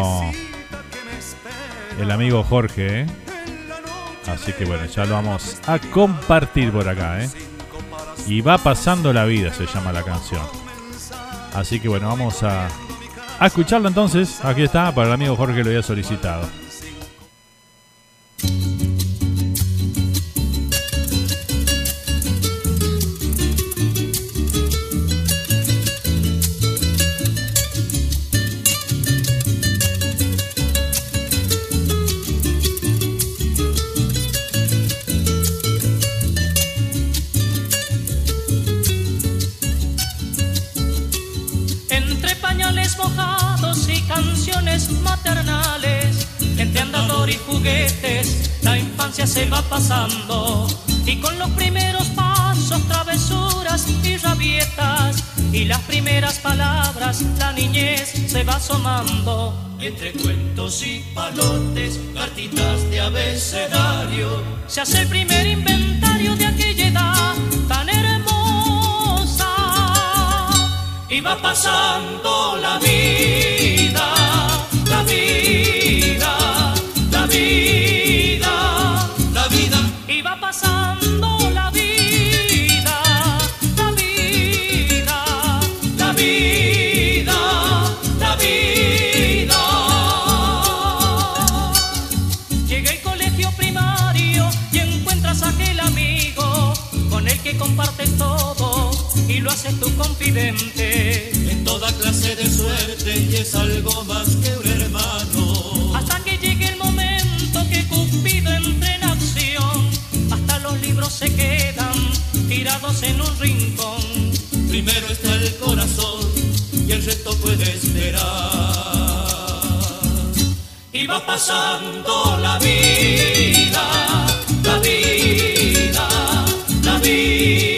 el amigo Jorge, ¿eh? Así que bueno, ya lo vamos a compartir por acá, ¿eh? Y va pasando la vida, se llama la canción. Así que bueno, vamos a, a escucharlo entonces. Aquí está, para el amigo Jorge lo había solicitado. Pasando. Y con los primeros pasos, travesuras y rabietas, y las primeras palabras, la niñez se va asomando. Entre cuentos y palotes, cartitas de abecedario, se hace el primer inventario de aquella edad tan hermosa. Y va pasando la vida, la vida, la vida, que compartes todo y lo haces tu confidente. En toda clase de suerte y es algo más que un hermano. Hasta que llegue el momento que Cupido entre en acción, hasta los libros se quedan tirados en un rincón. Primero está el corazón y el resto puede esperar. Y va pasando la vida, la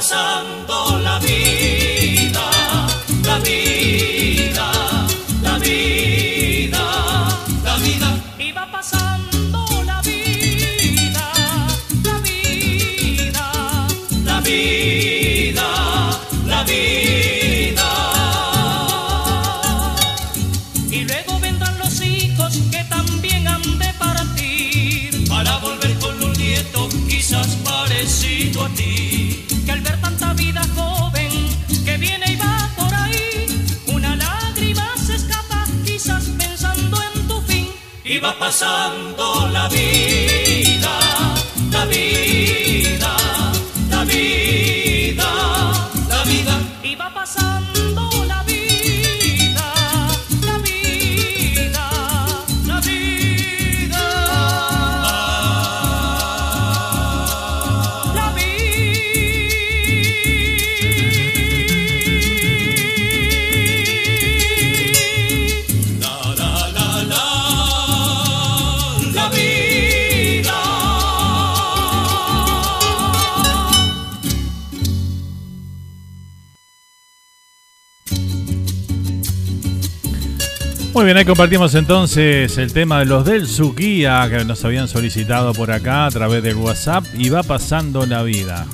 y Y Muy bien, ahí compartimos entonces el tema de los del Suquía que nos habían solicitado por acá a través del WhatsApp y va pasando la vida.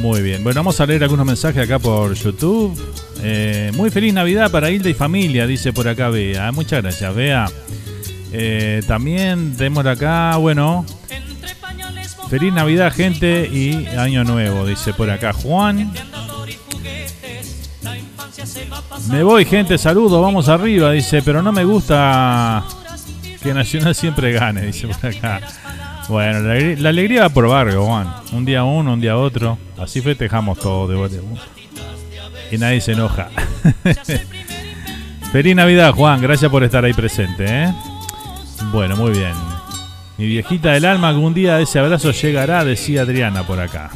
Muy bien, bueno, vamos a leer algunos mensajes acá por YouTube. Eh, muy feliz Navidad para Hilda y familia, dice por acá Bea. Muchas gracias, Bea. Eh, también tenemos acá, bueno, feliz Navidad, gente, y Año Nuevo, dice por acá Juan. Me voy, gente, saludo, vamos arriba, dice, pero no me gusta que Nacional siempre gane, dice por acá. Bueno, la, alegría- va por barrio, Juan. Un día uno, un día otro. Así festejamos todo de vuelta. Y nadie se enoja. <laughs> Feliz Navidad, Juan. Gracias por estar ahí presente, ¿eh? Bueno, muy bien. Mi viejita del alma, algún día ese abrazo llegará, decía Adriana por acá.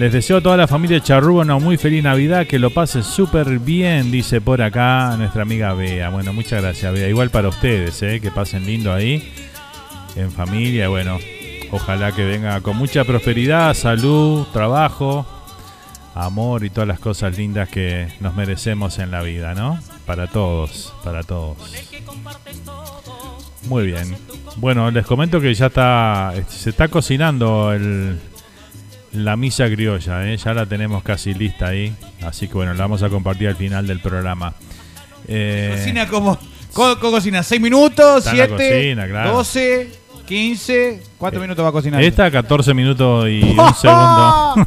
Les deseo a toda la familia Charrúa una muy feliz Navidad, que lo pasen súper bien, dice por acá nuestra amiga Bea. Bueno, muchas gracias, Bea. Igual para ustedes, ¿eh? que pasen lindo ahí, en familia. Bueno, ojalá que venga con mucha prosperidad, salud, trabajo, amor y todas las cosas lindas que nos merecemos en la vida, ¿no? Para todos, para todos. Muy bien. Bueno, les comento que ya está, se está cocinando el, la misa criolla, ¿eh? ya la tenemos casi lista ahí. Así que bueno, la vamos a compartir al final del programa. Eh, Cocina como. co- co- cocina 6 minutos, Está en la 7, cocina, claro. 12, 15. ¿Cuántos minutos va a cocinar? esta 14 minutos y un <laughs> segundo.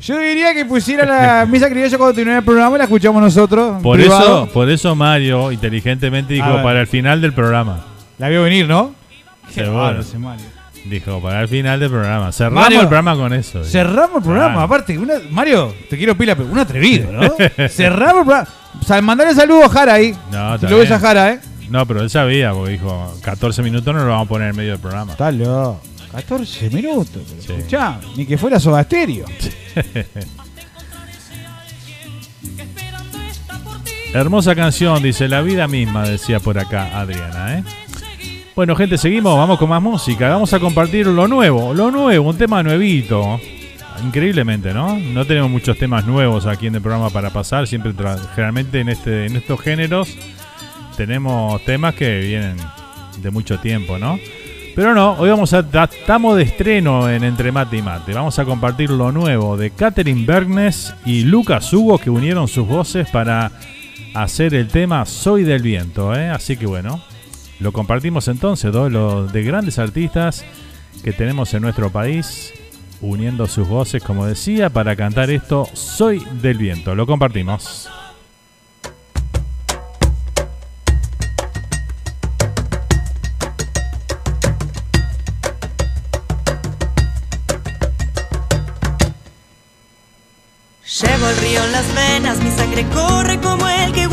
Yo diría que pusiera la misa criolla cuando termine el programa y la escuchamos nosotros. por privado. eso, por eso Mario inteligentemente dijo para el final del programa. La vio venir, ¿no? Qué Seguro. bárbaro ese Mario. Dijo para el final del programa. Cerramos Mario, el programa con eso. Cerramos el programa, aparte, una- Mario, te quiero pila, pero un atrevido, ¿no? <laughs> Cerramos el programa. O sea, mandale saludos a Jara ahí. No, si lo ves a Jara, ¿eh? No, pero él sabía, porque dijo 14 minutos no lo vamos a poner en medio del programa. Está loco. 14 minutos. Pero escuchá, ni que fuera Soda Stereo. <laughs> Hermosa canción, dice la vida misma, decía por acá Adriana, ¿eh? Bueno, gente, seguimos, vamos con más música. Vamos a compartir lo nuevo, lo nuevo, un tema nuevito. Increíblemente, ¿no? No tenemos muchos temas nuevos aquí en el programa para pasar. Siempre, generalmente en, este, en estos géneros, tenemos temas que vienen de mucho tiempo, ¿no? Pero no, hoy vamos a ta- estamos de estreno en Entre Mate y Mate. Vamos a compartir lo nuevo de Catherine Bergnes y Lucas Hugo que unieron sus voces para hacer el tema Soy del Viento, ¿eh? Así que bueno, lo compartimos entonces, dos de grandes artistas que tenemos en nuestro país uniendo sus voces, como decía, para cantar esto Soy del Viento. Lo compartimos. Llevo el río en las venas, mi sangre corre como el que.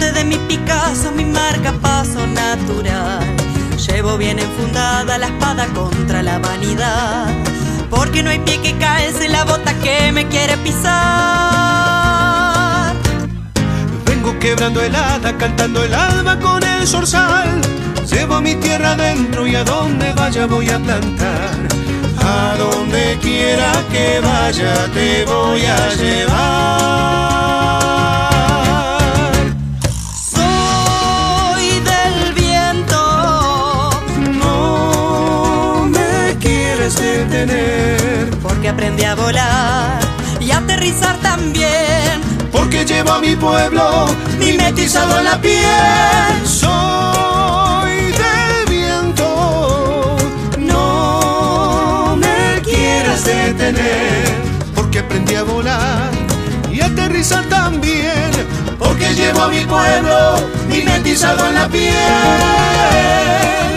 El de mi Picasso, mi marca paso natural. Llevo bien enfundada la espada contra la vanidad. Porque no hay pie que caerse la bota que me quiere pisar. Vengo quebrando helada, cantando el alma con el zorzal. Llevo mi tierra adentro y a donde vaya voy a plantar. A donde quiera que vaya te voy a llevar. Aprendí a volar y aterrizar también. Porque llevo a mi pueblo mimetizado en la piel. Soy del viento. No me quieras detener. Porque aprendí a volar y aterrizar también. Porque llevo a mi pueblo mimetizado en la piel.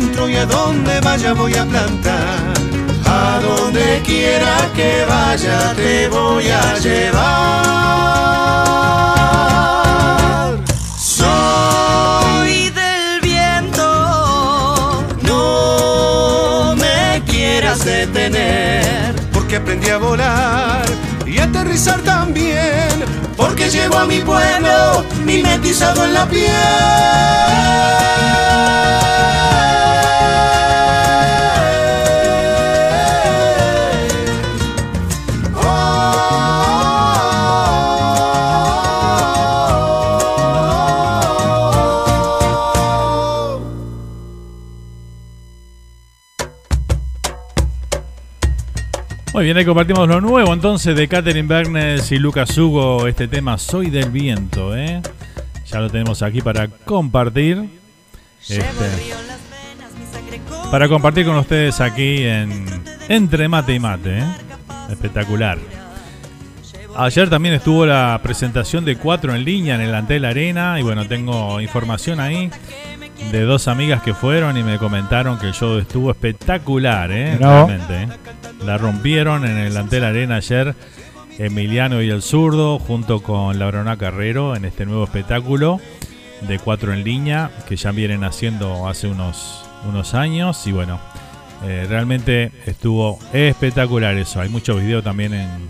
Y a donde vaya voy a plantar. A donde quiera que vaya te voy a llevar. Soy del viento, No me quieras detener, porque aprendí a volar y a aterrizar también, porque llevo a mi pueblo mimetizado en la piel. Muy bien, ahí compartimos lo nuevo entonces de Catherine Bernes y Lucas Hugo, este tema Soy del Viento, ¿eh? Ya lo tenemos aquí para compartir. Este, para compartir con ustedes aquí en Entre Mate y Mate, ¿eh? Espectacular. Ayer también estuvo la presentación de cuatro en línea en el Antel Arena y bueno, tengo información ahí de dos amigas que fueron y me comentaron que el show estuvo espectacular, ¿eh? Realmente, ¿eh? La rompieron en el Antel Arena ayer Emiliano y el Zurdo junto con Labrona Carrero en este nuevo espectáculo de cuatro en línea que ya vienen haciendo hace unos, unos años y bueno, eh, realmente estuvo espectacular eso. Hay muchos videos también en,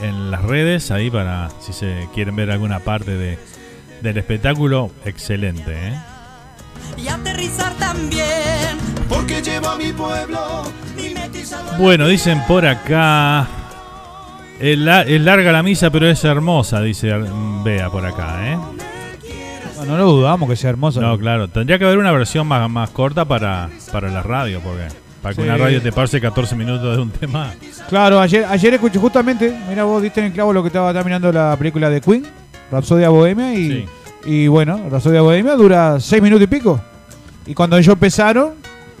en las redes ahí para si se quieren ver alguna parte de, del espectáculo, excelente. ¿eh? Y aterrizar también. Porque llevo a mi pueblo mimetizado Bueno, dicen por acá. Es, la- es larga la misa, pero es hermosa, dice Bea por acá, ¿eh? No, no lo dudamos que sea hermoso. No, claro. Tendría que haber una versión más, más corta para, para la radio, porque para que Sí. una radio te pase 14 minutos de un tema. Claro, ayer, ayer escuché justamente, mira vos diste en el clavo lo que estaba terminando la película de Queen, Rapsodia Bohemia, y, y bueno, Rapsodia Bohemia dura seis minutos y pico. Y cuando ellos empezaron,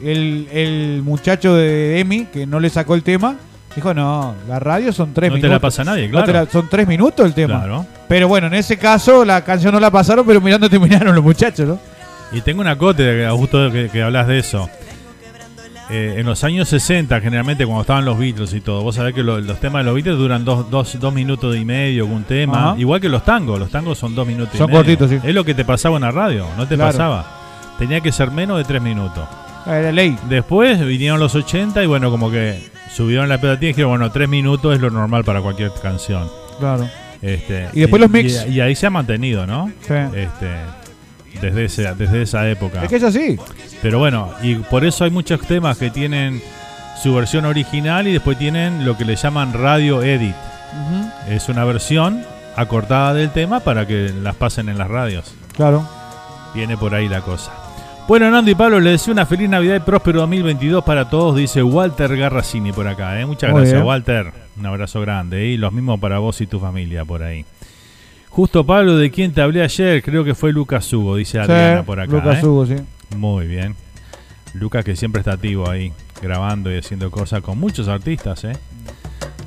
el, el muchacho de Emi, que no le sacó el tema, dijo, no, la radio son tres No te minutos. la pasa nadie, No claro. la- son tres minutos el tema. Claro. Pero bueno, en ese caso la canción no la pasaron, pero mirando terminaron los muchachos, ¿no? Y tengo una cote, justo que, que hablas de eso. Eh, en los años 60, generalmente cuando estaban los Beatles y todo, vos sabés que lo- los temas de los Beatles duran dos, dos, dos minutos y medio un tema. Ajá. Igual que los tangos, los tangos son dos minutos Son y medio. cortitos, sí. Es lo que te pasaba en la radio, no te Claro. pasaba. Tenía que ser menos de tres minutos. Era ley. Después vinieron los 80 y bueno, como que subieron la pedatina y dijeron, bueno, tres minutos es lo normal para cualquier canción. Claro. Este, Y después los mix. Y, y ahí se ha mantenido, ¿no? Sí. Este, desde, ese, desde esa época. Es que es así. Pero bueno, y por eso hay muchos temas que tienen su versión original y después tienen lo que le llaman radio edit. Es una versión acortada del tema para que las pasen en las radios. Claro. Viene por ahí la cosa. Bueno, Nando y Pablo, les deseo una feliz Navidad y próspero 2022 para todos, dice Walter Garracini por acá. ¿eh? Muchas Muy gracias, bien. Walter. Un abrazo grande. ¿eh? Y los mismos para vos y tu familia por ahí. Justo Pablo, ¿de quién te hablé ayer? Creo que fue Lucas Hugo, dice Adriana por acá. Lucas ¿eh? Hugo, sí. Muy bien. Lucas que siempre está activo ahí, grabando y haciendo cosas con muchos artistas, ¿eh?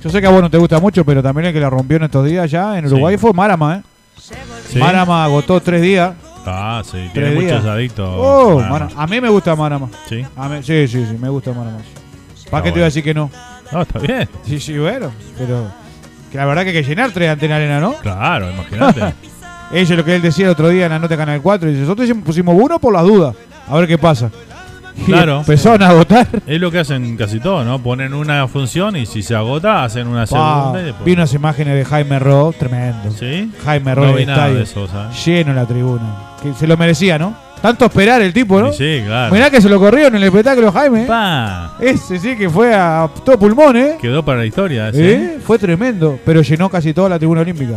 Yo sé que a vos no te gusta mucho, pero también el que la rompió en estos días ya en Uruguay fue Marama, ¿eh? ¿Sí? Marama agotó tres días. Ah, sí, tiene Tres muchos días. adictos. Oh, Marama. A mí me gusta Marama. ¿Sí? A mí- sí, sí, sí, me gusta Marama. ¿Para qué te iba a decir que no? No, está bien. Sí, sí, bueno, pero la verdad que hay que llenar tres antenas arena, ¿no? Claro, imagínate. <laughs> Eso es lo que él decía el otro día en la nota de Canal 4. Dice, nosotros pusimos uno por las dudas. A ver qué pasa. <laughs> Y Claro. Empezaron a agotar. Es lo que hacen casi todos, ¿no? Ponen una función y si se agota, hacen una segunda y después. vi unas imágenes de Jaime Ross, tremendo. ¿Sí? Jaime Ross No vi el nada estadio. de eso, ¿sabes? Lleno la tribuna. Que se lo merecía, ¿no? Tanto esperar el tipo, ¿no? Sí, claro. Mirá que se lo corrieron en el espectáculo Jaime. ¿eh? Pa. Ese sí que fue a todo pulmón, ¿eh? Quedó para la historia, ¿sí? ¿Eh? Fue tremendo, pero llenó casi toda la tribuna olímpica.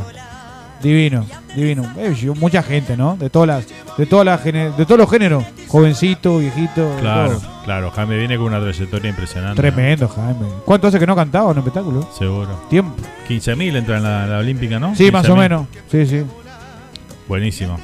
Divino, divino. Eh, mucha gente, ¿no? De todas las, de todas las de todos los géneros, jovencito, viejito, Claro, todo. claro. Jaime viene con una trayectoria impresionante. Tremendo, Jaime. ¿Cuánto hace que no cantaba en un espectáculo? Seguro. Tiempo. 15.000 entra en la, la Olímpica, ¿no? Sí, más o 15.000. menos. Sí, sí. Buenísimo.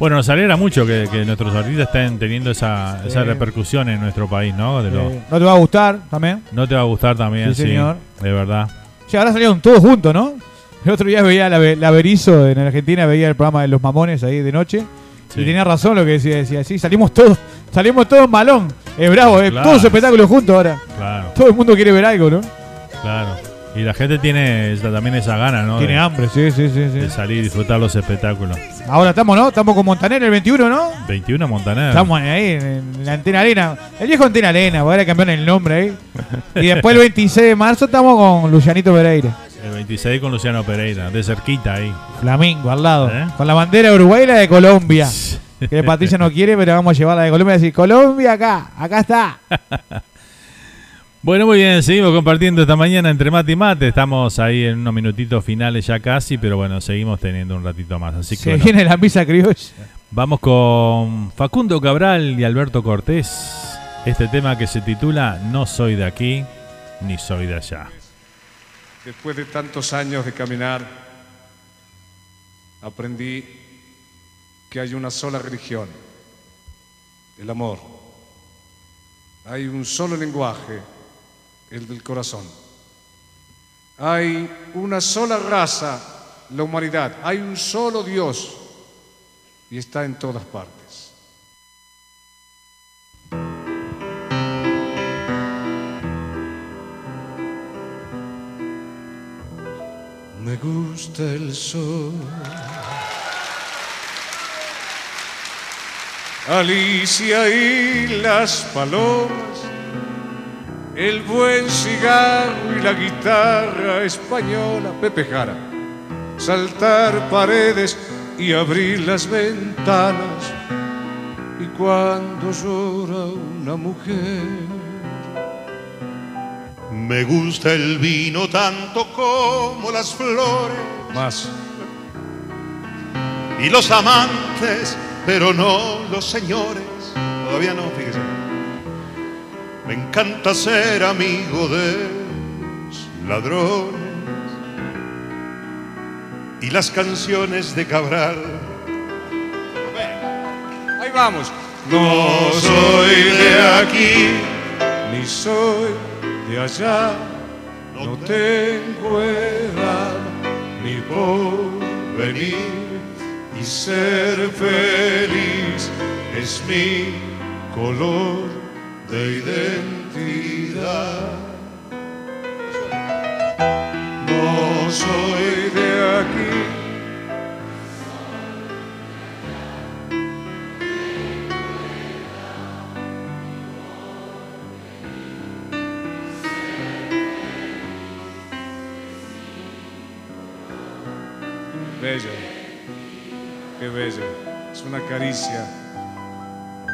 Bueno, nos alegra mucho que, que nuestros artistas estén teniendo esa, esa repercusión en nuestro país, ¿no? De lo- ¿No te va a gustar también? no te va a gustar también, Sí, sí, señor. de verdad. Sí, ahora salieron todos juntos, ¿no? <laughs> El otro día veía la, la Berizo en Argentina, veía el programa de los mamones ahí de noche. Sí. Y tenía razón lo que decía, decía, sí, salimos todos, salimos todos malón. Es bravo, es Claro. todos espectáculos juntos ahora. Claro, Todo el mundo quiere ver algo, ¿no? claro. Y la gente tiene esa- también esa gana, ¿no? Tiene de, hambre, sí, sí, sí, de sí. salir y disfrutar los espectáculos. Ahora estamos, ¿no? Estamos con Montaner el 21, ¿no? 21 Montaner. Estamos ahí en la Antena Arena. El viejo Antena Arena, ahora cambiaron el nombre ahí. Y después el <laughs> 26 de marzo estamos con Lucianito Pereira. El 26 con Luciano Pereira, de cerquita ahí. Flamingo, al lado. ¿Eh? Con la bandera y la de Colombia. que Patricia no quiere, pero vamos a llevarla de Colombia y decir, Colombia acá, acá está. <laughs> Bueno, muy bien, seguimos compartiendo esta mañana entre mate y mate. Estamos ahí en unos minutitos finales ya casi, pero bueno, seguimos teniendo un ratito más. Así que Se bueno, viene la misa criolla. vamos con Facundo Cabral y Alberto Cortés. Este tema que se titula No soy de aquí ni soy de allá. Después de tantos años de caminar, aprendí que hay una sola religión, el amor. Hay un solo lenguaje, el del corazón. Hay una sola raza, la humanidad. Hay un solo Dios y está en todas partes. Me gusta el sol. Alicia y las palomas, el buen cigarro y la guitarra española, Pepe Jara, saltar paredes y abrir las ventanas, y cuando llora una mujer. Me gusta el vino tanto como las flores. Más. Y los amantes, pero no los señores. Todavía no, fíjese. Me encanta ser amigo de los ladrones. Y las canciones de Cabral. Ahí vamos. No soy de aquí, ni soy de allá. No tengo edad ni por venir y ser feliz es mi color de identidad. No soy de aquí. Bello, qué bello, es una caricia.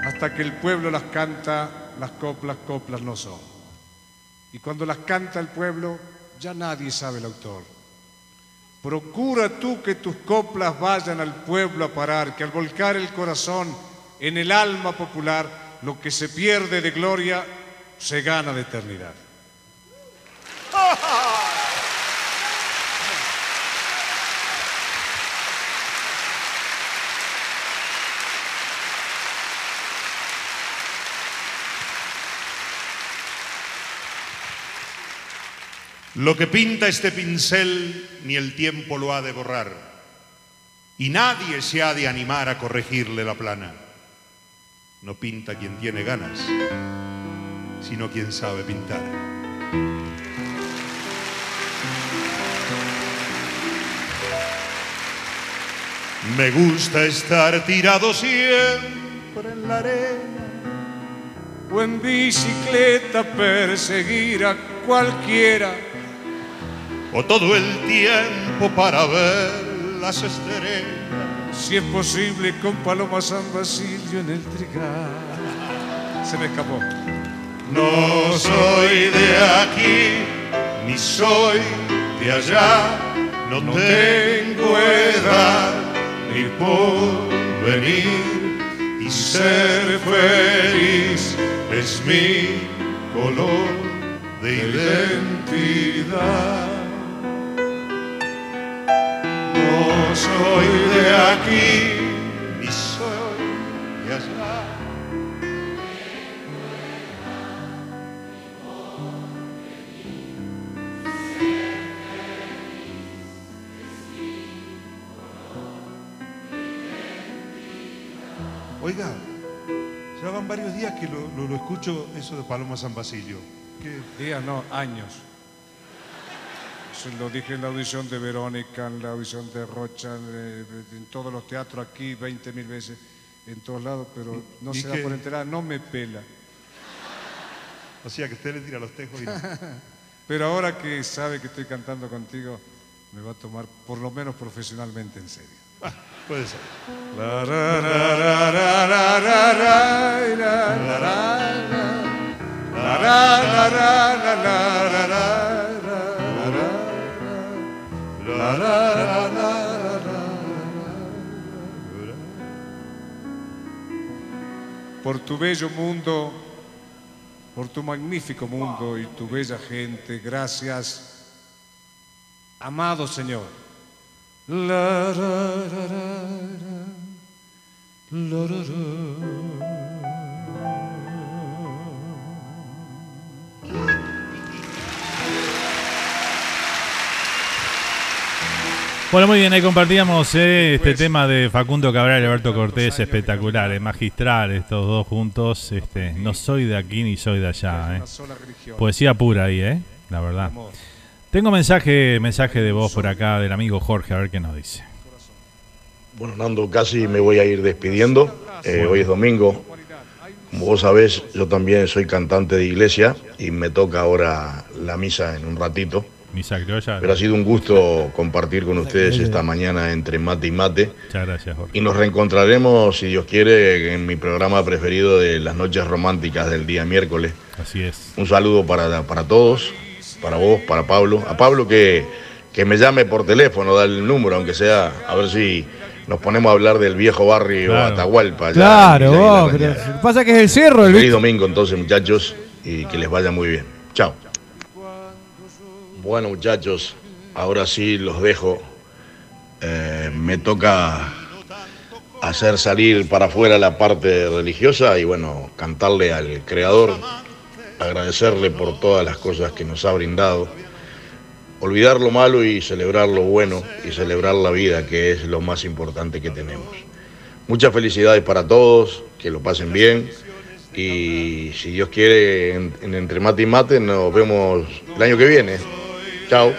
Hasta que el pueblo las canta, las coplas, coplas no son. Y cuando las canta el pueblo, ya nadie sabe el autor. Procura tú que tus coplas vayan al pueblo a parar, que al volcar el corazón en el alma popular, lo que se pierde de gloria se gana de eternidad. <laughs> Lo que pinta este pincel ni el tiempo lo ha de borrar, y nadie se ha de animar a corregirle la plana. No pinta quien tiene ganas, sino quien sabe pintar. Me gusta estar tirado siempre en la arena o en bicicleta perseguir a cualquiera. O todo el tiempo para ver las estrellas. Si es posible con Paloma San Basilio en el trigal. Se me escapó. No soy de aquí, ni soy de allá, no, tengo edad ni por venir y ser feliz es mi color de identidad. Soy de aquí, ni soy de allá. Oiga, ya van varios días que lo, lo- lo escucho eso de Paloma San Basilio. ¿Qué? Días, no, años. Lo dije en la audición de Verónica, en la audición de Rocha, en todos los teatros aquí, 20 mil veces, en todos lados, pero no se da por enterar, no me pela. O sea, que usted le tira los tejos y no. Pero ahora que sabe que estoy cantando contigo, me va a tomar por lo menos profesionalmente en serio. Ah, puede ser. Por tu bello mundo, por tu magnífico mundo y tu bella gente, gracias, amado Señor. La, ra, ra, Bueno, muy bien, ahí compartíamos eh, este tema de Facundo Cabral y Alberto Cortés, espectacular, eh, magistral, estos dos juntos. Este, no soy de aquí ni soy de allá. eh. Poesía pura ahí, ¿eh? La verdad. Tengo mensaje, mensaje de voz por acá del amigo Jorge, a ver qué nos dice. Bueno, Nando, casi me voy a ir despidiendo. Eh, hoy es domingo. Como vos sabés, yo también soy cantante de iglesia y me toca ahora la misa en un ratito. Misa criolla. Pero ha sido un gusto compartir con ustedes esta mañana entre mate y mate. Muchas gracias, Jorge. Y nos reencontraremos, si Dios quiere, en mi programa preferido de las noches románticas del día miércoles. Así es. Un saludo para, para todos, para vos, para Pablo. A Pablo que, que me llame por teléfono, dale el número, aunque sea, a ver si nos ponemos a hablar del viejo barrio Claro. Atahualpa. allá Claro, Aguilar pero pasa que es el cerro, el Feliz domingo entonces, muchachos, y que les vaya muy bien. Chao. Bueno, muchachos, ahora sí los dejo. Eh, me toca hacer salir para afuera la parte religiosa y bueno, cantarle al Creador, agradecerle por todas las cosas que nos ha brindado, olvidar lo malo y celebrar lo bueno y celebrar la vida, que es lo más importante que tenemos. Muchas felicidades para todos, que lo pasen bien y si Dios quiere, en, en Entre Mate y Mate nos vemos el año que viene. Chao.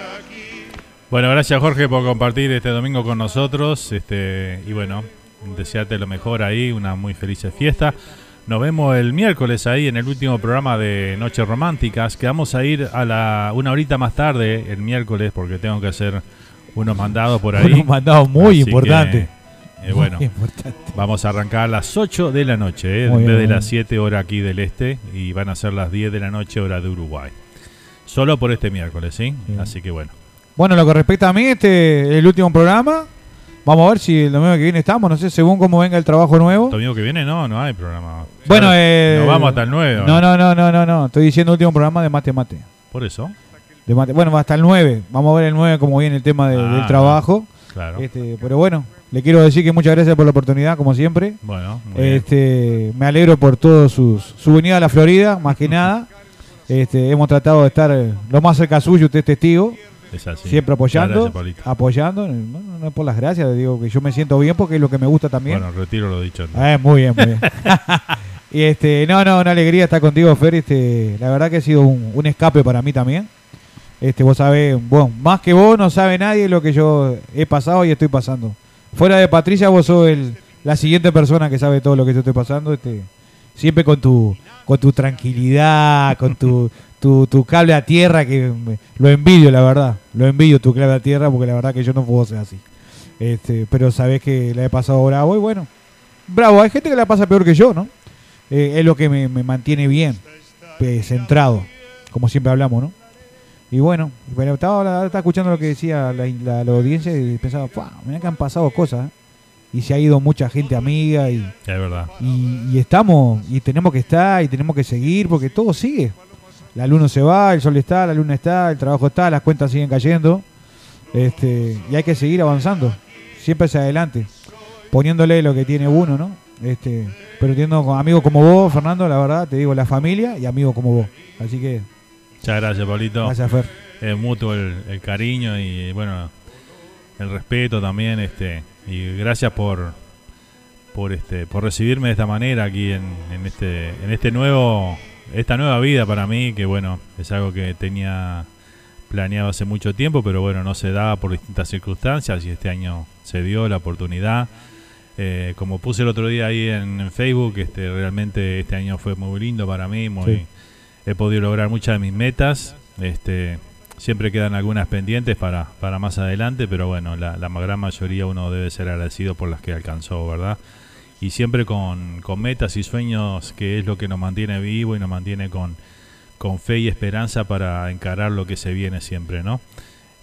Bueno, gracias Jorge por compartir este domingo con nosotros. Este, y bueno, desearte lo mejor ahí, una muy feliz fiesta. Nos vemos el miércoles ahí en el último programa de Noches Románticas, que vamos a ir a la una horita más tarde el miércoles porque tengo que hacer unos mandados por ahí. Unos mandados muy importantes. eh, bueno, vamos a arrancar a las 8 de la noche, eh, en vez bien. de las 7 horas aquí del este, y van a ser las 10 de la noche hora de Uruguay. Solo por este miércoles, ¿sí? Bien. Así que bueno. Bueno, lo que respecta a mí, este el último programa. Vamos a ver si el domingo que viene estamos, no sé, según cómo venga el trabajo nuevo. Domingo que viene no, no hay programa. Bueno, eh, Nos vamos hasta el 9. No, no, no, no, no, no. Estoy diciendo último programa de mate mate. Por eso. De mate. Bueno, hasta el 9. Vamos a ver el 9 cómo viene el tema de- Ah, del trabajo. claro. Este, pero bueno, le quiero decir que muchas gracias por la oportunidad, como siempre. Bueno, muy bien. Este, me alegro por todo sus, su venida a la Florida, más que <laughs> nada. Este, hemos tratado de estar eh, lo más cerca suyo, usted es testigo. Es así. Siempre apoyando, gracias, apoyando, no, no, no es por las gracias, digo que yo me siento bien porque es lo que me gusta también. Bueno, retiro lo dicho. Eh, muy bien, muy bien. <laughs> Y este, no, no, una alegría estar contigo, Fer. Este, la verdad que ha sido un, un escape para mí también. Este, vos sabés, bueno, más que vos no sabe nadie lo que yo he pasado y estoy pasando. Fuera de Patricia, vos sos el, la siguiente persona que sabe todo lo que yo estoy pasando. Este, siempre con tu, con tu tranquilidad, con tu, tu, cable a tierra, que lo envidio, la verdad. Lo envidio tu cable a tierra porque la verdad que yo no puedo ser así. Este, pero sabés que la he pasado bravo y bueno, bravo. Hay gente que la pasa peor que yo, ¿no? Eh, es lo que me, me mantiene bien, eh, centrado, como siempre hablamos, ¿no? Y bueno, bueno, estaba, estaba escuchando lo que decía la, la- audiencia y pensaba, "Fua, mirá que han pasado cosas, ¿eh". Y se ha ido mucha gente amiga y, Es verdad. y, y estamos, y tenemos que estar, y tenemos que seguir, porque todo sigue. La luna se va, el sol está, la luna está, el trabajo está, las cuentas siguen cayendo. Este, y hay que seguir avanzando, siempre hacia adelante, poniéndole lo que tiene uno, ¿no? Este, pero teniendo con amigos como vos, Fernando, la verdad, te digo, la familia y amigos como vos. Así que, Muchas gracias, Pablito. Gracias, Fer. Es mutuo el, el cariño y bueno, el respeto también, este, y gracias por por este, por recibirme de esta manera aquí en, en este, en este nuevo, esta nueva vida para mí, que bueno, es algo que tenía planeado hace mucho tiempo, pero bueno, no se daba por distintas circunstancias y este año se dio la oportunidad. Eh, como puse el otro día ahí en, en Facebook, este, realmente este año fue muy lindo para mí, muy, Sí. he podido lograr muchas de mis metas. Este, siempre quedan algunas pendientes para, para más adelante, pero bueno, la, la gran mayoría uno debe ser agradecido por las que alcanzó, ¿verdad? Y siempre con, con metas y sueños, que es lo que nos mantiene vivo y nos mantiene con, con fe y esperanza para encarar lo que se viene siempre, ¿no?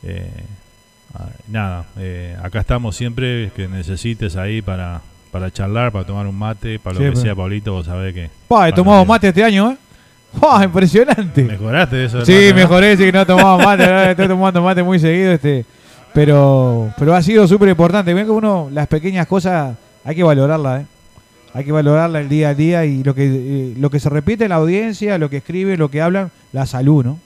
Eh, nada, eh, acá estamos siempre que necesites ahí para, para charlar, para tomar un mate, para lo que Siempre. sea, Pablito, vos sabés que... pa, he tomado mate este año, ¿eh? ¡Fua, impresionante! ¿Mejoraste de eso? Sí, mejoré, sí, que no tomaba <laughs> mate, ahora estoy tomando mate muy seguido, este, pero, pero ha sido súper importante. Ven que uno, las pequeñas cosas, hay que valorarlas, ¿eh? Hay que valorarla el día a día y lo que, eh, lo que se repite en la audiencia, lo que escriben, lo que hablan, la salud, ¿no?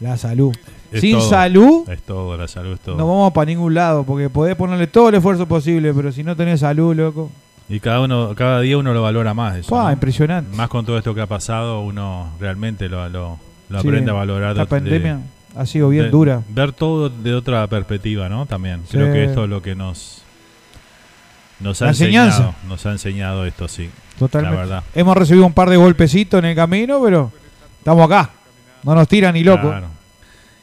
La salud. Es Sin todo, salud, Es todo, la salud es todo. no vamos para ningún lado, porque podés ponerle todo el esfuerzo posible, pero si no tenés salud, loco. Y cada uno, cada día uno lo valora más eso. Impresionante. Más con todo esto que ha pasado, uno realmente lo, lo, lo Sí, aprende a valorar. de- pandemia ha sido bien de- dura. Ver todo de otra perspectiva, ¿no? También. Sí. Creo que esto es lo que nos, nos ha La enseñanza. enseñado. Nos ha enseñado esto, sí. Totalmente. La verdad. Hemos recibido un par de golpecitos en el camino, pero estamos acá. No nos tiran ni loco. Claro.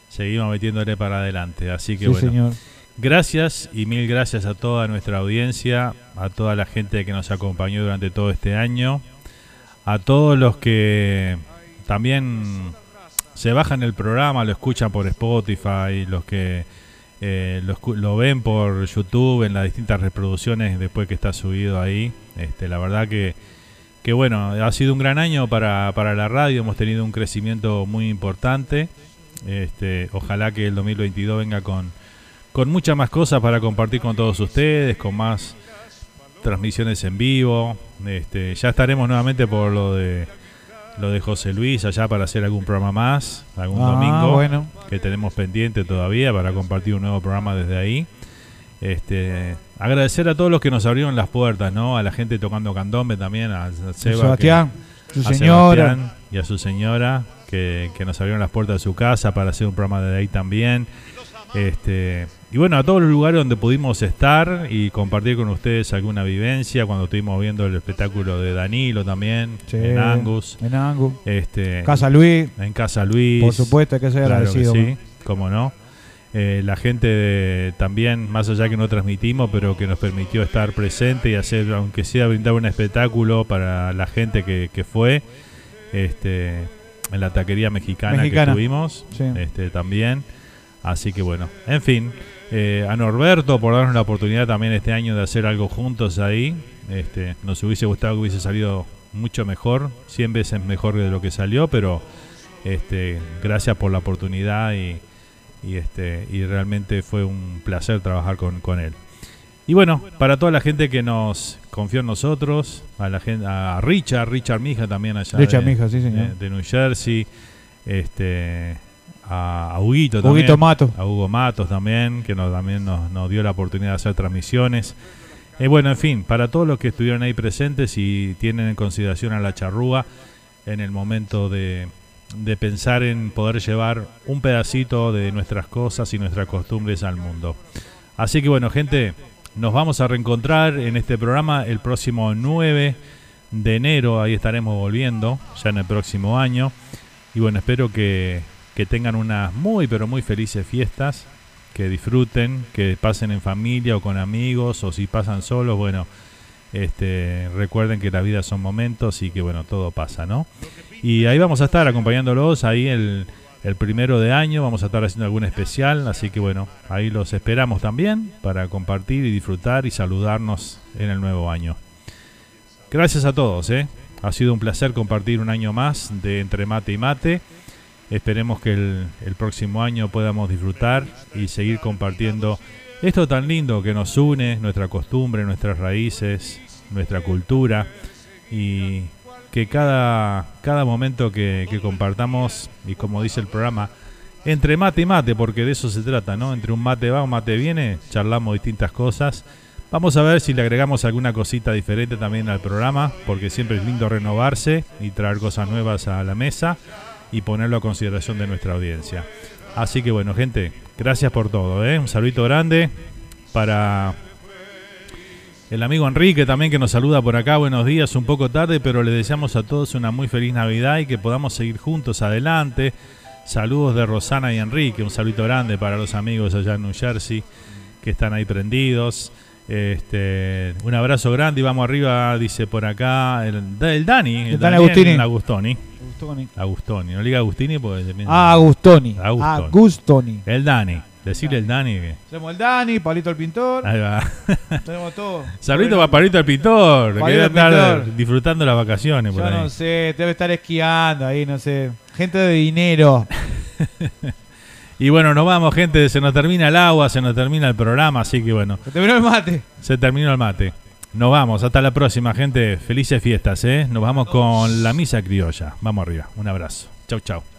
Seguimos metiéndole para adelante. Así que Sí, bueno. señor. Gracias y mil gracias a toda nuestra audiencia, a toda la gente que nos acompañó durante todo este año, a todos los que también se bajan el programa, lo escuchan por Spotify, los que eh, lo, lo ven por YouTube en las distintas reproducciones después que está subido ahí. Este, la verdad que, que bueno, ha sido un gran año para, para la radio, hemos tenido un crecimiento muy importante. Este, ojalá que el 2022 venga con, con muchas más cosas para compartir con todos ustedes, con más transmisiones en vivo. Este, ya estaremos nuevamente por lo de lo de José Luis allá para hacer algún programa más, algún Ah, domingo bueno. que tenemos pendiente todavía para compartir un nuevo programa desde ahí. Este, agradecer a todos los que nos abrieron las puertas, ¿no? A la gente tocando candombe también, a, Seba, Sebastián, que- su a señora. Sebastián y a su señora que, que nos abrieron las puertas de su casa para hacer un programa desde ahí también. Este, y bueno, a todos los lugares donde pudimos estar y compartir con ustedes alguna vivencia, cuando estuvimos viendo el espectáculo de Danilo también, Sí, en Angus. en Angus. Este, Casa Luis. En Casa Luis. Por supuesto, hay que ser Claro que agradecido, sí, ¿no? cómo no. Eh, la gente de- también, más allá que no transmitimos, pero que nos permitió estar presente y hacer, aunque sea brindar un espectáculo para la gente que, que fue este, en la taquería mexicana, Mexicana. que tuvimos Sí. este, también. Así que bueno, en fin, eh, a Norberto por darnos la oportunidad también este año de hacer algo juntos ahí. Este, nos hubiese gustado que hubiese salido mucho mejor, 100 veces mejor de lo que salió, pero este, gracias por la oportunidad y, y, este, y realmente fue un placer trabajar con, con él. Y bueno, para toda la gente que nos confió en nosotros, a la gente, a Richard, Richard Mija también allá Richard de, Mija, sí, señor. de- de New Jersey, este, a, a Huguito también, Huguito Matos. a Hugo Matos también, que nos, también nos, nos dio la oportunidad de hacer transmisiones. Eh, bueno, en fin, para todos los que estuvieron ahí presentes y tienen en consideración a la charrúa en el momento de, de pensar en poder llevar un pedacito de nuestras cosas y nuestras costumbres al mundo. Así que bueno, gente, nos vamos a reencontrar en este programa el próximo 9 de enero, ahí estaremos volviendo, ya en el próximo año. Y bueno, espero que, que tengan unas muy, pero muy felices fiestas, que disfruten, que pasen en familia o con amigos, o si pasan solos, bueno, este, recuerden que la vida son momentos y que bueno, todo pasa, ¿no? Y ahí vamos a estar acompañándolos, ahí el, el primero de año vamos a estar haciendo algún especial, así que bueno, ahí los esperamos también para compartir y disfrutar y saludarnos en el nuevo año. Gracias a todos, ¿eh? Ha sido un placer compartir un año más de Entre Mate y Mate. Esperemos que el, próximo año podamos disfrutar y seguir compartiendo esto tan lindo que nos une, nuestra costumbre, nuestras raíces, nuestra cultura y que cada, cada momento que, que compartamos, y como dice el programa, entre mate y mate, porque de eso se trata, ¿no? Entre un mate va, un mate viene, charlamos distintas cosas. Vamos a ver si le agregamos alguna cosita diferente también al programa, porque siempre es lindo renovarse y traer cosas nuevas a la mesa y ponerlo a consideración de nuestra audiencia. Así que bueno, gente, gracias por todo. ¿eh? Un saludito grande para el amigo Enrique también que nos saluda por acá. Buenos días, un poco tarde, pero le deseamos a todos una muy feliz Navidad y que podamos seguir juntos adelante. Saludos de Rosana y Enrique, un saludito grande para los amigos allá en New Jersey que están ahí prendidos. Este, un abrazo grande y vamos arriba, dice por acá el, el Dani, el, El Dani Daniel Agustini. Agustoni. Agustoni. Agustoni, no le diga Agustini porque se piensa- Ah, Agustoni. Agustoni. Agustoni. El Dani, decirle el Dani que. Tenemos el Dani, Palito el pintor. Ahí va. <laughs> Tenemos todo. Saludito para Palito el Pintor, que Palito debe el estar Pintor. disfrutando las vacaciones por Yo ahí. no sé, debe estar esquiando ahí, no sé. Gente de dinero. <laughs> Y bueno, nos vamos, gente. Se nos termina el agua, se nos termina el programa, así que bueno. Se terminó el mate. Se terminó el mate. Nos vamos, hasta la próxima, gente. Felices fiestas, ¿eh? Nos vamos con la misa criolla. Vamos arriba. Un abrazo. Chau, chau.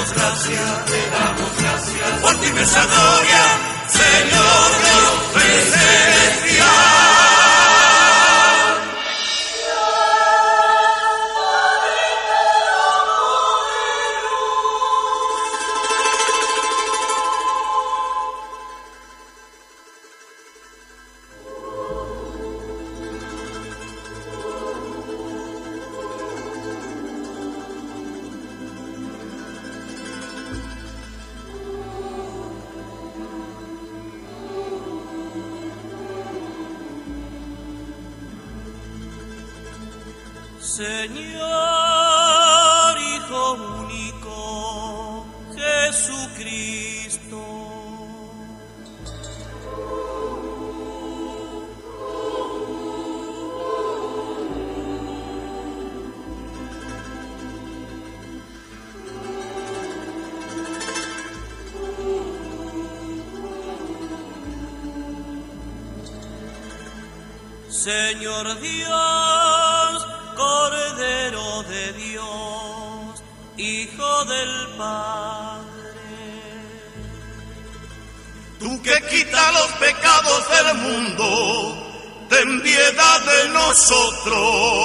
damos gracias, te damos gracias por tu inmensa gloria, Señor. nuestro.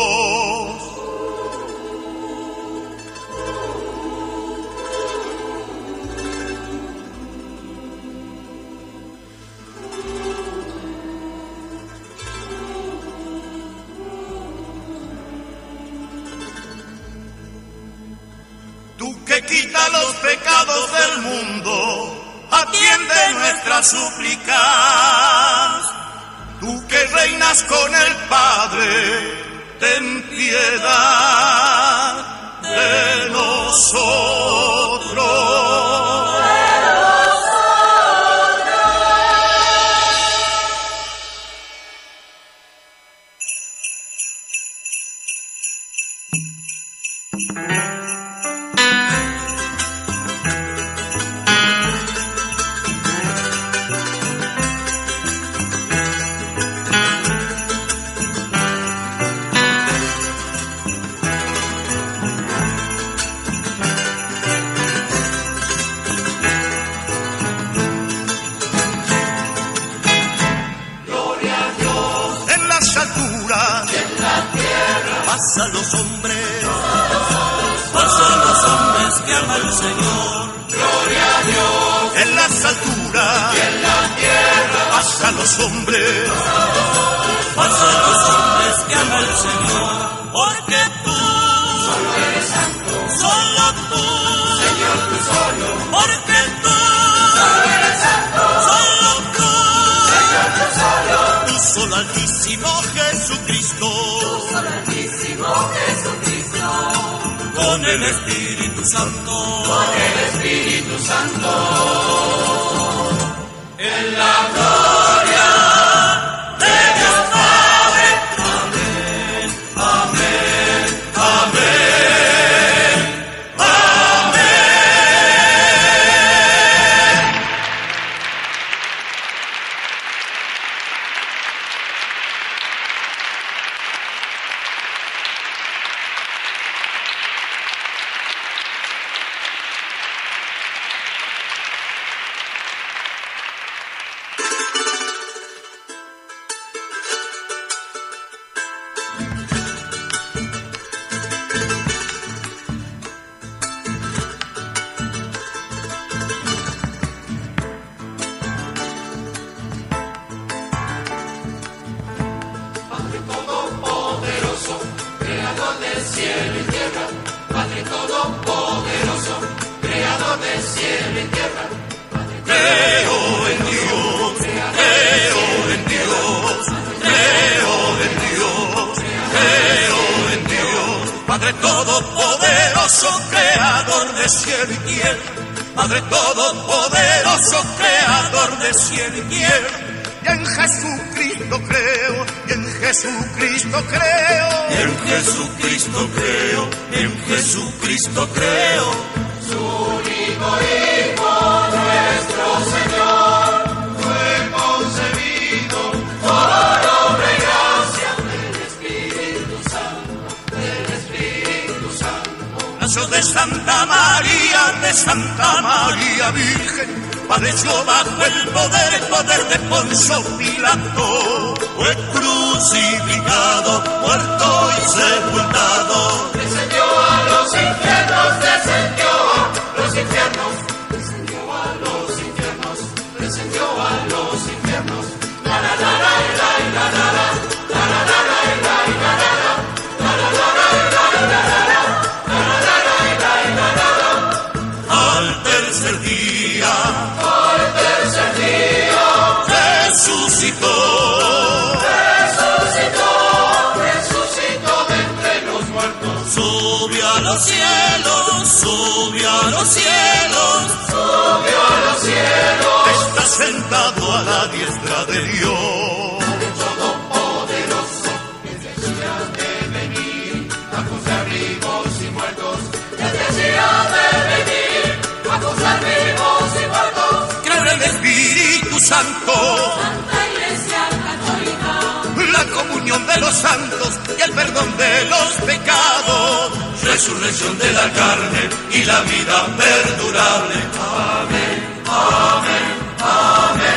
padeció bajo el poder, el poder de Poncio Pilato. Fue crucificado, muerto y sepultado. Descendió a los infiernos, descendió a los infiernos. sube a los cielos, sube a los cielos, está sentado a la diestra de Dios. Todopoderoso, oh, de venir a juzgar vivos y muertos, de venir a juzgar vivos y muertos. Creo en el Espíritu Santo, Santa Iglesia comunión de los santos y el perdón de los pecados. Resurrección de la carne y la vida perdurable. Amén, amén, amén.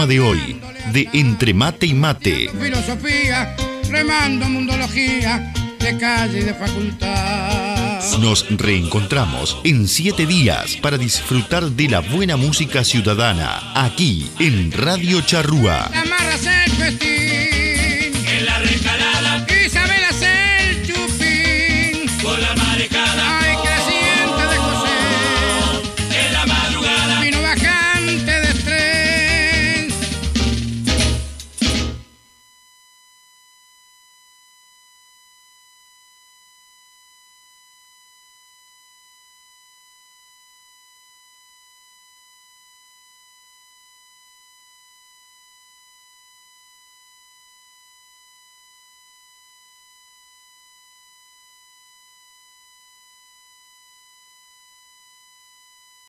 Programa de hoy, de Entre Mate y Mate. Filosofía, remando mundología, de calle y de facultad. Nos reencontramos en siete días para disfrutar de la buena música ciudadana, aquí en Radio Charrúa.